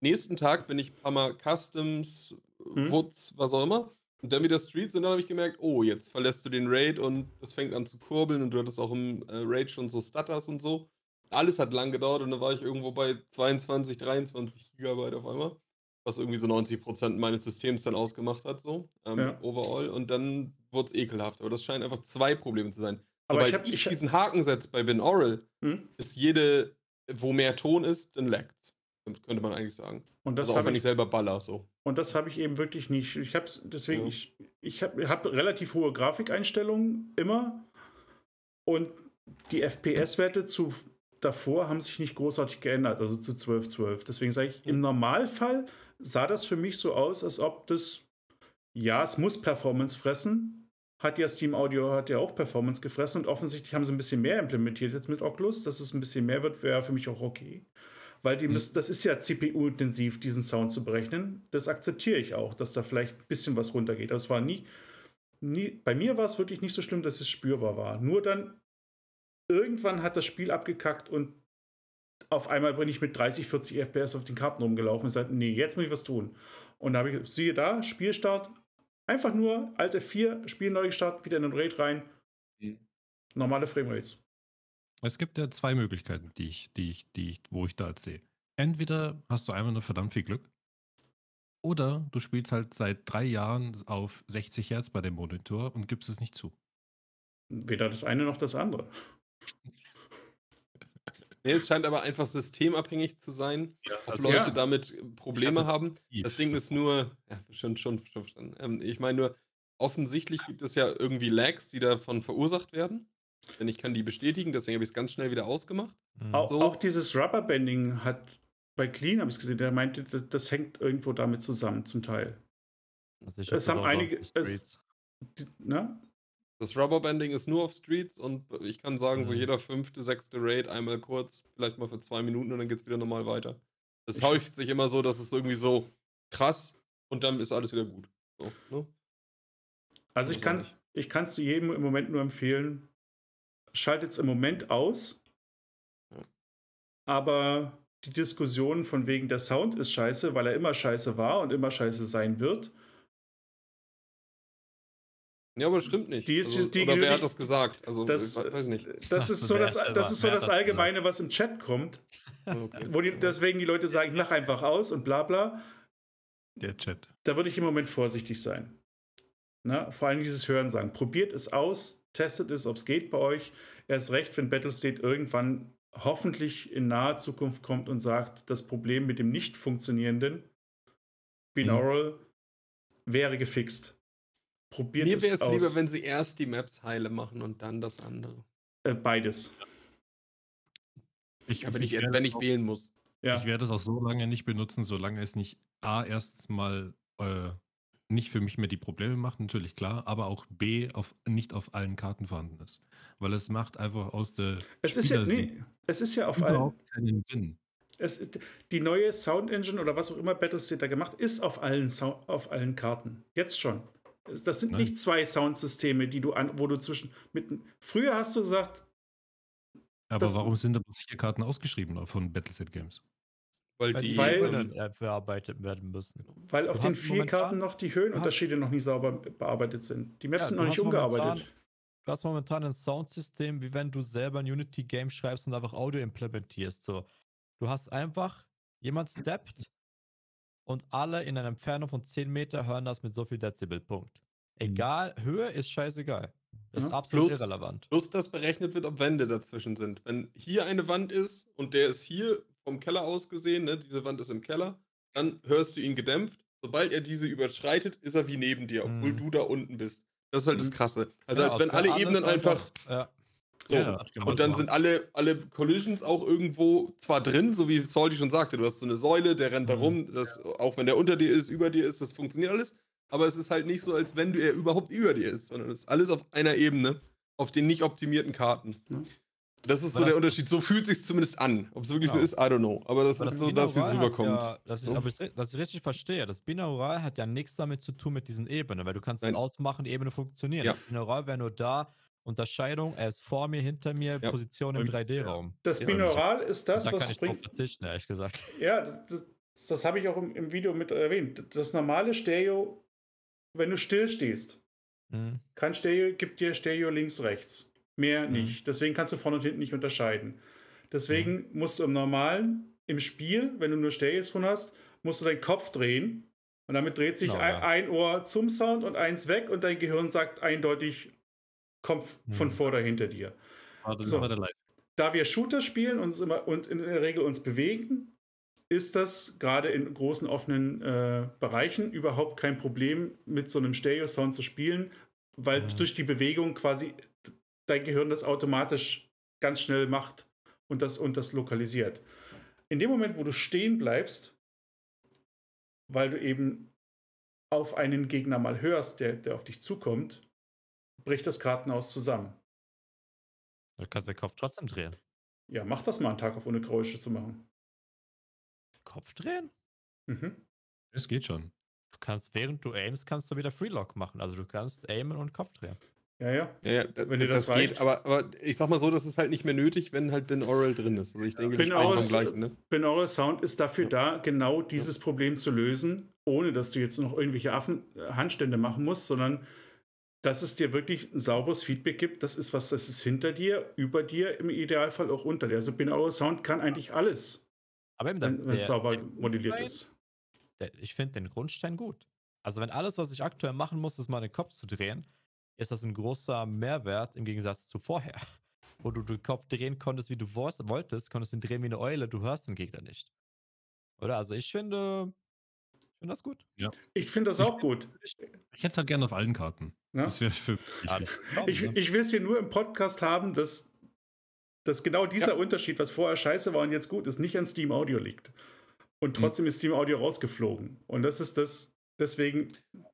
[SPEAKER 4] Nächsten Tag bin ich ein paar Mal Customs,
[SPEAKER 2] Mhm.
[SPEAKER 4] Woods, was auch immer. Und dann wieder Streets und dann habe ich gemerkt, oh, jetzt verlässt du den Raid und es fängt an zu kurbeln und du hattest auch im äh, Raid schon so Stutters und so. Alles hat lang gedauert und dann war ich irgendwo bei 22, 23 Gigabyte auf einmal, was irgendwie so 90% meines Systems dann ausgemacht hat, so ähm,
[SPEAKER 2] Ja.
[SPEAKER 4] overall. Und dann wurde es ekelhaft. Aber das scheinen einfach zwei Probleme zu sein.
[SPEAKER 2] Aber ich
[SPEAKER 4] Sobald
[SPEAKER 2] hab-
[SPEAKER 4] ich,
[SPEAKER 2] ich-
[SPEAKER 4] diesen Haken setze bei Binaural,
[SPEAKER 2] Hm?
[SPEAKER 4] ist jede, wo mehr Ton ist, dann laggt Könnte man eigentlich sagen.
[SPEAKER 2] Und das
[SPEAKER 4] also auch wenn
[SPEAKER 2] ich
[SPEAKER 4] ich selber baller, so.
[SPEAKER 2] Und das habe ich eben wirklich nicht. Ich habe es deswegen,
[SPEAKER 4] Ja.
[SPEAKER 2] ich, ich habe hab relativ hohe Grafikeinstellungen immer. Und die FPS-Werte zu davor haben sich nicht großartig geändert, also zu 12.12. Deswegen sage ich, im Normalfall sah das für mich so aus, als ob das, ja, es muss Performance fressen. Hat ja Steam Audio hat ja auch Performance gefressen und offensichtlich haben sie ein bisschen mehr implementiert jetzt mit Oculus. Dass es ein bisschen mehr wird, wäre für mich auch okay. Weil die
[SPEAKER 1] Mhm.
[SPEAKER 2] müssen, das ist ja CPU-intensiv, diesen Sound zu berechnen. Das akzeptiere ich auch, dass da vielleicht ein bisschen was runtergeht. Das war nie, nie, bei mir war es wirklich nicht so schlimm, dass es spürbar war. Nur dann, irgendwann hat das Spiel abgekackt und auf einmal bin ich mit 30, 40 FPS auf den Karten rumgelaufen und gesagt, nee, jetzt muss ich was tun. Und da habe ich, siehe da, Spielstart, einfach nur alte 4, Spiel neu gestartet, wieder in den Raid rein,
[SPEAKER 4] Mhm.
[SPEAKER 2] normale Framerates.
[SPEAKER 1] Es gibt ja zwei Möglichkeiten, die ich, die ich, die ich, wo ich da sehe. Entweder hast du einfach nur verdammt viel Glück, oder du spielst halt seit drei Jahren auf 60 Hertz bei dem Monitor und gibst es nicht zu.
[SPEAKER 2] Weder das eine noch das andere.
[SPEAKER 4] Nee, es scheint aber einfach systemabhängig zu sein, ob
[SPEAKER 1] das-
[SPEAKER 4] Leute
[SPEAKER 2] ja.
[SPEAKER 4] damit Probleme
[SPEAKER 1] hatte-
[SPEAKER 4] haben. Das Ding ist nur, ja, schon, schon, schon verstanden. Ähm, ich meine nur, offensichtlich gibt es ja irgendwie Lags, die davon verursacht werden. Denn ich kann die bestätigen, deswegen habe ich es ganz schnell wieder ausgemacht.
[SPEAKER 3] Mhm.
[SPEAKER 2] Auch,
[SPEAKER 4] So.
[SPEAKER 2] auch dieses Rubberbanding hat bei Clean, habe ich es gesehen, der meinte, das, das hängt irgendwo damit zusammen, zum Teil.
[SPEAKER 3] Also ich
[SPEAKER 2] es
[SPEAKER 3] hab
[SPEAKER 2] haben einige- es-. Die- Ne?
[SPEAKER 4] Das Rubberbanding ist nur auf Streets und ich kann sagen, so
[SPEAKER 3] Mhm.
[SPEAKER 4] jeder fünfte, sechste Raid einmal kurz, vielleicht mal für zwei Minuten und dann geht es wieder normal weiter. Es häuft sich immer so, dass es irgendwie so krass und dann ist alles wieder gut. So, ne?
[SPEAKER 2] Also ich kann ich kann es jedem im Moment nur empfehlen, schaltet es im Moment aus. Aber die Diskussion von wegen der Sound ist scheiße, weil er immer scheiße war und immer scheiße sein wird,
[SPEAKER 4] Ja, aber das stimmt nicht.
[SPEAKER 2] Die ist-
[SPEAKER 4] also,
[SPEAKER 2] die-
[SPEAKER 4] oder wer hat das gesagt? Also,
[SPEAKER 2] das,
[SPEAKER 4] ich we- weiß nicht.
[SPEAKER 2] das ist so das, das, ist so das Allgemeine, was im Chat kommt,
[SPEAKER 4] Okay.
[SPEAKER 2] wo die, deswegen die Leute sagen, ich mach einfach aus und bla bla.
[SPEAKER 1] Der Chat.
[SPEAKER 2] da würde ich im Moment vorsichtig sein. Na, vor allem dieses Hören sagen. Probiert es aus, testet es, ob es geht bei euch. Erst recht, wenn Battlestate irgendwann hoffentlich in naher Zukunft kommt und sagt, das Problem mit dem nicht funktionierenden Binaural wäre gefixt. Probiert
[SPEAKER 4] Mir
[SPEAKER 2] es
[SPEAKER 4] wäre es lieber, wenn sie erst die Maps heile machen und dann das andere.
[SPEAKER 2] äh, beides.
[SPEAKER 1] Ich,
[SPEAKER 4] Ja, wenn ich,
[SPEAKER 1] werde
[SPEAKER 4] wenn ich
[SPEAKER 1] auch-
[SPEAKER 4] wählen muss.
[SPEAKER 2] Ja.
[SPEAKER 1] Ich werde es auch so lange nicht benutzen, solange es nicht A, erstens mal äh, nicht für mich mehr die Probleme macht, natürlich klar, aber auch B, auf, nicht auf allen Karten vorhanden ist. Weil es macht einfach aus der
[SPEAKER 2] Es ist ja, nee, es ist ja auf allen.
[SPEAKER 1] keinen Sinn.
[SPEAKER 2] Es ist, die neue Sound Engine oder was auch immer Battlestate da gemacht, ist auf allen, Sound, auf allen Karten. Jetzt schon. Das sind
[SPEAKER 1] Nein.
[SPEAKER 2] nicht zwei Soundsysteme, die du an, wo du zwischen mit. Früher hast du gesagt,
[SPEAKER 1] Aber warum sind aber vier Karten ausgeschrieben von Battleset Games?
[SPEAKER 4] Weil
[SPEAKER 3] Weil
[SPEAKER 4] die.
[SPEAKER 2] Weil-
[SPEAKER 3] Ebenen bearbeitet werden müssen.
[SPEAKER 2] weil auf
[SPEAKER 3] Du
[SPEAKER 2] den vier Karten noch die Höhenunterschiede noch nicht sauber bearbeitet sind. Die Maps
[SPEAKER 3] Ja,
[SPEAKER 2] sind noch nicht
[SPEAKER 3] momentan-
[SPEAKER 2] umgearbeitet.
[SPEAKER 3] Du hast momentan ein Soundsystem, wie wenn du selber ein Unity-Game schreibst und einfach Audio implementierst. So. Du hast einfach, jemand steppt und alle in einer Entfernung von 10 Meter hören das mit so viel Dezibel. Punkt. Egal, Höhe ist scheißegal. Das ist
[SPEAKER 2] Ja,
[SPEAKER 3] absolut
[SPEAKER 4] plus-
[SPEAKER 3] irrelevant.
[SPEAKER 4] Plus, dass berechnet wird, ob Wände dazwischen sind. Wenn hier eine Wand ist und der ist hier vom Keller aus gesehen, ne, diese Wand ist im Keller, dann hörst du ihn gedämpft. Sobald er diese überschreitet, ist er wie neben dir, obwohl
[SPEAKER 3] Mhm.
[SPEAKER 4] du da unten bist. Das ist halt das
[SPEAKER 2] Mhm.
[SPEAKER 4] Krasse. Also
[SPEAKER 3] Ja,
[SPEAKER 4] als wenn alle Ebenen
[SPEAKER 3] alles
[SPEAKER 4] einfach.
[SPEAKER 3] Ja,
[SPEAKER 4] So.
[SPEAKER 1] Ja,
[SPEAKER 4] Und dann
[SPEAKER 3] so.
[SPEAKER 4] sind alle, alle Collisions auch irgendwo zwar drin, so wie Salty schon sagte, du hast so eine Säule, der rennt da
[SPEAKER 3] Mhm.
[SPEAKER 4] rum, das, auch wenn der unter dir ist, über dir ist, das funktioniert alles. Aber es ist halt nicht so, als wenn du er überhaupt über dir ist, sondern es ist alles auf einer Ebene, auf den nicht optimierten Karten.
[SPEAKER 2] Mhm.
[SPEAKER 4] Das ist so
[SPEAKER 3] Aber
[SPEAKER 4] der
[SPEAKER 3] das-
[SPEAKER 4] Unterschied. So fühlt sich zumindest an. Ob es wirklich so
[SPEAKER 3] Genau.
[SPEAKER 4] ist, I don't know. Aber das
[SPEAKER 3] Aber
[SPEAKER 4] ist so das, wie es rüberkommt.
[SPEAKER 3] Ja, dass, ich,
[SPEAKER 4] So.
[SPEAKER 3] aber ich, dass ich richtig verstehe, das Binaural hat ja nichts damit zu tun mit diesen Ebenen, weil du kannst es ausmachen, die Ebene funktioniert.
[SPEAKER 4] Ja.
[SPEAKER 3] Das Binaural wäre nur da, Unterscheidung, er ist vor mir, hinter mir,
[SPEAKER 4] Ja.
[SPEAKER 3] Position im
[SPEAKER 1] Und-
[SPEAKER 3] 3D-Raum.
[SPEAKER 2] Das Binaural ist das,
[SPEAKER 3] da kann
[SPEAKER 2] was
[SPEAKER 3] ich drauf
[SPEAKER 2] bringt.
[SPEAKER 3] verzichten, ehrlich gesagt.
[SPEAKER 2] Ja, das, das habe ich auch im, im Video mit erwähnt. Das normale Stereo, wenn du still stehst,
[SPEAKER 3] Mhm.
[SPEAKER 2] kein Stereo, gibt dir Stereo links, rechts. Mehr
[SPEAKER 3] Mhm.
[SPEAKER 2] nicht. Deswegen kannst du vorne und hinten nicht unterscheiden. Deswegen musst du im Normalen, im Spiel, wenn du nur Stereoton hast, musst du deinen Kopf drehen. Und damit dreht sich
[SPEAKER 3] Genau,
[SPEAKER 2] ein,
[SPEAKER 3] ja.
[SPEAKER 2] ein Ohr zum Sound und eins weg und dein Gehirn sagt eindeutig, Kopf von
[SPEAKER 3] Mhm.
[SPEAKER 2] vor oder hinter dir. So. Da wir Shooter spielen und, immer, und in der Regel uns bewegen, ist das gerade in großen offenen äh, Bereichen überhaupt kein Problem, mit so einem Stereo-Sound zu spielen, weil
[SPEAKER 3] Mhm.
[SPEAKER 2] durch die Bewegung quasi dein Gehirn das automatisch ganz schnell macht und das, und das lokalisiert. In dem Moment, wo du stehen bleibst, weil du eben auf einen Gegner mal hörst, der, der auf dich zukommt, bricht das Kartenhaus zusammen.
[SPEAKER 3] Du kannst den Kopf trotzdem drehen.
[SPEAKER 2] Ja, mach das mal einen Tag auf, ohne Geräusche zu machen.
[SPEAKER 3] Kopf drehen?
[SPEAKER 2] Mhm.
[SPEAKER 1] Es geht schon.
[SPEAKER 3] Du kannst, während du aimst, kannst du wieder Freelock machen. Also du kannst aimen und Kopf drehen.
[SPEAKER 2] Ja, ja.
[SPEAKER 4] Ja, ja, da-
[SPEAKER 2] Wenn dir
[SPEAKER 4] das,
[SPEAKER 2] das reicht.
[SPEAKER 4] geht, aber, aber ich sag mal so, das ist halt nicht mehr nötig, wenn halt Bin Oral drin ist. Also ich denke,
[SPEAKER 2] Bin
[SPEAKER 4] sprechen vom gleichen, ne?
[SPEAKER 2] Binaural Sound ist dafür da, genau dieses Problem zu lösen, ohne dass du jetzt noch irgendwelche Affen äh, Handstände machen musst, sondern dass es dir wirklich ein sauberes Feedback gibt. Das ist was, das ist hinter dir, über dir, im Idealfall auch unter dir. Also Binaural Sound kann eigentlich alles,
[SPEAKER 3] Aber eben der,
[SPEAKER 2] wenn es sauber
[SPEAKER 3] der
[SPEAKER 2] modelliert
[SPEAKER 3] Grundstein-
[SPEAKER 2] ist.
[SPEAKER 3] Der, ich finde den Grundstein gut. Also wenn alles, was ich aktuell machen muss, ist mal den Kopf zu drehen, ist das ein großer Mehrwert im Gegensatz zu vorher. Wo du den Kopf drehen konntest, wie du wolltest konntest ihn drehen wie eine Eule, du hörst den Gegner nicht. Oder? Also ich finde, ich finde das gut.
[SPEAKER 2] Ich finde das
[SPEAKER 1] Ich-
[SPEAKER 2] auch gut.
[SPEAKER 1] Ich hätte es halt gerne auf allen Karten.
[SPEAKER 2] Ja?
[SPEAKER 1] Das wäre für mich
[SPEAKER 3] Ja, das
[SPEAKER 2] Ich,
[SPEAKER 3] ne?
[SPEAKER 2] ich will es hier nur im Podcast haben, dass, dass genau dieser Unterschied, was vorher scheiße war und jetzt gut ist, nicht an Steam Audio liegt. Und trotzdem ist Steam Audio rausgeflogen. Und das ist das, deswegen,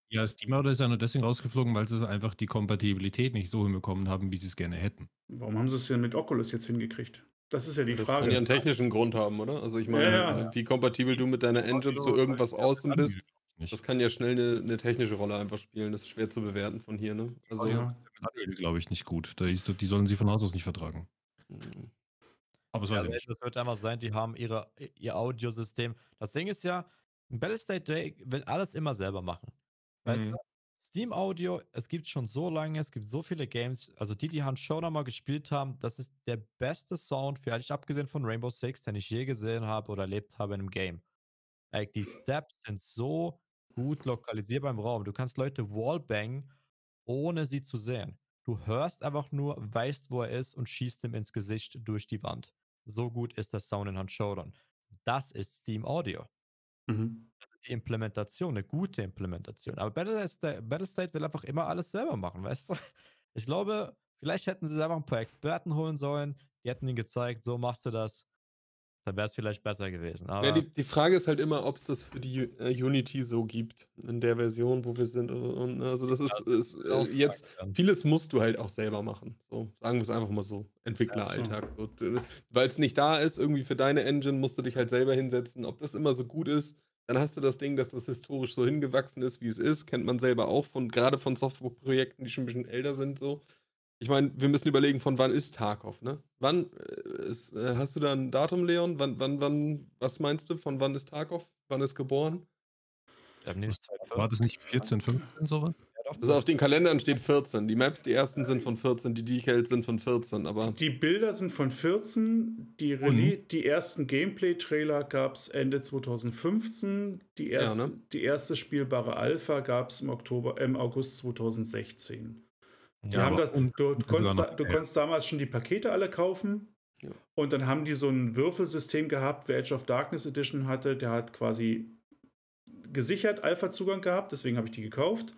[SPEAKER 1] Ja, Steam Audio ist ja nur deswegen rausgeflogen, weil sie einfach die Kompatibilität nicht so hinbekommen haben, wie sie es gerne hätten.
[SPEAKER 2] warum haben sie es denn mit Oculus jetzt hingekriegt? Das ist ja die
[SPEAKER 4] Das
[SPEAKER 2] Frage.
[SPEAKER 4] kann ja einen technischen Grund haben, oder? Also ich meine,
[SPEAKER 2] Ja, ja.
[SPEAKER 4] wie kompatibel du mit deiner Engine zu irgendwas außen bist, das kann ja schnell eine, eine technische Rolle einfach spielen. Das ist schwer zu bewerten von hier, ne? Also,
[SPEAKER 2] Ja.
[SPEAKER 1] glaube ich, nicht gut. Die sollen sie von Haus aus nicht vertragen.
[SPEAKER 4] mm,
[SPEAKER 1] Aber das
[SPEAKER 3] Ja, also
[SPEAKER 1] nicht.
[SPEAKER 3] das wird einfach sein, die haben ihre, ihr Audiosystem. Das Ding ist ja, ein Battlestate Day will alles immer selber machen. Weißt
[SPEAKER 1] Mhm.
[SPEAKER 3] du? Steam Audio, es gibt schon so lange, es gibt so viele Games. Also die, die Han Showdown mal gespielt haben, das ist der beste Sound, vielleicht abgesehen von Rainbow Six, den ich je gesehen habe oder erlebt habe in einem Game. Like, die Steps sind so gut lokalisierbar im Raum. Du kannst Leute wallbangen, ohne sie zu sehen. Du hörst einfach nur, weißt, wo er ist und schießt ihm ins Gesicht durch die Wand. So gut ist der Sound in Han Showdown. Das ist Steam Audio.
[SPEAKER 2] Mhm.
[SPEAKER 3] Ist die Implementation, eine gute Implementation. Aber Battlestate, Battlestate will einfach immer alles selber machen, weißt du? Ich glaube, vielleicht hätten sie einfach ein paar Experten holen sollen, die hätten ihnen gezeigt, so machst du das. Dann wäre es vielleicht besser gewesen.
[SPEAKER 4] Ja, die, die Frage ist halt immer, ob es das für die äh, Unity so gibt, in der Version, wo wir sind. Und, und also das ist, ist äh,
[SPEAKER 3] auch
[SPEAKER 4] jetzt, vieles musst du halt auch selber machen. So, sagen wir es einfach mal so. Entwickleralltag. So. Weil es nicht da ist, irgendwie für deine Engine musst du dich halt selber hinsetzen. Ob das immer so gut ist, Dann hast du das Ding, dass das historisch so hingewachsen ist, wie es ist. Kennt man selber auch von, gerade von Softwareprojekten, die schon ein bisschen älter sind, so. Ich meine, wir müssen überlegen, von wann ist Tarkov, ne? Wann äh, ist, äh, hast du da ein Datum, Leon? Wann, wann, wann, was meinst du? Von wann ist Tarkov? Wann ist geboren?
[SPEAKER 3] Nee,
[SPEAKER 1] War das nicht 14, 15 sowas?
[SPEAKER 4] Also auf den Kalendern steht 14. Die Maps, die ersten sind von 14, die Decals sind von 14, aber.
[SPEAKER 2] Die Bilder sind von 14, die, Rele die ersten Gameplay-Trailer gab es Ende 2015, die erste,
[SPEAKER 4] Ja, ne?
[SPEAKER 2] die erste spielbare Alpha gab es im, Oktober, im August 2016. Die
[SPEAKER 1] Ja,
[SPEAKER 2] das, du, du, konntest,
[SPEAKER 1] noch
[SPEAKER 2] du konntest damals schon die Pakete alle kaufen.
[SPEAKER 4] Ja.
[SPEAKER 2] Und dann haben die so ein Würfelsystem gehabt, wer Edge of Darkness Edition hatte, der hat quasi gesichert Alpha-Zugang gehabt, deswegen habe ich die gekauft.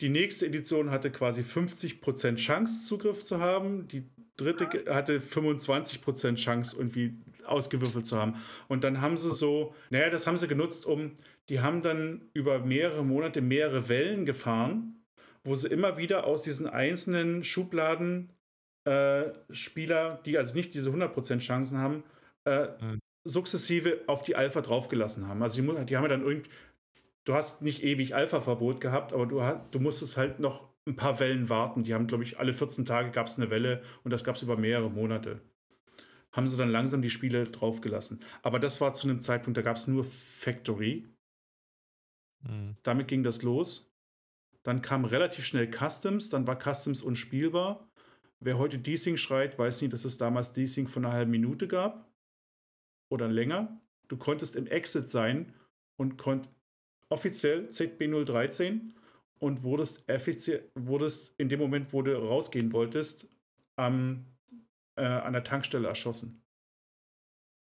[SPEAKER 2] Die nächste Edition hatte quasi 50% Chance, Zugriff zu haben. Die dritte hatte 25% Chance, irgendwie ausgewürfelt zu haben. Und dann haben sie so, naja, das haben sie genutzt, um, die haben dann über mehrere Monate mehrere Wellen gefahren, wo sie immer wieder aus diesen einzelnen Schubladen äh, Spieler, die also nicht diese 100% Chancen haben, äh,
[SPEAKER 3] Mhm.
[SPEAKER 2] sukzessive auf die Alpha draufgelassen haben. Also die, die haben ja dann irgendwie, du hast nicht ewig Alpha-Verbot gehabt, aber du, du musstest halt noch ein paar Wellen warten. Die haben, glaube ich, alle 14 Tage gab es eine Welle und das gab es über mehrere Monate. Haben sie dann langsam die Spiele draufgelassen. Aber das war zu einem Zeitpunkt, da gab es nur Factory.
[SPEAKER 3] Mhm.
[SPEAKER 2] Damit ging das los. Dann kam relativ schnell Customs, dann war Customs unspielbar. Wer heute Desync schreit, weiß nicht, dass es damals Desync von einer halben Minute gab. Oder länger. Du konntest im Exit sein und konnt offiziell ZB013 und wurdest, wurdest in dem Moment, wo du rausgehen wolltest, am, äh, an der Tankstelle erschossen.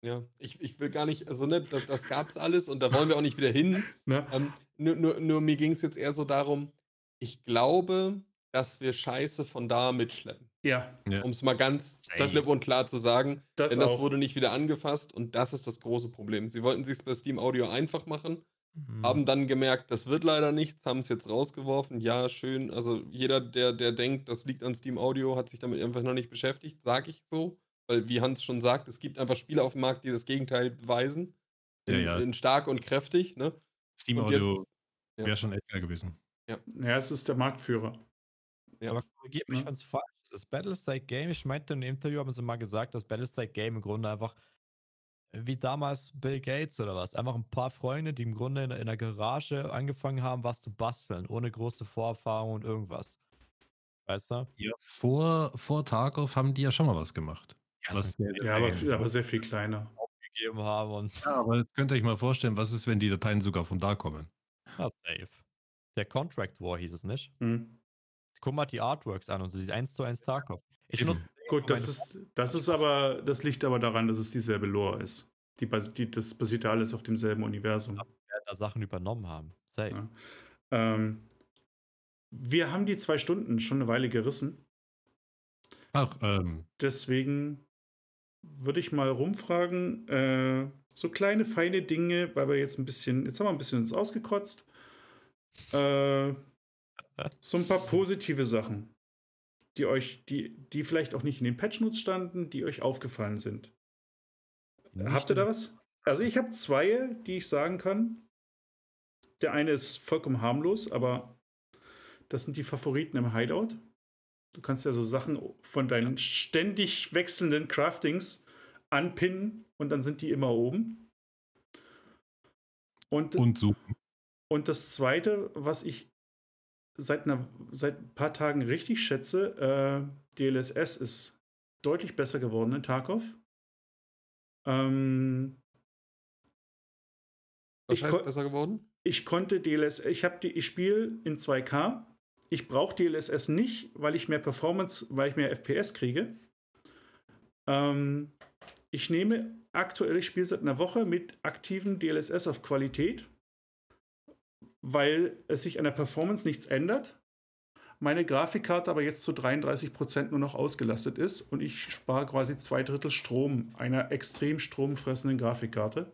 [SPEAKER 4] Ja, ich, ich will gar nicht, also ne, das, das gab's alles und da wollen wir auch nicht wieder hin.
[SPEAKER 2] Ne?
[SPEAKER 4] Ähm, nur, nur, nur mir ging es jetzt eher so darum, ich glaube, dass wir Scheiße von da mitschleppen.
[SPEAKER 2] Ja,
[SPEAKER 1] Ja.
[SPEAKER 4] Um es mal ganz klipp und klar zu sagen.
[SPEAKER 2] das
[SPEAKER 4] denn das
[SPEAKER 2] auch.
[SPEAKER 4] wurde nicht wieder angefasst und das ist das große Problem. Sie wollten sich bei Steam Audio einfach machen,
[SPEAKER 3] Mhm.
[SPEAKER 4] haben dann gemerkt, das wird leider nichts, haben es jetzt rausgeworfen. Ja, schön. Also jeder, der, der denkt, das liegt an Steam Audio, hat sich damit einfach noch nicht beschäftigt, sage ich so. Weil, wie Hans schon sagt, es gibt einfach Spiele auf dem Markt, die das Gegenteil beweisen. In,
[SPEAKER 1] Ja, ja.
[SPEAKER 4] in stark und kräftig, ne?
[SPEAKER 1] Steam
[SPEAKER 4] Und
[SPEAKER 1] Audio
[SPEAKER 4] ja.
[SPEAKER 1] wäre schon echt geil gewesen.
[SPEAKER 2] Ja, es ist der Marktführer.
[SPEAKER 4] Ja.
[SPEAKER 3] Aber korrigiert mich, wenn es falsch ist. Das Battlestate Game, ich meinte im Interview, haben sie mal gesagt, dass Battlestate Game im Grunde einfach wie damals Bill Gates oder was. Einfach ein paar Freunde, die im Grunde in, in der Garage angefangen haben, was zu basteln, ohne große Vorerfahrung und irgendwas. Weißt du?
[SPEAKER 1] Ja, vor, vor Tarkov haben die ja schon mal was gemacht. Was
[SPEAKER 3] so
[SPEAKER 1] sehr-
[SPEAKER 2] Ja, aber, viel- aber sehr viel kleiner.
[SPEAKER 3] gegeben haben und
[SPEAKER 1] Ja, aber jetzt könnt ihr euch mal vorstellen, was ist, wenn die Dateien sogar von da kommen?
[SPEAKER 3] na, safe. Der Contract War hieß es nicht.
[SPEAKER 2] Hm.
[SPEAKER 3] Guck mal die Artworks an und sie 1 zu 1 Tarkov. Ich nutze
[SPEAKER 2] Gut, das ist, das ist aber, das liegt aber daran, dass es dieselbe Lore ist. Die, die, das basiert ja alles auf demselben Universum.
[SPEAKER 3] da Sachen übernommen haben. Safe.
[SPEAKER 2] Ja. Ähm, wir haben die zwei Stunden schon eine Weile gerissen.
[SPEAKER 1] Ach, ähm,
[SPEAKER 2] Deswegen würde ich mal rumfragen, äh, so kleine, feine Dinge, weil wir jetzt ein bisschen, jetzt haben wir ein bisschen uns ausgekotzt. Äh, so ein paar positive Sachen, die euch, die, die vielleicht auch nicht in den Patchnotes standen, die euch aufgefallen sind. Habt ihr da was? Also ich habe zwei, die ich sagen kann. Der eine ist vollkommen harmlos, aber das sind die Favoriten im Hideout. Du kannst ja so Sachen von deinen ständig wechselnden Craftings anpinnen und dann sind die immer oben. Und,
[SPEAKER 1] und so.
[SPEAKER 2] und das zweite, was ich seit, einer, seit ein paar Tagen richtig schätze, äh, DLSS ist deutlich besser geworden in Tarkov. Ähm,
[SPEAKER 4] Was heißt besser geworden?
[SPEAKER 2] ich konnte DLSS, ich habe die, ich spiele in 2K. Ich brauche DLSS nicht, weil ich mehr Performance, weil ich mehr FPS kriege. Ähm, ich nehme aktuell, ich spiele seit einer Woche mit aktiven DLSS auf Qualität, weil es sich an der Performance nichts ändert. Meine Grafikkarte aber jetzt zu 33% nur noch ausgelastet ist und ich spare quasi zwei Drittel Strom einer extrem stromfressenden Grafikkarte.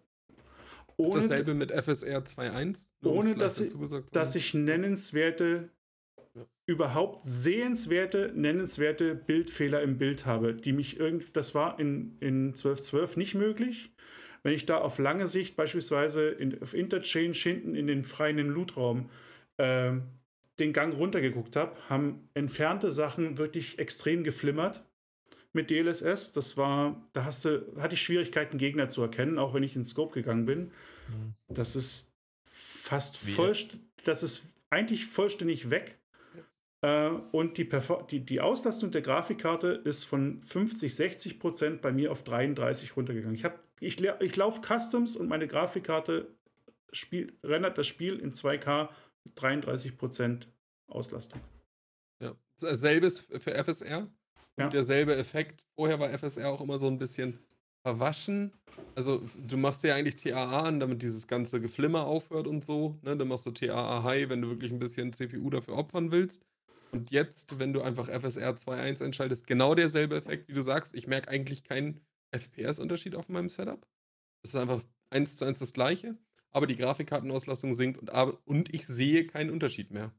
[SPEAKER 4] Ist
[SPEAKER 2] Ohne,
[SPEAKER 4] dasselbe mit FSR 2.1? Nur um's
[SPEAKER 2] ohne, dass ich- dass ich nennenswerte,
[SPEAKER 4] Ja.
[SPEAKER 2] überhaupt sehenswerte, nennenswerte Bildfehler im Bild habe, die mich irgend, das war in, in 12.12 nicht möglich. Wenn ich da auf lange Sicht beispielsweise in, auf Interchange hinten in den freien Lootraum äh, den Gang runtergeguckt habe, haben entfernte Sachen wirklich extrem geflimmert mit DLSS. Das war, da hast du, hatte ich Schwierigkeiten, Gegner zu erkennen, auch wenn ich ins Scope gegangen bin. Mhm. Das ist fast voll, das ist eigentlich vollständig weg. Äh, und die, die, die Auslastung der Grafikkarte ist von 50, 60 Prozent bei mir auf 33 runtergegangen. Ich, ich, ich laufe Customs und meine Grafikkarte spiel, rendert das Spiel in 2K mit 33 Prozent Auslastung.
[SPEAKER 4] Ja, selbes für FSR. Und ja. derselbe Effekt. Vorher war FSR auch immer so ein bisschen verwaschen. Also du machst ja eigentlich TAA an, damit dieses ganze Geflimmer aufhört und so. Ne? Dann machst du TAA High, wenn du wirklich ein bisschen CPU dafür opfern willst. Und jetzt, wenn du einfach FSR 2.1 einschaltest, genau derselbe Effekt, wie du sagst. Ich merke eigentlich keinen FPS-Unterschied auf meinem Setup. Es ist einfach eins zu eins das gleiche, aber die Grafikkartenauslastung sinkt und, und ich sehe keinen Unterschied mehr.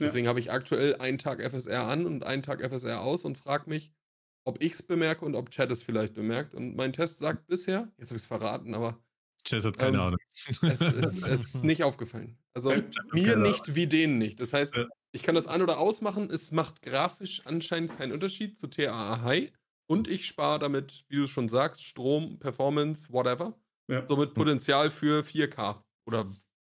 [SPEAKER 4] Deswegen ja. habe ich aktuell einen Tag FSR an und einen Tag FSR aus und frage mich, ob ich es bemerke und ob Chat es vielleicht bemerkt. Und mein Test sagt bisher, jetzt habe ich es verraten, aber.
[SPEAKER 1] Chat hat keine ähm, Ahnung.
[SPEAKER 4] Es, es, es, ist nicht aufgefallen. Also mir nicht wie denen nicht. Das heißt, ja. ich kann das an- oder ausmachen. Es macht grafisch anscheinend keinen Unterschied zu TAA High. Und ich spare damit, wie du schon sagst, Strom, Performance, whatever. Ja. Somit Potenzial für 4K oder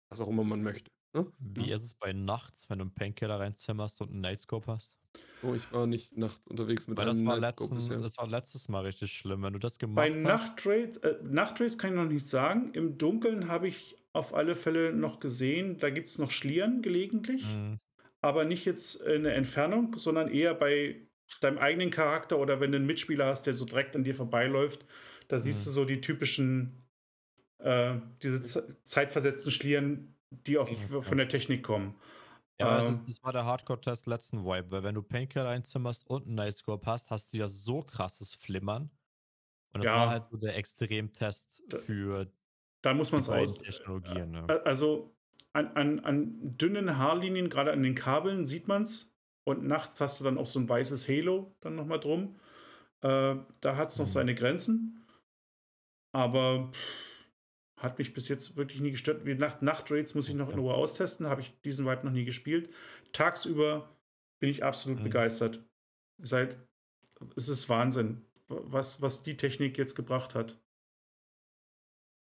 [SPEAKER 4] was auch immer man möchte. Ne?
[SPEAKER 3] Wie ist es bei nachts, wenn du einen Painkiller reinzimmerst und einen Nightscope hast?
[SPEAKER 4] Oh, ich war nicht nachts unterwegs mit
[SPEAKER 3] Weil einem das war, letzten, das war letztes Mal richtig schlimm, wenn du das gemacht
[SPEAKER 2] bei
[SPEAKER 3] hast.
[SPEAKER 2] Bei äh, Nachtraids kann ich noch nicht sagen. Im Dunkeln habe ich auf alle Fälle noch gesehen, da gibt es noch Schlieren gelegentlich. Mhm. Aber nicht jetzt in der Entfernung, sondern eher bei deinem eigenen Charakter oder wenn du einen Mitspieler hast, der so direkt an dir vorbeiläuft. Da siehst mhm. du so die typischen, äh, diese zeitversetzten Schlieren, die auf, von der Technik kommen.
[SPEAKER 3] Ja, ähm, das, ist, das, war der Hardcore-Test letzten Vibe, weil wenn du Painkiller einzimmerst und einen Nightscope hast, hast du ja so krasses Flimmern. Und das ja, war halt so der Extremtest für
[SPEAKER 2] da muss man es auch. Technologien. Ne? Also an, an, an dünnen Haarlinien, gerade an den Kabeln, sieht man es. Und nachts hast du dann auch so ein weißes Halo dann nochmal drum. Äh, da hat es noch mhm. seine Grenzen. Aber pff, hat mich bis jetzt wirklich nie gestört. Wie Nacht Nachtraids muss ich noch in Ruhe austesten. Habe ich diesen Vibe noch nie gespielt. Tagsüber bin ich absolut mhm. begeistert. Seit, es ist Wahnsinn, was, was die Technik jetzt gebracht hat.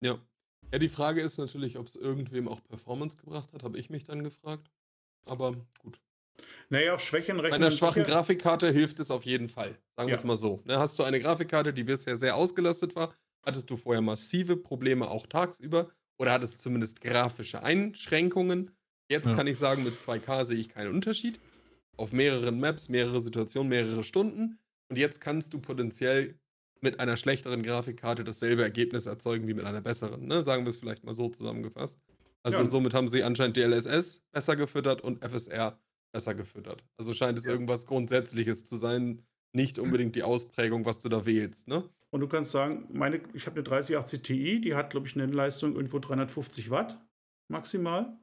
[SPEAKER 4] Ja. Ja, die Frage ist natürlich, ob es irgendwem auch Performance gebracht hat, habe ich mich dann gefragt. Aber gut.
[SPEAKER 2] Naja, auf Schwächen rechnen.
[SPEAKER 4] Bei einer schwachen sicher. Grafikkarte hilft es auf jeden Fall. Sagen wir es mal so. Ne, hast du eine Grafikkarte, die bisher sehr ausgelastet war, Hattest du vorher massive Probleme auch tagsüber oder hattest du zumindest grafische Einschränkungen? Jetzt ja. kann ich sagen, mit 2K sehe ich keinen Unterschied. Auf mehreren Maps, mehrere Situationen, mehrere Stunden. Und jetzt kannst du potenziell mit einer schlechteren Grafikkarte dasselbe Ergebnis erzeugen wie mit einer besseren. Ne? Sagen wir es vielleicht mal so zusammengefasst. Also ja. somit haben sie anscheinend DLSS besser gefüttert und FSR besser gefüttert. Also scheint es ja. irgendwas Grundsätzliches zu sein, nicht unbedingt die Ausprägung, was du da wählst. Ne?
[SPEAKER 2] Und du kannst sagen, meine, ich habe eine 3080 Ti, die hat, glaube ich, eine Leistung irgendwo 350 Watt maximal.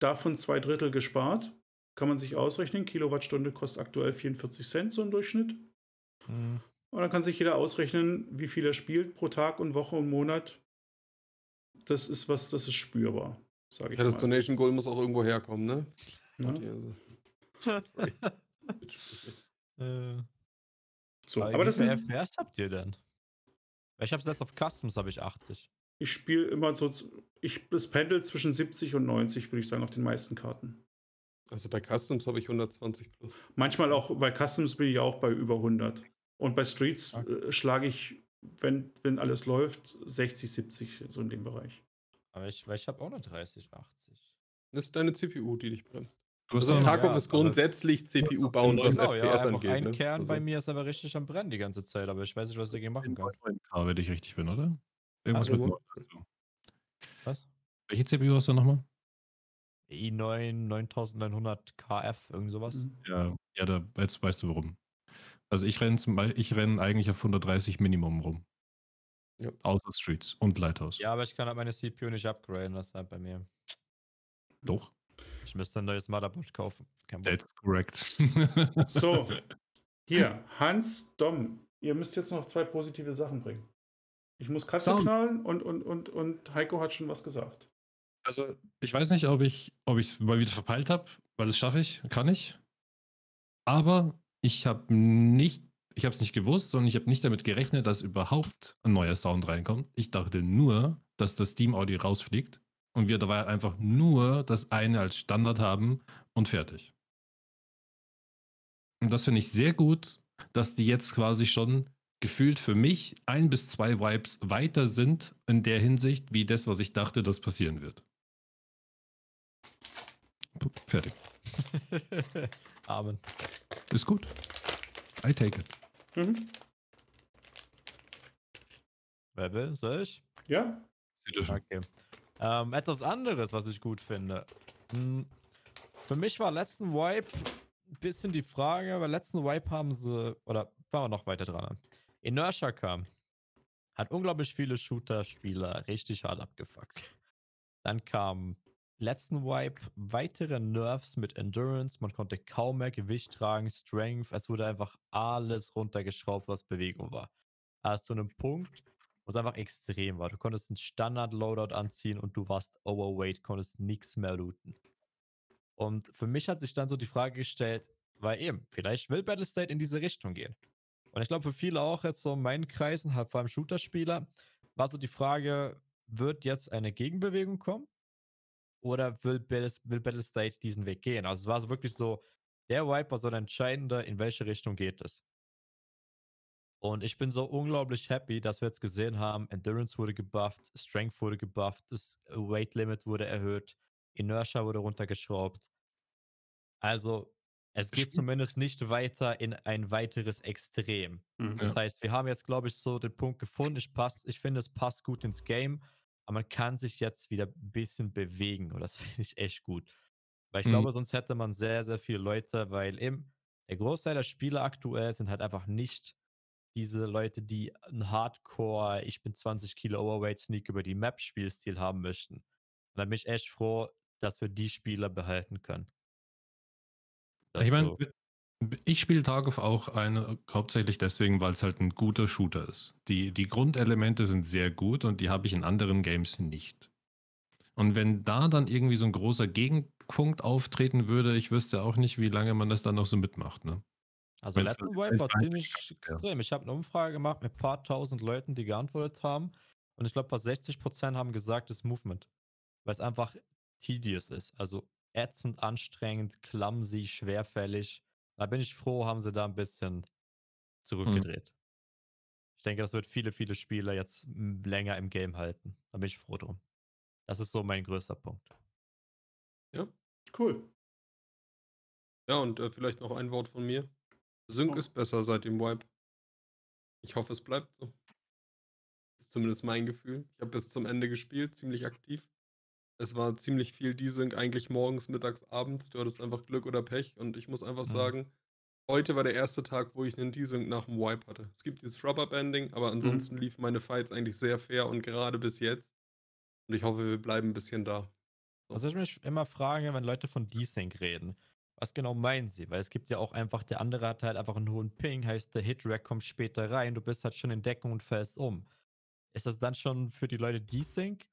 [SPEAKER 2] Davon zwei Drittel gespart. Kann man sich ausrechnen. Kilowattstunde kostet aktuell 44 Cent so im Durchschnitt. Mhm. Und dann kann sich jeder ausrechnen, wie viel er spielt pro Tag und Woche und Monat. Das ist was, das ist spürbar, sage ich
[SPEAKER 4] ja, das mal. Donation Goal muss auch irgendwo herkommen, ne? Ja.
[SPEAKER 3] Also. so, aber, aber das sind FPS habt ihr denn? Ich habe jetzt auf Customs habe ich 80.
[SPEAKER 2] Ich spiele immer so, ich, es pendelt zwischen 70 und 90, würde ich sagen, auf den meisten Karten.
[SPEAKER 4] Also bei Customs habe ich 120 plus.
[SPEAKER 2] Manchmal auch, bei Customs bin ich auch bei über 100. Und bei Streets okay. äh, schlage ich, wenn, wenn alles läuft, 60, 70, so in dem Bereich.
[SPEAKER 3] Aber ich, ich habe auch eine 30, 80.
[SPEAKER 4] Das ist deine CPU, die dich bremst. Also Tarkov ja, ist grundsätzlich CPU bauen, was genau, FPS ja, angeht.
[SPEAKER 3] Ein ne? Kern also. bei mir ist aber richtig am Brennen die ganze Zeit, aber ich weiß nicht, was ich dagegen machen kann.
[SPEAKER 1] K, wenn ich richtig bin, oder? Irgendwas ah, mit
[SPEAKER 3] Was?
[SPEAKER 1] Welche CPU hast du nochmal?
[SPEAKER 3] i9 9900 KF, irgend sowas. Mhm.
[SPEAKER 1] Ja, ja da, jetzt weißt du warum. Also ich renne ich renn eigentlich auf 130 Minimum rum. Ja. Außer Streets und Lighthouse.
[SPEAKER 3] Ja, aber ich kann halt meine CPU nicht upgraden, das ist halt bei mir.
[SPEAKER 1] Doch.
[SPEAKER 3] Ich müsste ein neues Motherboard kaufen.
[SPEAKER 1] That's correct.
[SPEAKER 2] so, hier, Hans, Dom, ihr müsst jetzt noch zwei positive Sachen bringen. Ich muss Katze
[SPEAKER 1] Down.
[SPEAKER 2] knallen und, und, und, und Heiko hat schon was gesagt.
[SPEAKER 1] Also, ich weiß nicht, ob ich ob es mal wieder verpeilt habe, weil das schaffe ich, kann ich. Aber ich habe nicht, ich habe es nicht gewusst und ich habe nicht damit gerechnet, dass überhaupt ein neuer Sound reinkommt. Ich dachte nur, dass das Steam Audio rausfliegt und wir dabei einfach nur das eine als Standard haben und fertig. Und das finde ich sehr gut, dass die jetzt quasi schon gefühlt für mich ein bis zwei Vibes weiter sind in der Hinsicht, wie das, was ich dachte, das passieren wird. Fertig.
[SPEAKER 3] Amen.
[SPEAKER 1] Ist gut. I take it.
[SPEAKER 2] Mhm.
[SPEAKER 3] Wer will? Soll ich?
[SPEAKER 2] Ja?
[SPEAKER 1] Sie dürfen.
[SPEAKER 3] Okay. Ähm, etwas anderes, was ich gut finde. Hm, Für mich war letzten Wipe ein bisschen die Frage, weil letzten Wipe haben sie, oder fangen wir noch weiter dran an. Inertia kam, hat unglaublich viele Shooter-Spieler richtig hart abgefuckt. Dann kam letzten Wipe weitere Nerfs mit Endurance, man konnte kaum mehr Gewicht tragen, Strength, es wurde einfach alles runtergeschraubt, was Bewegung war. Also zu einem Punkt, wo es einfach extrem war. Du konntest einen Standard-Loadout anziehen und du warst overweight, konntest nichts mehr looten. Und für mich hat sich dann so die Frage gestellt, weil eben, vielleicht will Battlestate in diese Richtung gehen. Und ich glaube, für viele auch jetzt so in meinen Kreisen, halt vor allem Shooter-Spieler, war so die Frage, wird jetzt eine Gegenbewegung kommen? Oder will, Battle- will Battlestate diesen Weg gehen? Also es war so wirklich so, der Wipe war so der entscheidende, in welche Richtung geht es. Und ich bin so unglaublich happy, dass wir jetzt gesehen haben, Endurance wurde gebufft, Strength wurde gebufft, das Weight Limit wurde erhöht, Inertia wurde runtergeschraubt. Also, es geht
[SPEAKER 1] Stimmt.
[SPEAKER 3] zumindest nicht weiter in ein weiteres Extrem.
[SPEAKER 2] Mhm.
[SPEAKER 3] Das heißt, wir haben jetzt, glaube ich, so den Punkt gefunden. Ich, pass, ich finde, es passt gut ins Game, aber man kann sich jetzt wieder ein bisschen bewegen und das finde ich echt gut. Weil ich
[SPEAKER 1] Mhm.
[SPEAKER 3] glaube, sonst hätte man sehr, sehr viele Leute, weil eben der Großteil der Spieler aktuell sind halt einfach nicht diese Leute, die einen Hardcore, ich bin 20 Kilo Overweight Sneak über die Map Spielstil haben möchten. Und da bin ich echt froh, dass wir die Spieler behalten können. Das
[SPEAKER 1] Ich meine,
[SPEAKER 3] so.
[SPEAKER 1] ich spiele Tarkov auch eine, hauptsächlich deswegen, weil es halt ein guter Shooter ist. Die, die Grundelemente sind sehr gut und die habe ich in anderen Games nicht. Und wenn da dann irgendwie so ein großer Gegenpunkt auftreten würde, ich wüsste auch nicht, wie lange man das dann noch so mitmacht. Ne?
[SPEAKER 3] Also
[SPEAKER 1] Wenn's
[SPEAKER 3] letzten
[SPEAKER 1] halt
[SPEAKER 3] Wipe war ziemlich
[SPEAKER 1] ja.
[SPEAKER 3] extrem. Ich habe eine Umfrage gemacht mit ein paar tausend Leuten, die geantwortet haben. Und ich glaube, fast 60% haben gesagt, das Movement. Weil es einfach tedious ist. Also ätzend, anstrengend, clumsy, schwerfällig. Da bin ich froh, haben sie da ein bisschen zurückgedreht. Ich denke, das wird viele, viele Spieler jetzt länger im Game halten. Da bin ich froh drum. Das ist so mein größter Punkt.
[SPEAKER 2] Cool.
[SPEAKER 4] Ja, und äh, vielleicht noch ein Wort von mir. Sync
[SPEAKER 2] Oh.
[SPEAKER 4] ist besser seit dem Wipe. Ich hoffe, es bleibt so. Ist zumindest mein Gefühl. Ich habe bis zum Ende gespielt, ziemlich aktiv. Es war ziemlich viel Desync, eigentlich morgens, mittags, abends. Du hattest einfach Glück oder Pech. Und ich muss einfach
[SPEAKER 3] Mhm.
[SPEAKER 4] sagen, heute war der erste Tag, wo ich einen Desync nach dem Wipe hatte. Es gibt dieses Rubberbanding, aber ansonsten liefen meine Fights eigentlich sehr fair und gerade bis jetzt. Und ich hoffe, wir bleiben ein bisschen da.
[SPEAKER 3] Was ich mich immer frage, wenn Leute von Desync reden, was genau meinen sie? Weil es gibt ja auch einfach, der andere hat halt einfach einen hohen Ping, heißt der Hit-Rack kommt später rein, du bist halt schon in Deckung und fällst um. Ist das dann schon für die Leute Desync?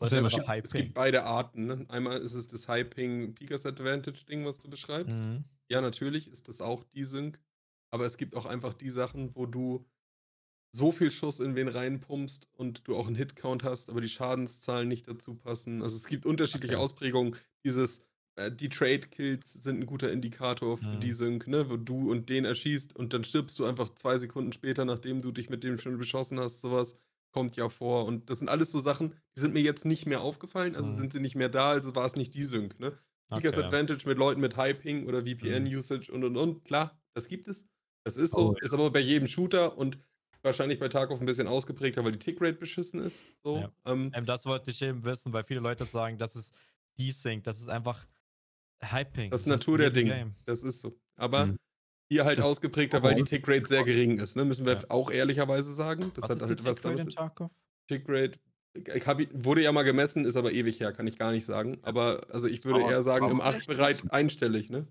[SPEAKER 3] High
[SPEAKER 4] Es gibt
[SPEAKER 3] Ping?
[SPEAKER 4] beide Arten. Ne? Einmal ist es das High-Ping Peakers Advantage-Ding, was du beschreibst.
[SPEAKER 3] Mhm.
[SPEAKER 4] Ja, natürlich ist das auch Desync. Aber es gibt auch einfach die Sachen, wo du so viel Schuss in wen reinpumpst und du auch einen Hitcount hast, aber die Schadenszahlen nicht dazu passen. Also es gibt unterschiedliche
[SPEAKER 3] Okay.
[SPEAKER 4] Ausprägungen. Dieses, die Trade-Kills sind ein guter Indikator für
[SPEAKER 3] Mhm.
[SPEAKER 4] Desync, ne? wo du und den erschießt und dann stirbst du einfach zwei Sekunden später, nachdem du dich mit dem schon beschossen hast. Sowas kommt ja vor. Und das sind alles so Sachen, die sind mir jetzt nicht mehr aufgefallen, also
[SPEAKER 3] Mhm.
[SPEAKER 4] sind sie nicht mehr da, also war es nicht Desync. Ne? Peakers
[SPEAKER 3] Okay.
[SPEAKER 4] Advantage mit Leuten mit High-Ping oder VPN-Usage und und und. Klar, das gibt es. Das ist so.
[SPEAKER 1] Oh,
[SPEAKER 4] Ist aber bei jedem Shooter und wahrscheinlich bei Tarkov ein bisschen ausgeprägter, weil die Tickrate beschissen ist. So.
[SPEAKER 3] Ja.
[SPEAKER 4] Ähm,
[SPEAKER 3] Ähm, das wollte ich eben wissen, weil viele Leute sagen, das ist Desync, das ist einfach Hyping.
[SPEAKER 4] das ist Natur der Dinge.
[SPEAKER 3] Game.
[SPEAKER 4] Das ist so. Aber
[SPEAKER 1] Mhm.
[SPEAKER 4] hier halt
[SPEAKER 1] Das-
[SPEAKER 4] ausgeprägter, weil die Tickrate sehr gering ist. Ne? Müssen wir
[SPEAKER 3] Ja.
[SPEAKER 4] auch ehrlicherweise sagen. Das
[SPEAKER 3] was
[SPEAKER 4] hat
[SPEAKER 3] ist
[SPEAKER 4] halt was damit? Tickrate. Ich hab, wurde ja mal gemessen, ist aber ewig her, kann ich gar nicht sagen. Aber also ich würde
[SPEAKER 1] Aber-
[SPEAKER 4] eher sagen, im
[SPEAKER 3] ist echt
[SPEAKER 4] 8-Bereich einstellig, ne?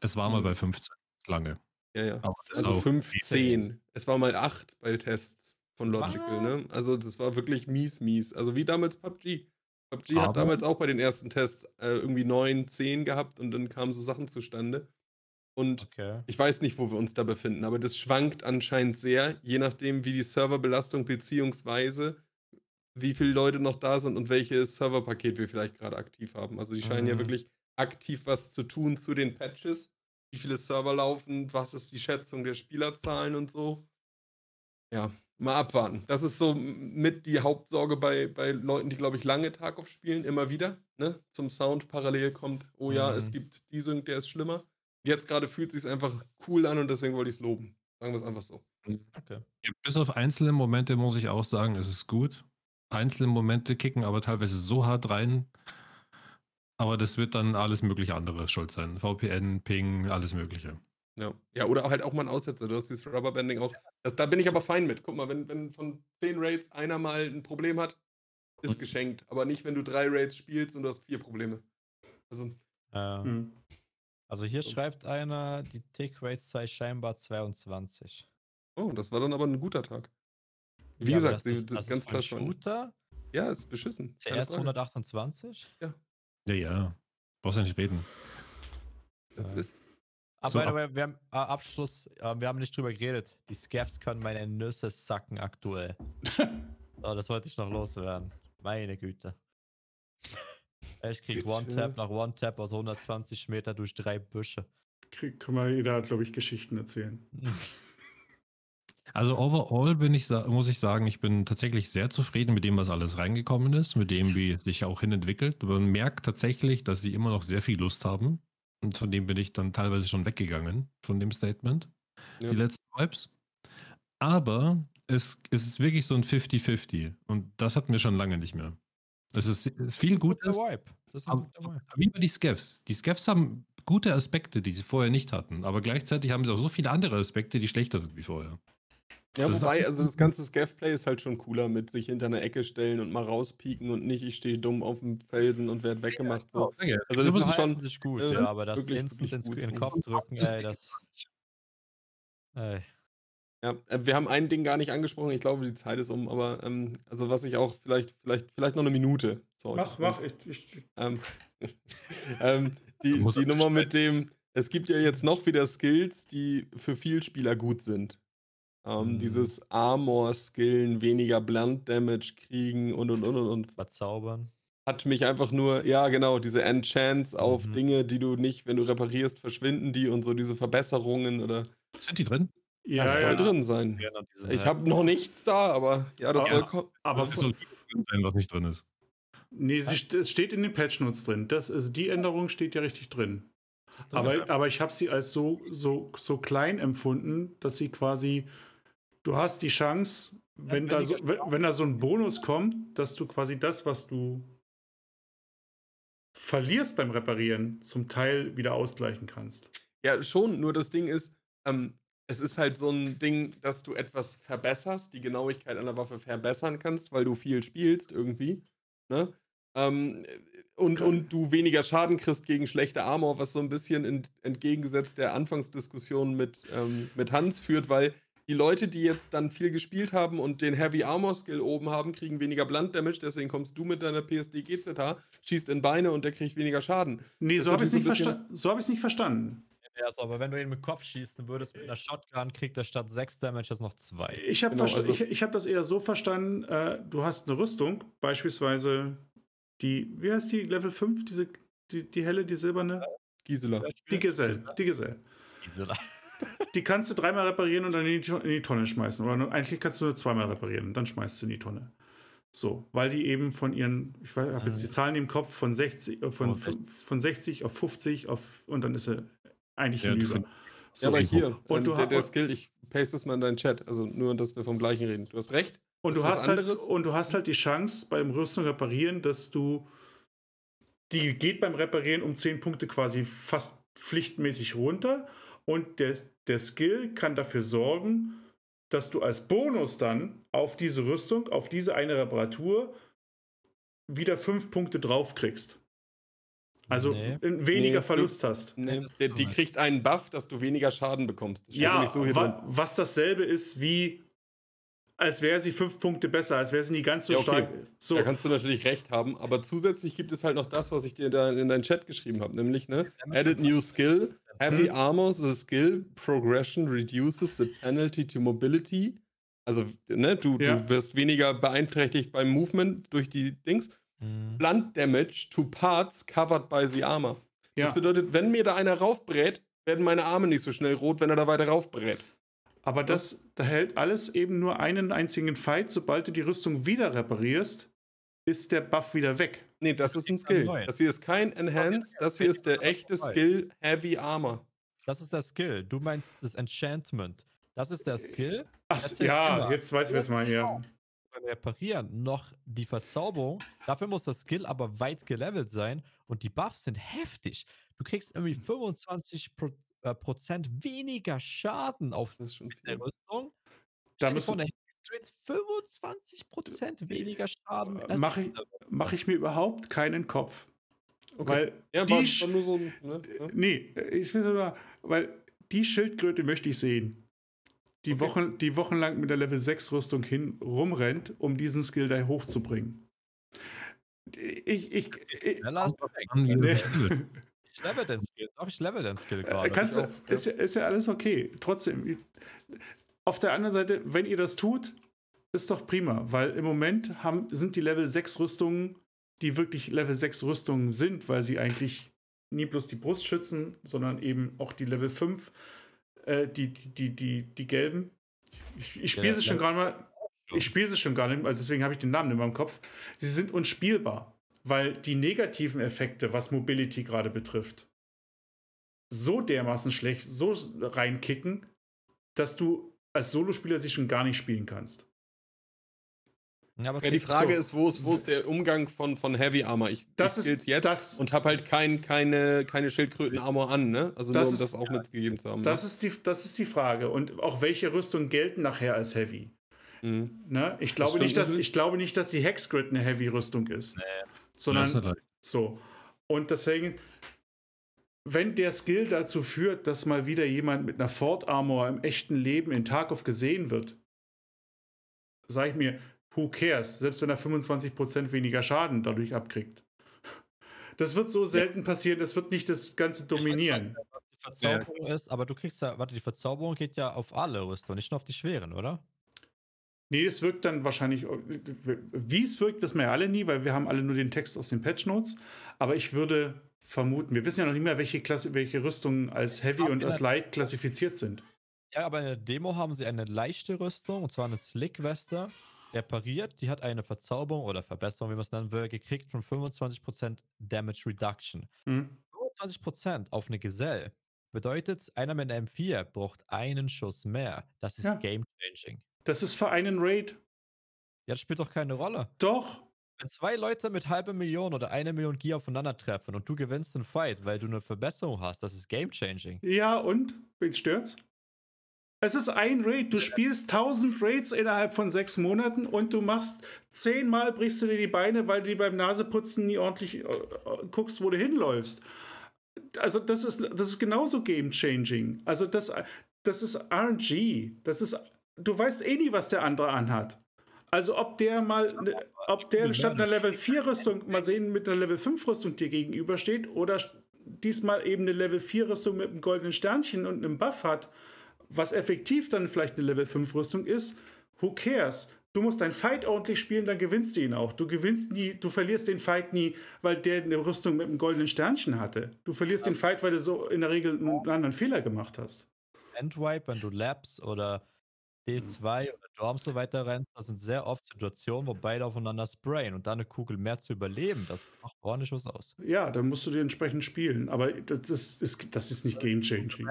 [SPEAKER 1] Es war mal
[SPEAKER 4] Mhm.
[SPEAKER 1] bei 15, lange.
[SPEAKER 4] Ja, ja.
[SPEAKER 1] Das
[SPEAKER 4] Also
[SPEAKER 1] auch
[SPEAKER 4] 15. Es war mal 8 bei Tests. von Logical, ne? Also das war wirklich mies, mies. Also wie damals PUBG. PUBG hat
[SPEAKER 1] Aber-
[SPEAKER 4] damals auch bei den ersten Tests äh, irgendwie 9, 10 gehabt und dann kamen so Sachen zustande. Und
[SPEAKER 3] Okay.
[SPEAKER 4] ich weiß nicht, wo wir uns da befinden, aber das schwankt anscheinend sehr, je nachdem, wie die Serverbelastung beziehungsweise wie viele Leute noch da sind und welches Serverpaket wir vielleicht gerade aktiv haben. Also die scheinen ja
[SPEAKER 3] Mhm.
[SPEAKER 4] wirklich aktiv was zu tun zu den Patches. Wie viele Server laufen, was ist die Schätzung der Spielerzahlen und so. Ja, mal abwarten. Das ist so mit die Hauptsorge bei, bei Leuten, die, glaube ich, lange Tarkov spielen, immer wieder. Ne? Zum Sound parallel kommt, oh ja, es
[SPEAKER 3] Mhm.
[SPEAKER 4] gibt die Sync, der ist schlimmer. Jetzt gerade fühlt es sich einfach cool an und deswegen wollte ich es loben. Sagen wir es einfach so.
[SPEAKER 3] Okay.
[SPEAKER 1] Ja, bis auf einzelne Momente muss ich auch sagen, es ist gut. Einzelne Momente kicken aber teilweise so hart rein. Aber das wird dann alles mögliche andere schuld sein. VPN, Ping, alles Mögliche.
[SPEAKER 4] Ja. ja, oder halt auch mal ein Aussetzer. Du hast dieses Rubberbanding auch. Das, da bin ich aber fein mit. Guck mal, wenn, wenn von 10 Raids einer mal ein Problem hat, ist geschenkt. Aber nicht, wenn du drei Raids spielst und du hast vier Probleme. Also,
[SPEAKER 3] Ähm,
[SPEAKER 2] Hm.
[SPEAKER 3] Also hier schreibt einer, die Tick-Rate sei scheinbar 22.
[SPEAKER 4] oh, das war dann aber ein guter Tag. Wie
[SPEAKER 3] Ja,
[SPEAKER 4] gesagt,
[SPEAKER 3] das
[SPEAKER 4] sie-
[SPEAKER 3] ist,
[SPEAKER 4] das
[SPEAKER 3] das
[SPEAKER 4] ganz
[SPEAKER 3] ist von
[SPEAKER 4] klar schon.
[SPEAKER 3] Shooter,
[SPEAKER 4] Ja, ist beschissen.
[SPEAKER 3] CS
[SPEAKER 4] Frage.
[SPEAKER 3] 128.
[SPEAKER 1] Ja, ja. Brauchst ja nicht reden.
[SPEAKER 4] Das
[SPEAKER 3] Ja.
[SPEAKER 4] ist,
[SPEAKER 3] Aber
[SPEAKER 1] So,
[SPEAKER 3] by the
[SPEAKER 1] ab-
[SPEAKER 3] wir haben äh, Abschluss, äh, wir haben nicht drüber geredet. Die Scavs können meine Nüsse sacken aktuell. oh, das wollte ich noch loswerden. Meine Güte. Ich krieg. One-Tap nach One-Tap aus 120 Meter durch drei Büsche.
[SPEAKER 2] Krieg, kann man jeder, glaube ich, Geschichten erzählen.
[SPEAKER 1] Also overall bin ich, muss ich sagen, ich bin tatsächlich sehr zufrieden mit dem, was alles reingekommen ist, mit dem, wie es sich auch hinentwickelt. Man merkt tatsächlich, dass sie immer noch sehr viel Lust haben. Und von dem bin ich dann teilweise schon weggegangen, von dem Statement.
[SPEAKER 4] Ja.
[SPEAKER 1] Die letzten Vibes. Aber es, es ist wirklich so ein 50-50. Und das hatten wir schon lange nicht mehr. Es ist, es ist viel
[SPEAKER 3] Guter
[SPEAKER 1] Gutes.
[SPEAKER 3] Vibe. Das ist ein
[SPEAKER 1] Aber,
[SPEAKER 3] guter Vibe.
[SPEAKER 1] wie bei die Scavs. Die Scavs haben gute Aspekte, die sie vorher nicht hatten. Aber gleichzeitig haben sie auch so viele andere Aspekte, die schlechter sind wie vorher.
[SPEAKER 4] Ja,
[SPEAKER 1] das
[SPEAKER 4] wobei, also das ganze Scav-Play ist halt schon cooler mit sich hinter einer Ecke stellen und mal rauspieken und nicht, ich stehe dumm auf dem Felsen und werde weggemacht. So. Also das ist schon.
[SPEAKER 3] sich gut,
[SPEAKER 4] äh,
[SPEAKER 3] ja, aber das
[SPEAKER 4] wirklich,
[SPEAKER 3] Instant
[SPEAKER 4] wirklich
[SPEAKER 3] in den Kopf drücken, ey, das. Ey.
[SPEAKER 4] Ja, äh, wir haben ein Ding gar nicht angesprochen, ich glaube, die Zeit ist um, aber ähm, also was ich auch vielleicht, vielleicht, vielleicht noch eine Minute. Sorry.
[SPEAKER 2] Mach, mach. Ich, ich,
[SPEAKER 4] Ähm, ähm, die die
[SPEAKER 1] er
[SPEAKER 4] Nummer mit dem, es gibt ja jetzt noch wieder Skills, die für Vielspieler gut sind. Ähm,
[SPEAKER 3] Mhm.
[SPEAKER 4] Dieses Armor-Skillen, weniger Blunt Damage kriegen und und und und und.
[SPEAKER 3] Verzaubern.
[SPEAKER 4] Hat mich einfach nur, ja genau, diese Enchants auf
[SPEAKER 3] Mhm.
[SPEAKER 4] Dinge, die du nicht, wenn du reparierst, verschwinden die und so diese Verbesserungen oder
[SPEAKER 1] Sind die drin?
[SPEAKER 2] ja,
[SPEAKER 4] das
[SPEAKER 2] ja,
[SPEAKER 4] soll drin sein.
[SPEAKER 3] Ja, diese-
[SPEAKER 4] Ich habe noch nichts da, aber ja, das
[SPEAKER 2] Aber-
[SPEAKER 4] soll kommen.
[SPEAKER 2] aber
[SPEAKER 1] Es soll drin sein, was nicht drin ist.
[SPEAKER 2] nee, es steht in den Patch Notes drin. Das, also die Änderung steht ja richtig drin. Aber, aber ich habe sie als so, so, so klein empfunden, dass sie quasi, du hast die Chance, wenn, da so, wenn, wenn da so ein Bonus kommt, dass du quasi das, was du verlierst beim Reparieren, zum Teil wieder ausgleichen kannst.
[SPEAKER 4] Ja, schon, nur das Ding ist, ähm, es ist halt so ein Ding, dass du etwas verbesserst, die Genauigkeit einer Waffe verbessern kannst, weil du viel spielst irgendwie. Ne? Ähm, und,
[SPEAKER 2] Okay.
[SPEAKER 4] und du weniger Schaden kriegst gegen schlechte Armor, was so ein bisschen ent, entgegengesetzt der Anfangsdiskussion mit, ähm, mit Hans führt, weil die Leute, die jetzt dann viel gespielt haben und den Heavy Armor Skill oben haben, kriegen weniger Blunt Damage, deswegen kommst du mit deiner PSD GZH, schießt in Beine und der kriegt weniger Schaden.
[SPEAKER 2] Nee,
[SPEAKER 4] Das
[SPEAKER 2] so habe ich es nicht, versta so hab ich's nicht verstanden.
[SPEAKER 3] Ja, so, aber wenn du ihn mit Kopf schießen würdest mit einer Shotgun, kriegt er statt 6 Damage jetzt noch 2.
[SPEAKER 2] Ich habe
[SPEAKER 4] Genau, also-
[SPEAKER 2] ich, ich hab das eher so verstanden, äh, du hast eine Rüstung, beispielsweise die, wie heißt die, Level 5, diese, die, die helle, die silberne?
[SPEAKER 4] Gisela.
[SPEAKER 2] Die Gesell, die Gesell. Die kannst du dreimal reparieren und dann in die, in die Tonne schmeißen. Oder nur, eigentlich kannst du nur zweimal reparieren und dann schmeißt du in die Tonne. So, weil die eben von ihren, ich habe jetzt die Zahlen im Kopf, von 60, äh, von,
[SPEAKER 1] Oh,
[SPEAKER 2] von, von 60 auf 50 auf, und dann ist sie eigentlich
[SPEAKER 1] Ja,
[SPEAKER 2] hinüber. So,
[SPEAKER 4] Ja, aber hier,
[SPEAKER 2] Und
[SPEAKER 4] ähm,
[SPEAKER 2] du
[SPEAKER 4] der, der Skill, ich paste es mal in deinen Chat, also nur, dass wir vom gleichen reden. Du hast recht.
[SPEAKER 2] Und
[SPEAKER 4] Das
[SPEAKER 2] du, hast halt,
[SPEAKER 4] anderes.
[SPEAKER 2] und du hast halt die Chance beim Rüstung reparieren, dass du. Die geht beim Reparieren um 10 Punkte quasi fast pflichtmäßig runter. Und der, der Skill kann dafür sorgen, dass du als Bonus dann auf diese Rüstung, auf diese eine Reparatur, wieder 5 Punkte drauf kriegst. Also
[SPEAKER 3] Nee.
[SPEAKER 2] weniger
[SPEAKER 4] Nee,
[SPEAKER 2] Verlust hast.
[SPEAKER 4] Nee, die kriegt einen Buff, dass du weniger Schaden bekommst.
[SPEAKER 2] Ja,
[SPEAKER 4] so
[SPEAKER 2] wa
[SPEAKER 4] drin.
[SPEAKER 2] was dasselbe ist wie als wäre sie fünf Punkte besser, als wäre sie nie ganz so
[SPEAKER 4] Ja, okay.
[SPEAKER 2] stark. So,
[SPEAKER 4] Da kannst du natürlich recht haben, aber zusätzlich gibt es halt noch das, was ich dir da in deinen Chat geschrieben habe, nämlich ne, added new skill, heavy
[SPEAKER 2] Hm.
[SPEAKER 4] armor, the skill progression reduces the penalty to mobility. Also, ne, du,
[SPEAKER 2] Ja.
[SPEAKER 4] du wirst weniger beeinträchtigt beim Movement durch die Dings.
[SPEAKER 3] Mhm.
[SPEAKER 4] Blunt damage to parts covered by the armor.
[SPEAKER 2] ja.
[SPEAKER 4] Das bedeutet, wenn mir da einer raufbrät, werden meine Arme nicht so schnell rot, wenn er da weiter raufbrät.
[SPEAKER 2] Aber das, da hält alles eben nur einen einzigen Fight. Sobald du die Rüstung wieder reparierst, ist der Buff wieder weg.
[SPEAKER 4] Nee, das ist ein Skill. Das hier ist kein Enhance, das hier ist der echte Skill Heavy Armor.
[SPEAKER 3] Das ist der Skill. Du meinst das Enchantment. Das ist der Skill.
[SPEAKER 2] Ach,
[SPEAKER 3] Das
[SPEAKER 2] ja,
[SPEAKER 3] immer.
[SPEAKER 2] jetzt weiß ich, was mal hier.
[SPEAKER 3] Beim Reparieren noch die Verzauberung. Dafür muss das Skill aber weit gelevelt sein und die Buffs sind heftig. Du kriegst irgendwie 25 Pro, äh, Prozent weniger Schaden auf
[SPEAKER 4] Das ist schon
[SPEAKER 3] der. Rüstung.
[SPEAKER 2] Da müssen-
[SPEAKER 3] Hexcrit 25 Prozent weniger Schaden. mit einer
[SPEAKER 2] Mach ich, mache ich mir überhaupt keinen Kopf.
[SPEAKER 4] Okay.
[SPEAKER 2] Weil
[SPEAKER 4] Ja,
[SPEAKER 2] die,
[SPEAKER 4] war, war nur so ein. Ne? Ja.
[SPEAKER 2] nee, ich will sogar, weil die Schildkröte möchte ich sehen. Die,
[SPEAKER 4] Okay.
[SPEAKER 2] Wochen, die wochenlang mit der Level 6 Rüstung hin rumrennt, um diesen Skill da hochzubringen. Ich, ich, ich,
[SPEAKER 3] Schneller ist Ich level den Skill. Doch, ich level den Skill
[SPEAKER 2] Äh,
[SPEAKER 3] gerade.
[SPEAKER 2] Kannst du, ist, ja, ist ja alles okay. Trotzdem, auf der anderen Seite, wenn ihr das tut, ist doch prima, weil im Moment haben, sind die Level 6 Rüstungen, die wirklich Level 6 Rüstungen sind, weil sie eigentlich nie bloß die Brust schützen, sondern eben auch die Level 5, äh, die, die, die, die, gelben. Ich, ich spiele sie schon gerade mal. Ich spiele sie schon gar nicht, also deswegen habe ich den Namen in meinem Kopf. Sie sind unspielbar, weil die negativen Effekte, was Mobility gerade betrifft, so dermaßen schlecht, so reinkicken, dass du als Solospieler sie schon gar nicht spielen kannst.
[SPEAKER 3] Ja, aber es
[SPEAKER 4] Ja, die Frage
[SPEAKER 2] so.
[SPEAKER 4] ist, wo ist, wo ist der Umgang von, von Heavy Armor? Ich,
[SPEAKER 2] Das
[SPEAKER 4] ich
[SPEAKER 2] ist
[SPEAKER 4] jetzt
[SPEAKER 2] das,
[SPEAKER 4] und habe halt kein, keine, keine Schildkröten-Armor an, ne? Also
[SPEAKER 2] Das
[SPEAKER 4] nur um
[SPEAKER 2] ist-
[SPEAKER 4] das auch mitgegeben zu haben.
[SPEAKER 2] das, ist die, das ist die Frage. Und auch welche Rüstungen gelten nachher als Heavy?
[SPEAKER 4] ne? Mhm.
[SPEAKER 2] Ne? Ich, glaube
[SPEAKER 4] stimmt
[SPEAKER 2] nicht, dass, ich glaube nicht, dass die Hexgrid eine Heavy-Rüstung ist. Sondern. So. Und deswegen, wenn der Skill dazu führt, dass mal wieder jemand mit einer Ford Armor im echten Leben in Tarkov gesehen wird, sage ich mir, who cares? Selbst wenn er 25% weniger Schaden dadurch abkriegt. Das wird so selten passieren, das wird nicht das Ganze dominieren.
[SPEAKER 3] die Verzauberung ist, aber du kriegst ja, warte, die Verzauberung geht ja auf alle Rüstungen, nicht nur auf die schweren, oder?
[SPEAKER 2] Nee, es wirkt dann wahrscheinlich, wie es wirkt, wissen wir ja alle nie, weil wir haben alle nur den Text aus den Patch Notes. Aber ich würde vermuten, wir wissen ja noch nicht mehr, welche, Klasse, welche Rüstungen als Heavy
[SPEAKER 3] Aber
[SPEAKER 2] und als Light klassifiziert sind.
[SPEAKER 3] Ja, aber in der Demo haben sie eine leichte Rüstung, und zwar eine Slick-Weste, der pariert, die hat eine Verzauberung oder Verbesserung, wie man es nennen will, gekriegt von 25% Damage Reduction.
[SPEAKER 2] Mhm.
[SPEAKER 3] 25% auf eine Gesell bedeutet, einer mit einer M4 braucht einen Schuss mehr. Das ist
[SPEAKER 2] Ja.
[SPEAKER 3] game-changing.
[SPEAKER 2] Das ist für einen Raid.
[SPEAKER 3] Ja, das spielt doch keine Rolle.
[SPEAKER 2] Doch.
[SPEAKER 3] Wenn zwei Leute mit halbe Million oder eine Million Gear aufeinandertreffen und du gewinnst den Fight, weil du eine Verbesserung hast, das ist game-changing.
[SPEAKER 2] Ja, und? Wen stört's? Es ist ein Raid. Du spielst 1000 Raids innerhalb von sechs Monaten und du machst zehnmal brichst du dir die Beine, weil du beim Naseputzen nie ordentlich äh, äh, guckst, wo du hinläufst. Also, das ist, das ist genauso game-changing. Also, das, das ist RNG. Das ist, du weißt eh nie, was der andere anhat. Also, ob der mal, ne- ob der statt einer Level 4 Rüstung mal sehen mit einer Level 5 Rüstung dir gegenübersteht oder diesmal eben eine Level 4 Rüstung mit einem goldenen Sternchen und einem Buff hat, was effektiv dann vielleicht eine Level 5 Rüstung ist, who cares? Du musst deinen Fight ordentlich spielen, dann gewinnst du ihn auch. Du gewinnst nie, du verlierst den Fight nie, weil der eine Rüstung mit einem goldenen Sternchen hatte. Du verlierst den Fight, weil du so in der Regel einen anderen Fehler gemacht hast.
[SPEAKER 3] Endwipe, wenn du Labs oder D2 oder Dorm so weiter rennst, das sind sehr oft Situationen, wo beide aufeinander sprayen und dann eine Kugel mehr zu überleben, das macht ordentlich was aus.
[SPEAKER 2] Ja, dann musst du dir entsprechend spielen. Aber das, ist, das ist nicht game-changing.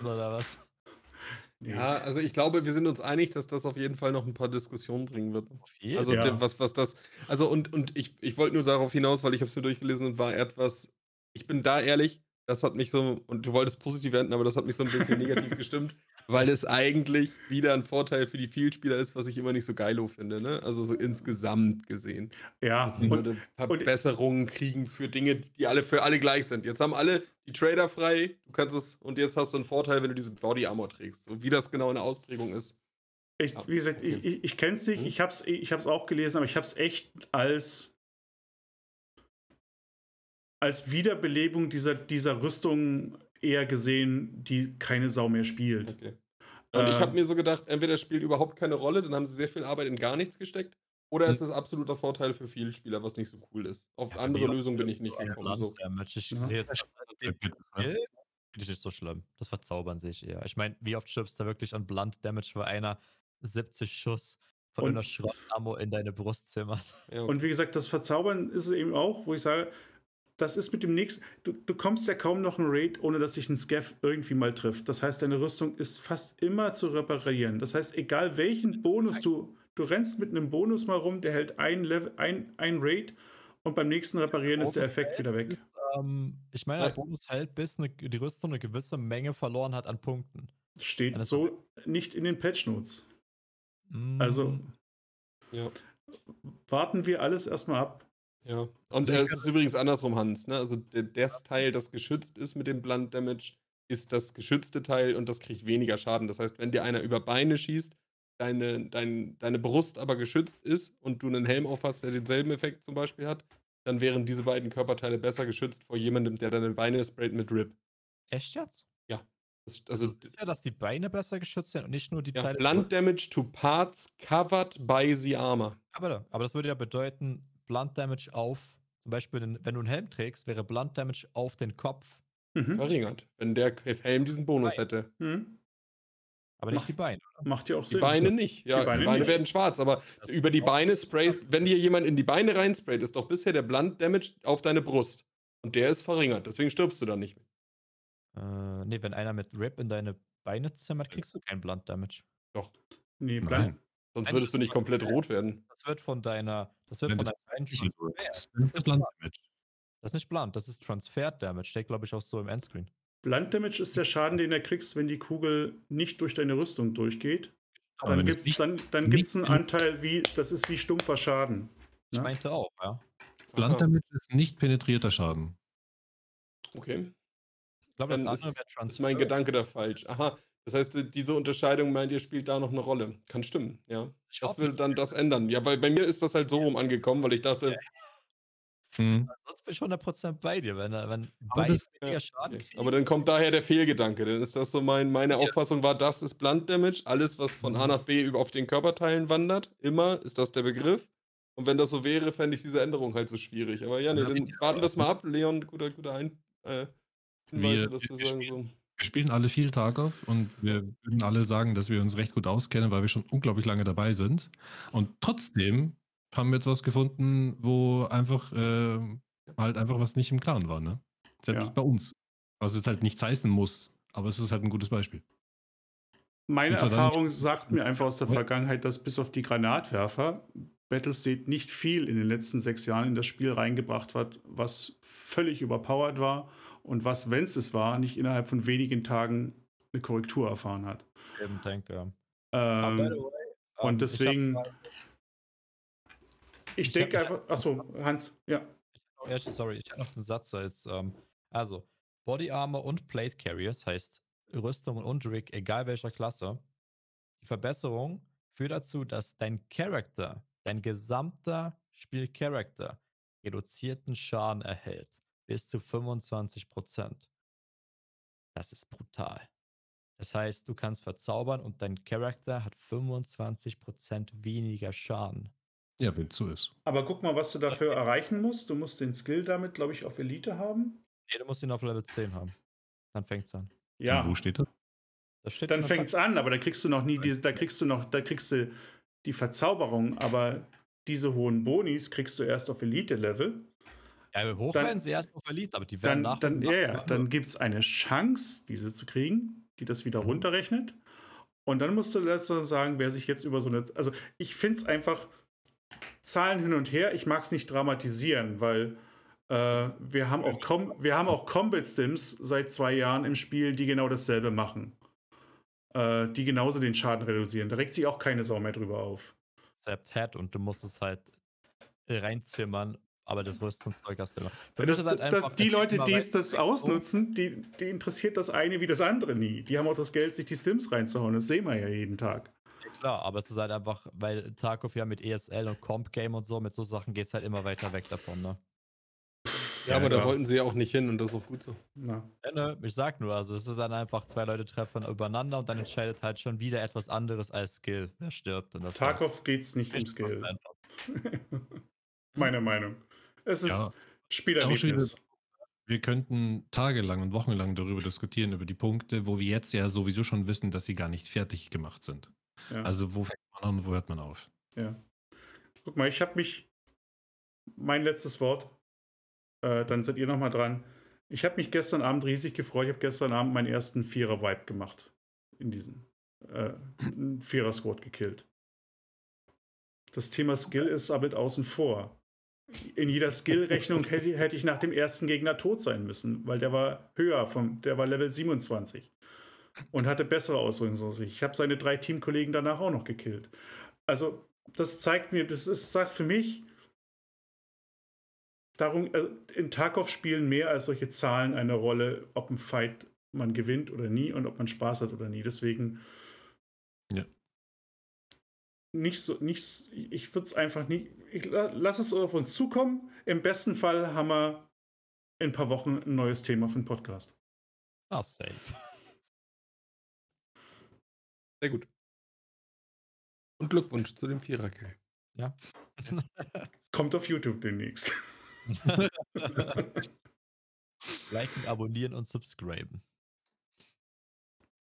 [SPEAKER 3] Oder was?
[SPEAKER 4] Ja, also ich glaube, wir sind uns einig, dass das auf jeden Fall noch ein paar Diskussionen bringen wird.
[SPEAKER 3] Auf jeden
[SPEAKER 4] Also
[SPEAKER 2] Ja.
[SPEAKER 4] was, was das, also und, und ich, ich wollte nur darauf hinaus, weil ich habe es mir durchgelesen und war etwas, ich bin da ehrlich, das hat mich so, und du wolltest positiv enden, aber das hat mich so ein bisschen negativ gestimmt, weil es eigentlich wieder ein Vorteil für die Vielspieler ist, was ich immer nicht so geilo finde, ne? Also so insgesamt gesehen.
[SPEAKER 2] Ja,
[SPEAKER 4] Dass die
[SPEAKER 2] und,
[SPEAKER 4] Verbesserungen kriegen für Dinge, die alle für alle gleich sind. Jetzt haben alle die Trader frei, du kannst es, und jetzt hast du einen Vorteil, wenn du diese Body Armor trägst. So wie das genau in der Ausprägung ist,
[SPEAKER 2] Ich, wie gesagt,
[SPEAKER 4] okay.
[SPEAKER 2] ich, ich, ich kenne es nicht,
[SPEAKER 4] Mhm.
[SPEAKER 2] ich habe es ich hab's auch gelesen, aber ich habe es echt als, als Wiederbelebung dieser, dieser Rüstung eher gesehen, die keine Sau mehr spielt.
[SPEAKER 4] Okay. Und ich
[SPEAKER 2] Äh,
[SPEAKER 4] habe mir so gedacht, entweder das spielt überhaupt keine Rolle, dann haben sie sehr viel Arbeit in gar nichts gesteckt, oder
[SPEAKER 1] Hm.
[SPEAKER 4] es ist absoluter Vorteil für viele Spieler, was nicht so cool ist. Auf
[SPEAKER 3] Ja,
[SPEAKER 4] andere Lösungen bin ich nicht gekommen. So.
[SPEAKER 3] Ich
[SPEAKER 2] Ja.
[SPEAKER 3] finde ich nicht so schlimm. Das verzaubern sich eher. Ich meine, wie oft stirbst du wirklich an Blunt Damage, wo einer 70 Schuss von
[SPEAKER 2] Und-
[SPEAKER 3] einer Schrottammo in deine Brust zimmert?
[SPEAKER 4] Ja,
[SPEAKER 2] Und wie gesagt, das Verzaubern ist es eben auch, wo ich sage, das ist mit dem nächsten. Du, du kommst ja kaum noch einen Raid, ohne dass sich ein Scav irgendwie mal trifft. Das heißt, deine Rüstung ist fast immer zu reparieren. Das heißt, egal welchen Bonus du. Du rennst mit einem Bonus mal rum, der hält ein, Level, ein, ein Raid und beim nächsten Reparieren ist der Effekt wieder weg.
[SPEAKER 3] Ist, ähm, ich meine, der. Bonus hält, bis eine, die Rüstung eine gewisse Menge verloren hat an Punkten.
[SPEAKER 2] Steht so nicht in den Patch Notes. Also
[SPEAKER 3] Mm,
[SPEAKER 4] ja.
[SPEAKER 2] warten wir alles erstmal ab.
[SPEAKER 4] Ja. Und
[SPEAKER 3] Also
[SPEAKER 4] es ist übrigens andersrum, Hans. Ne? Also der, das Teil, das geschützt ist mit dem Blunt Damage, ist das geschützte Teil und das kriegt weniger Schaden. Das heißt, wenn dir einer über Beine schießt, deine, dein, deine Brust aber geschützt ist und du einen Helm auf hast, der denselben Effekt zum Beispiel hat, dann wären diese beiden Körperteile besser geschützt vor jemandem, der deine Beine sprayt mit Rip.
[SPEAKER 3] echt jetzt?
[SPEAKER 4] Das,
[SPEAKER 3] Also
[SPEAKER 4] also
[SPEAKER 3] sicher, dass die Beine besser geschützt sind und nicht nur die
[SPEAKER 4] ja,
[SPEAKER 3] Teile.
[SPEAKER 4] Blunt Damage to Parts covered by the armor.
[SPEAKER 3] Aber, aber das würde ja bedeuten, Blunt Damage auf, zum Beispiel, den, wenn du einen Helm trägst, wäre Blunt Damage auf den Kopf,
[SPEAKER 2] Mhm.
[SPEAKER 4] Verringert, wenn der Helm diesen Bonus
[SPEAKER 3] Nein.
[SPEAKER 4] hätte.
[SPEAKER 2] Mhm.
[SPEAKER 3] aber nicht
[SPEAKER 2] Mach-
[SPEAKER 3] die Beine.
[SPEAKER 2] Macht ja auch
[SPEAKER 4] Die
[SPEAKER 2] Sinn.
[SPEAKER 4] Beine nicht. Ja, die
[SPEAKER 2] Beine
[SPEAKER 4] Beine,
[SPEAKER 2] nicht.
[SPEAKER 4] werden schwarz, aber
[SPEAKER 3] Das
[SPEAKER 4] über die Beine sprayt, wenn dir jemand in die Beine reinsprayt, ist doch bisher der Blunt Damage auf deine Brust. Und der ist verringert, deswegen stirbst du dann nicht mehr.
[SPEAKER 3] Äh, nee, wenn einer mit Rip in deine Beine zimmert, kriegst du keinen Blunt Damage.
[SPEAKER 4] Doch,
[SPEAKER 2] Nee,
[SPEAKER 1] Nein.
[SPEAKER 4] Sonst würdest du nicht komplett rot werden.
[SPEAKER 3] Das wird von deiner, das wird
[SPEAKER 1] Wenn
[SPEAKER 3] von transfert.
[SPEAKER 1] Das ist Blunt Damage.
[SPEAKER 3] Das ist nicht Blunt, das ist Transferred Damage. Steht, glaube ich, auch so im Endscreen.
[SPEAKER 2] Blunt Damage ist der Schaden, den er kriegst, wenn die Kugel nicht durch deine Rüstung durchgeht.
[SPEAKER 1] Aber
[SPEAKER 2] Dann gibt es dann, dann gibt's einen
[SPEAKER 1] in-
[SPEAKER 2] Anteil, wie, das ist wie stumpfer Schaden.
[SPEAKER 3] Ich
[SPEAKER 2] Ja?
[SPEAKER 3] meinte auch, ja.
[SPEAKER 1] Blunt Damage ist nicht penetrierter Schaden.
[SPEAKER 4] Okay,
[SPEAKER 3] Ich glaube, das
[SPEAKER 4] dann
[SPEAKER 3] andere
[SPEAKER 4] ist,
[SPEAKER 3] wäre
[SPEAKER 4] ist
[SPEAKER 3] Transfer.
[SPEAKER 4] mein Gedanke da falsch. Aha, das heißt, die- diese Unterscheidung meint ihr, spielt da noch eine Rolle. Kann stimmen, ja.
[SPEAKER 3] Ich
[SPEAKER 4] Das würde dann das ändern. Ja, weil bei mir ist das halt so rum angekommen, weil ich dachte,
[SPEAKER 1] Hm.
[SPEAKER 3] Sonst bin ich 100% bei dir, wenn, wenn
[SPEAKER 1] Aber
[SPEAKER 3] beide
[SPEAKER 1] das-
[SPEAKER 3] weniger
[SPEAKER 4] Ja,
[SPEAKER 3] Schaden
[SPEAKER 4] okay. Aber dann kommt daher der Fehlgedanke. Dann ist das so mein, meine Auffassung war, das ist Blunt Damage. Alles, was von A
[SPEAKER 3] Mhm.
[SPEAKER 4] nach B über auf den Körperteilen wandert, immer ist das der Begriff. Und wenn das so wäre, fände ich diese Änderung halt so schwierig. Aber ja, nee,
[SPEAKER 1] Ja,
[SPEAKER 4] dann warten wir es mal ab. Leon, guter, guter Ein äh, Hinweis,
[SPEAKER 1] Wir-
[SPEAKER 4] dass wir
[SPEAKER 1] wir
[SPEAKER 4] sagen so.
[SPEAKER 1] Wir spielen alle viel Tarkov und wir würden alle sagen, dass wir uns recht gut auskennen, weil wir schon unglaublich lange dabei sind. Und trotzdem haben wir jetzt was gefunden, wo einfach äh, halt einfach was nicht im Klaren war, ne? Selbst
[SPEAKER 2] Ja.
[SPEAKER 1] bei uns. Was jetzt halt nichts heißen muss, aber es ist halt ein gutes Beispiel.
[SPEAKER 2] Meine Erfahrung sagt mir einfach aus der Vergangenheit, dass bis auf die Granatwerfer Battlestate nicht viel in den letzten sechs Jahren in das Spiel reingebracht hat, was völlig überpowered war und was, wenn es es war, nicht innerhalb von wenigen Tagen eine Korrektur erfahren hat.
[SPEAKER 3] Eben denke. By
[SPEAKER 2] Ähm,
[SPEAKER 3] way,
[SPEAKER 2] und
[SPEAKER 3] ähm,
[SPEAKER 2] deswegen-
[SPEAKER 3] Ich
[SPEAKER 2] ich denke einfach, achso, Hans, ja.
[SPEAKER 3] ja, sorry, ich habe noch einen Satz als, ähm, also, Body Armor und Plate Carriers heißt Rüstung und Rig, egal welcher Klasse. Die Verbesserung führt dazu, dass dein Charakter, dein gesamter Spielcharakter reduzierten Schaden erhält. Bis zu 25%. Das ist brutal. Das heißt, du kannst verzaubern und dein Charakter hat 25% weniger Schaden.
[SPEAKER 1] Ja, wenn es so ist.
[SPEAKER 2] Aber guck mal, was du dafür erreichen musst. Du musst den Skill damit, glaube ich, auf Elite haben.
[SPEAKER 3] Nee, du musst ihn auf Level 10 haben. Dann fängt's an.
[SPEAKER 2] Ja,
[SPEAKER 1] Und wo steht das?
[SPEAKER 3] Das steht
[SPEAKER 2] dann fängt's an, aber da kriegst du noch nie, die, da kriegst du noch, da kriegst du die Verzauberung, aber diese hohen Bonis kriegst du erst auf Elite-Level.
[SPEAKER 3] Ja, hoch
[SPEAKER 2] Dann-
[SPEAKER 3] werden sie erst noch verliebt, aber die werden
[SPEAKER 2] Dann,
[SPEAKER 3] nach
[SPEAKER 2] dann, ja,
[SPEAKER 3] nach
[SPEAKER 2] ja,
[SPEAKER 3] immer
[SPEAKER 2] dann gibt es eine Chance, diese zu kriegen, die das wieder
[SPEAKER 3] Mhm.
[SPEAKER 2] runterrechnet. Und dann musst du letzter sagen, wer sich jetzt über so eine. Also, ich finde es einfach Zahlen hin und her. Ich mag es nicht dramatisieren, weil äh, wir, haben auch Com wir haben auch Combat Stims seit zwei Jahren im Spiel, die genau dasselbe machen. Äh, die genauso den Schaden reduzieren. Da regt sich auch keine Sau mehr drüber auf.
[SPEAKER 3] Concept hat und du musst es halt reinzimmern, aber das Rüstungszeug hast du immer. Für mich
[SPEAKER 2] Das,
[SPEAKER 3] ist halt
[SPEAKER 2] das,
[SPEAKER 3] einfach,
[SPEAKER 2] die
[SPEAKER 3] es geht
[SPEAKER 2] Leute, die es das ausnutzen, die, die interessiert das eine wie das andere nie. Die haben auch das Geld, sich die Stims reinzuhauen. Das sehen wir ja jeden Tag.
[SPEAKER 3] klar, aber es ist halt einfach, weil Tarkov ja mit ESL und Comp Game und so, mit so Sachen geht es halt immer weiter weg davon, ne?
[SPEAKER 4] Ja,
[SPEAKER 2] Ja,
[SPEAKER 4] aber da
[SPEAKER 2] klar.
[SPEAKER 4] wollten sie ja auch nicht hin und das ist auch gut so.
[SPEAKER 3] Ja, ne, ich sag nur, also es ist dann einfach zwei Leute treffen übereinander und dann entscheidet halt schon wieder etwas anderes als Skill, wer stirbt. Und halt
[SPEAKER 2] Tarkov geht's nicht um Skill.
[SPEAKER 3] einfach.
[SPEAKER 2] Meine Meinung. Es ist
[SPEAKER 1] Ja.
[SPEAKER 2] Spielerlebnis.
[SPEAKER 1] Wir könnten tagelang und wochenlang darüber diskutieren, über die Punkte, wo wir jetzt ja sowieso schon wissen, dass sie gar nicht fertig gemacht sind.
[SPEAKER 2] Ja.
[SPEAKER 1] Also wo fängt man an und wo hört man auf?
[SPEAKER 2] Ja. Guck mal, ich habe mich. Mein letztes Wort. Äh, dann seid ihr nochmal dran. Ich habe mich gestern Abend riesig gefreut. Ich habe gestern Abend meinen ersten Vierer-Vibe gemacht. In diesem. Äh, Vierer-Squad gekillt. Das Thema Skill ist aber mit außen vor. In jeder Skill-Rechnung hätte, hätte ich nach dem ersten Gegner tot sein müssen, weil der war höher, vom, der war Level 27 und hatte bessere Ausrüstung ich. Ich habe seine drei Teamkollegen danach auch noch gekillt. Also, das zeigt mir, das ist, sagt für mich, darum, also in Tarkov spielen mehr als solche Zahlen eine Rolle, ob ein Fight man gewinnt oder nie und ob man Spaß hat oder nie. Deswegen.
[SPEAKER 1] Ja.
[SPEAKER 2] Nicht so, nicht, ich würde es einfach nicht. Ich la- lass es auf uns zukommen. Im besten Fall haben wir in ein paar Wochen ein neues Thema für den Podcast.
[SPEAKER 3] Ah, safe.
[SPEAKER 4] Sehr gut. Und Glückwunsch zu dem Vierer-Kill.
[SPEAKER 2] Kommt auf YouTube demnächst.
[SPEAKER 3] Liken, abonnieren und subscriben.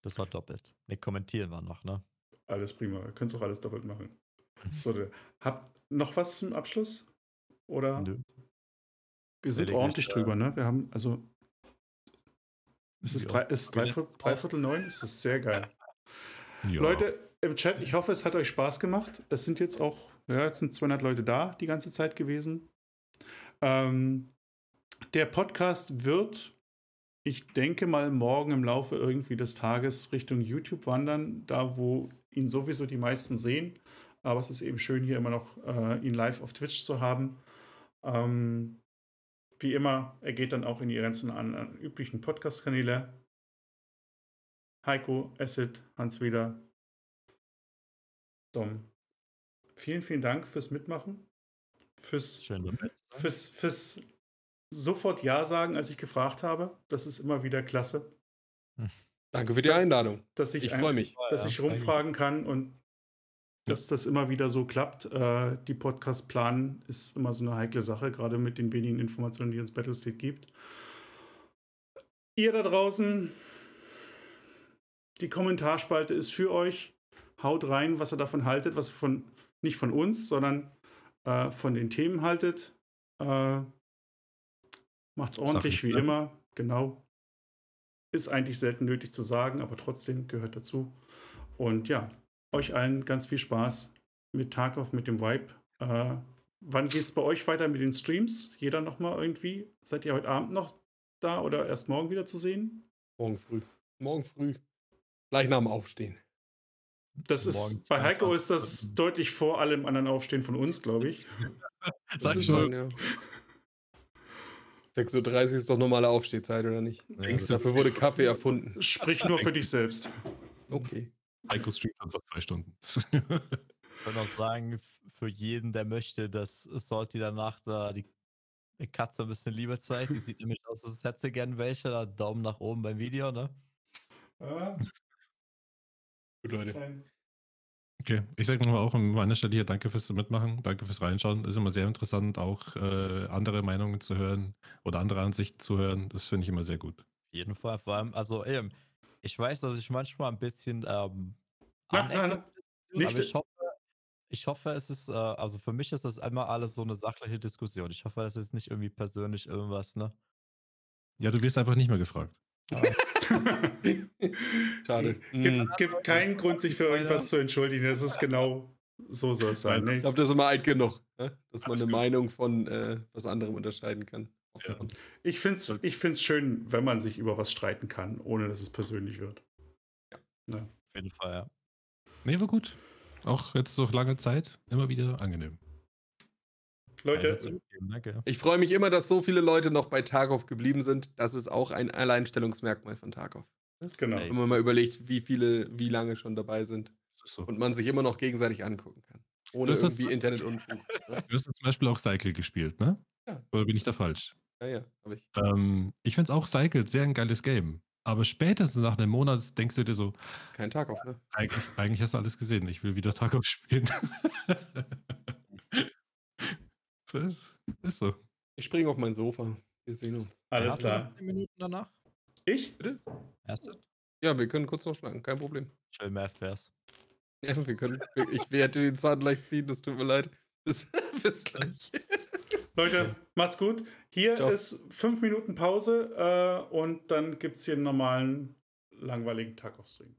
[SPEAKER 3] Das war doppelt. Ne, kommentieren war noch, ne?
[SPEAKER 2] Alles prima. Ihr könnt auch alles doppelt machen. So, habt noch was zum Abschluss? Oder?
[SPEAKER 3] Nö.
[SPEAKER 2] Wir sind
[SPEAKER 3] Lediglich,
[SPEAKER 2] ordentlich
[SPEAKER 3] äh,
[SPEAKER 2] drüber, ne? Wir haben, also. Es ist, drei, ist dreiviertel, dreiviertel neun, es ist sehr geil.
[SPEAKER 1] Ja.
[SPEAKER 2] Leute im Chat, ich hoffe, es hat euch Spaß gemacht. Es sind jetzt auch, ja, jetzt sind 200 Leute da die ganze Zeit gewesen. Ähm, der Podcast wird, ich denke mal, morgen im Laufe irgendwie des Tages Richtung YouTube wandern, da wo ihn sowieso die meisten sehen. Aber es ist eben schön, hier immer noch äh, ihn live auf Twitch zu haben. Ähm, wie immer, er geht dann auch in die ganzen anderen üblichen Podcast-Kanäle. Heiko, Acid, Hans wieder, Dom. Vielen, vielen Dank fürs Mitmachen. Fürs,
[SPEAKER 3] Schön
[SPEAKER 2] fürs, fürs sofort Ja sagen, als ich gefragt habe. Das ist immer wieder klasse.
[SPEAKER 4] Danke für die Einladung.
[SPEAKER 2] Dass ich,
[SPEAKER 4] Ich freue mich.
[SPEAKER 2] dass ich rumfragen kann und dass das immer wieder so klappt. Äh, die Podcast planen ist immer so eine heikle Sache, gerade mit den wenigen Informationen, die uns Battlestate gibt. Ihr da draußen, die Kommentarspalte ist für euch. Haut rein, was ihr davon haltet, was ihr von, nicht von uns, sondern äh, von den Themen haltet. Äh, macht's ordentlich,
[SPEAKER 1] Sachlich,
[SPEAKER 2] wie
[SPEAKER 1] ne?
[SPEAKER 2] immer. Genau. Ist eigentlich selten nötig zu sagen, aber trotzdem gehört dazu. Und ja, euch allen ganz viel Spaß mit Tarkov, mit dem Vibe. Äh, wann geht's bei euch weiter mit den Streams? Jeder nochmal irgendwie? Seid ihr heute Abend noch da oder erst morgen wieder zu sehen?
[SPEAKER 4] Morgen früh. Morgen früh. Gleich nach dem Aufstehen.
[SPEAKER 2] Das ist, bei Heiko
[SPEAKER 3] 22
[SPEAKER 2] ist das deutlich vor allem anderen Aufstehen von uns, glaube ich.
[SPEAKER 1] Sag ich mal.
[SPEAKER 4] ja. 6.30 Uhr ist doch normale Aufstehzeit, oder nicht?
[SPEAKER 1] Denkst du-
[SPEAKER 4] Dafür wurde Kaffee erfunden.
[SPEAKER 2] Sprich nur für dich selbst.
[SPEAKER 4] Okay.
[SPEAKER 1] Heiko streamt schon vor zwei Stunden.
[SPEAKER 3] Ich würde noch sagen, für jeden, der möchte, dass Salty danach da die, Katze ein bisschen Liebe zeigt. Die sieht nämlich aus, als hätte sie gern welche. Da Daumen nach oben beim Video, ne?
[SPEAKER 2] Ja,
[SPEAKER 4] Gut, Leute.
[SPEAKER 1] Okay, ich sage nochmal auch an meiner Stelle hier Danke fürs Mitmachen, danke fürs Reinschauen. Ist immer sehr interessant, auch äh, andere Meinungen zu hören oder andere Ansichten zu hören. Das finde ich immer sehr gut.
[SPEAKER 3] Auf jeden Fall. Vor allem, also eben, ich weiß, dass ich manchmal ein bisschen ähm,
[SPEAKER 2] Nein, nein, nein. Nicht-
[SPEAKER 3] aber ich hoffe, ich hoffe, es ist, äh, also für mich ist das immer alles so eine sachliche Diskussion. Ich hoffe, das ist nicht irgendwie persönlich irgendwas, ne?
[SPEAKER 1] Ja, du wirst einfach nicht mehr gefragt.
[SPEAKER 4] Schade.
[SPEAKER 2] Gibt, gibt keinen Grund, sich für irgendwas zu entschuldigen. Das ist genau so soll es sein.
[SPEAKER 4] Ich
[SPEAKER 2] Ne?
[SPEAKER 4] glaube, das ist immer alt genug, ne? dass man
[SPEAKER 1] Alles
[SPEAKER 4] eine
[SPEAKER 1] gut.
[SPEAKER 4] Meinung von äh, was anderem unterscheiden kann.
[SPEAKER 1] Ja.
[SPEAKER 2] Ich finde es ich find's schön, wenn man sich über was streiten kann, ohne dass es persönlich wird.
[SPEAKER 3] Auf jeden Fall, ja.
[SPEAKER 1] Nee, war gut. Auch jetzt durch lange Zeit immer wieder angenehm.
[SPEAKER 2] Leute,
[SPEAKER 3] Danke.
[SPEAKER 4] Ich freue mich immer, dass so viele Leute noch bei Tarkov geblieben sind. Das ist auch ein Alleinstellungsmerkmal von Tarkov.
[SPEAKER 2] Genau.
[SPEAKER 4] Wenn man mal überlegt, wie viele, wie lange schon dabei sind.
[SPEAKER 1] So.
[SPEAKER 4] und man sich immer noch gegenseitig angucken kann. Ohne irgendwie Internetunfug. ne?
[SPEAKER 1] Du hast ja zum Beispiel auch Cycle gespielt, ne?
[SPEAKER 4] Ja.
[SPEAKER 1] Oder bin ich da falsch?
[SPEAKER 4] Ja, ja, habe ich.
[SPEAKER 1] Ähm, ich finde auch Cycle sehr ein geiles Game. Aber spätestens nach einem Monat denkst du dir so,
[SPEAKER 4] Ist kein Tag auf, ne?
[SPEAKER 1] eigentlich, eigentlich hast du alles gesehen. Ich will wieder Tarkov spielen. das ist, ist so.
[SPEAKER 4] Ich springe auf mein Sofa. Wir sehen uns.
[SPEAKER 2] Alles klar.
[SPEAKER 3] noch 10 Minuten danach?
[SPEAKER 2] Ich?
[SPEAKER 3] Erst?
[SPEAKER 4] Ja, wir können kurz noch schlagen, kein Problem.
[SPEAKER 3] Chill mehr FPS.
[SPEAKER 4] Ja, wir können. Ich werde den Zahn gleich ziehen, das tut mir leid. Bis, bis gleich.
[SPEAKER 2] Leute, macht's gut. Hier
[SPEAKER 4] Ciao.
[SPEAKER 2] ist fünf Minuten Pause äh, und dann gibt es hier einen normalen, langweiligen Tag auf Stream.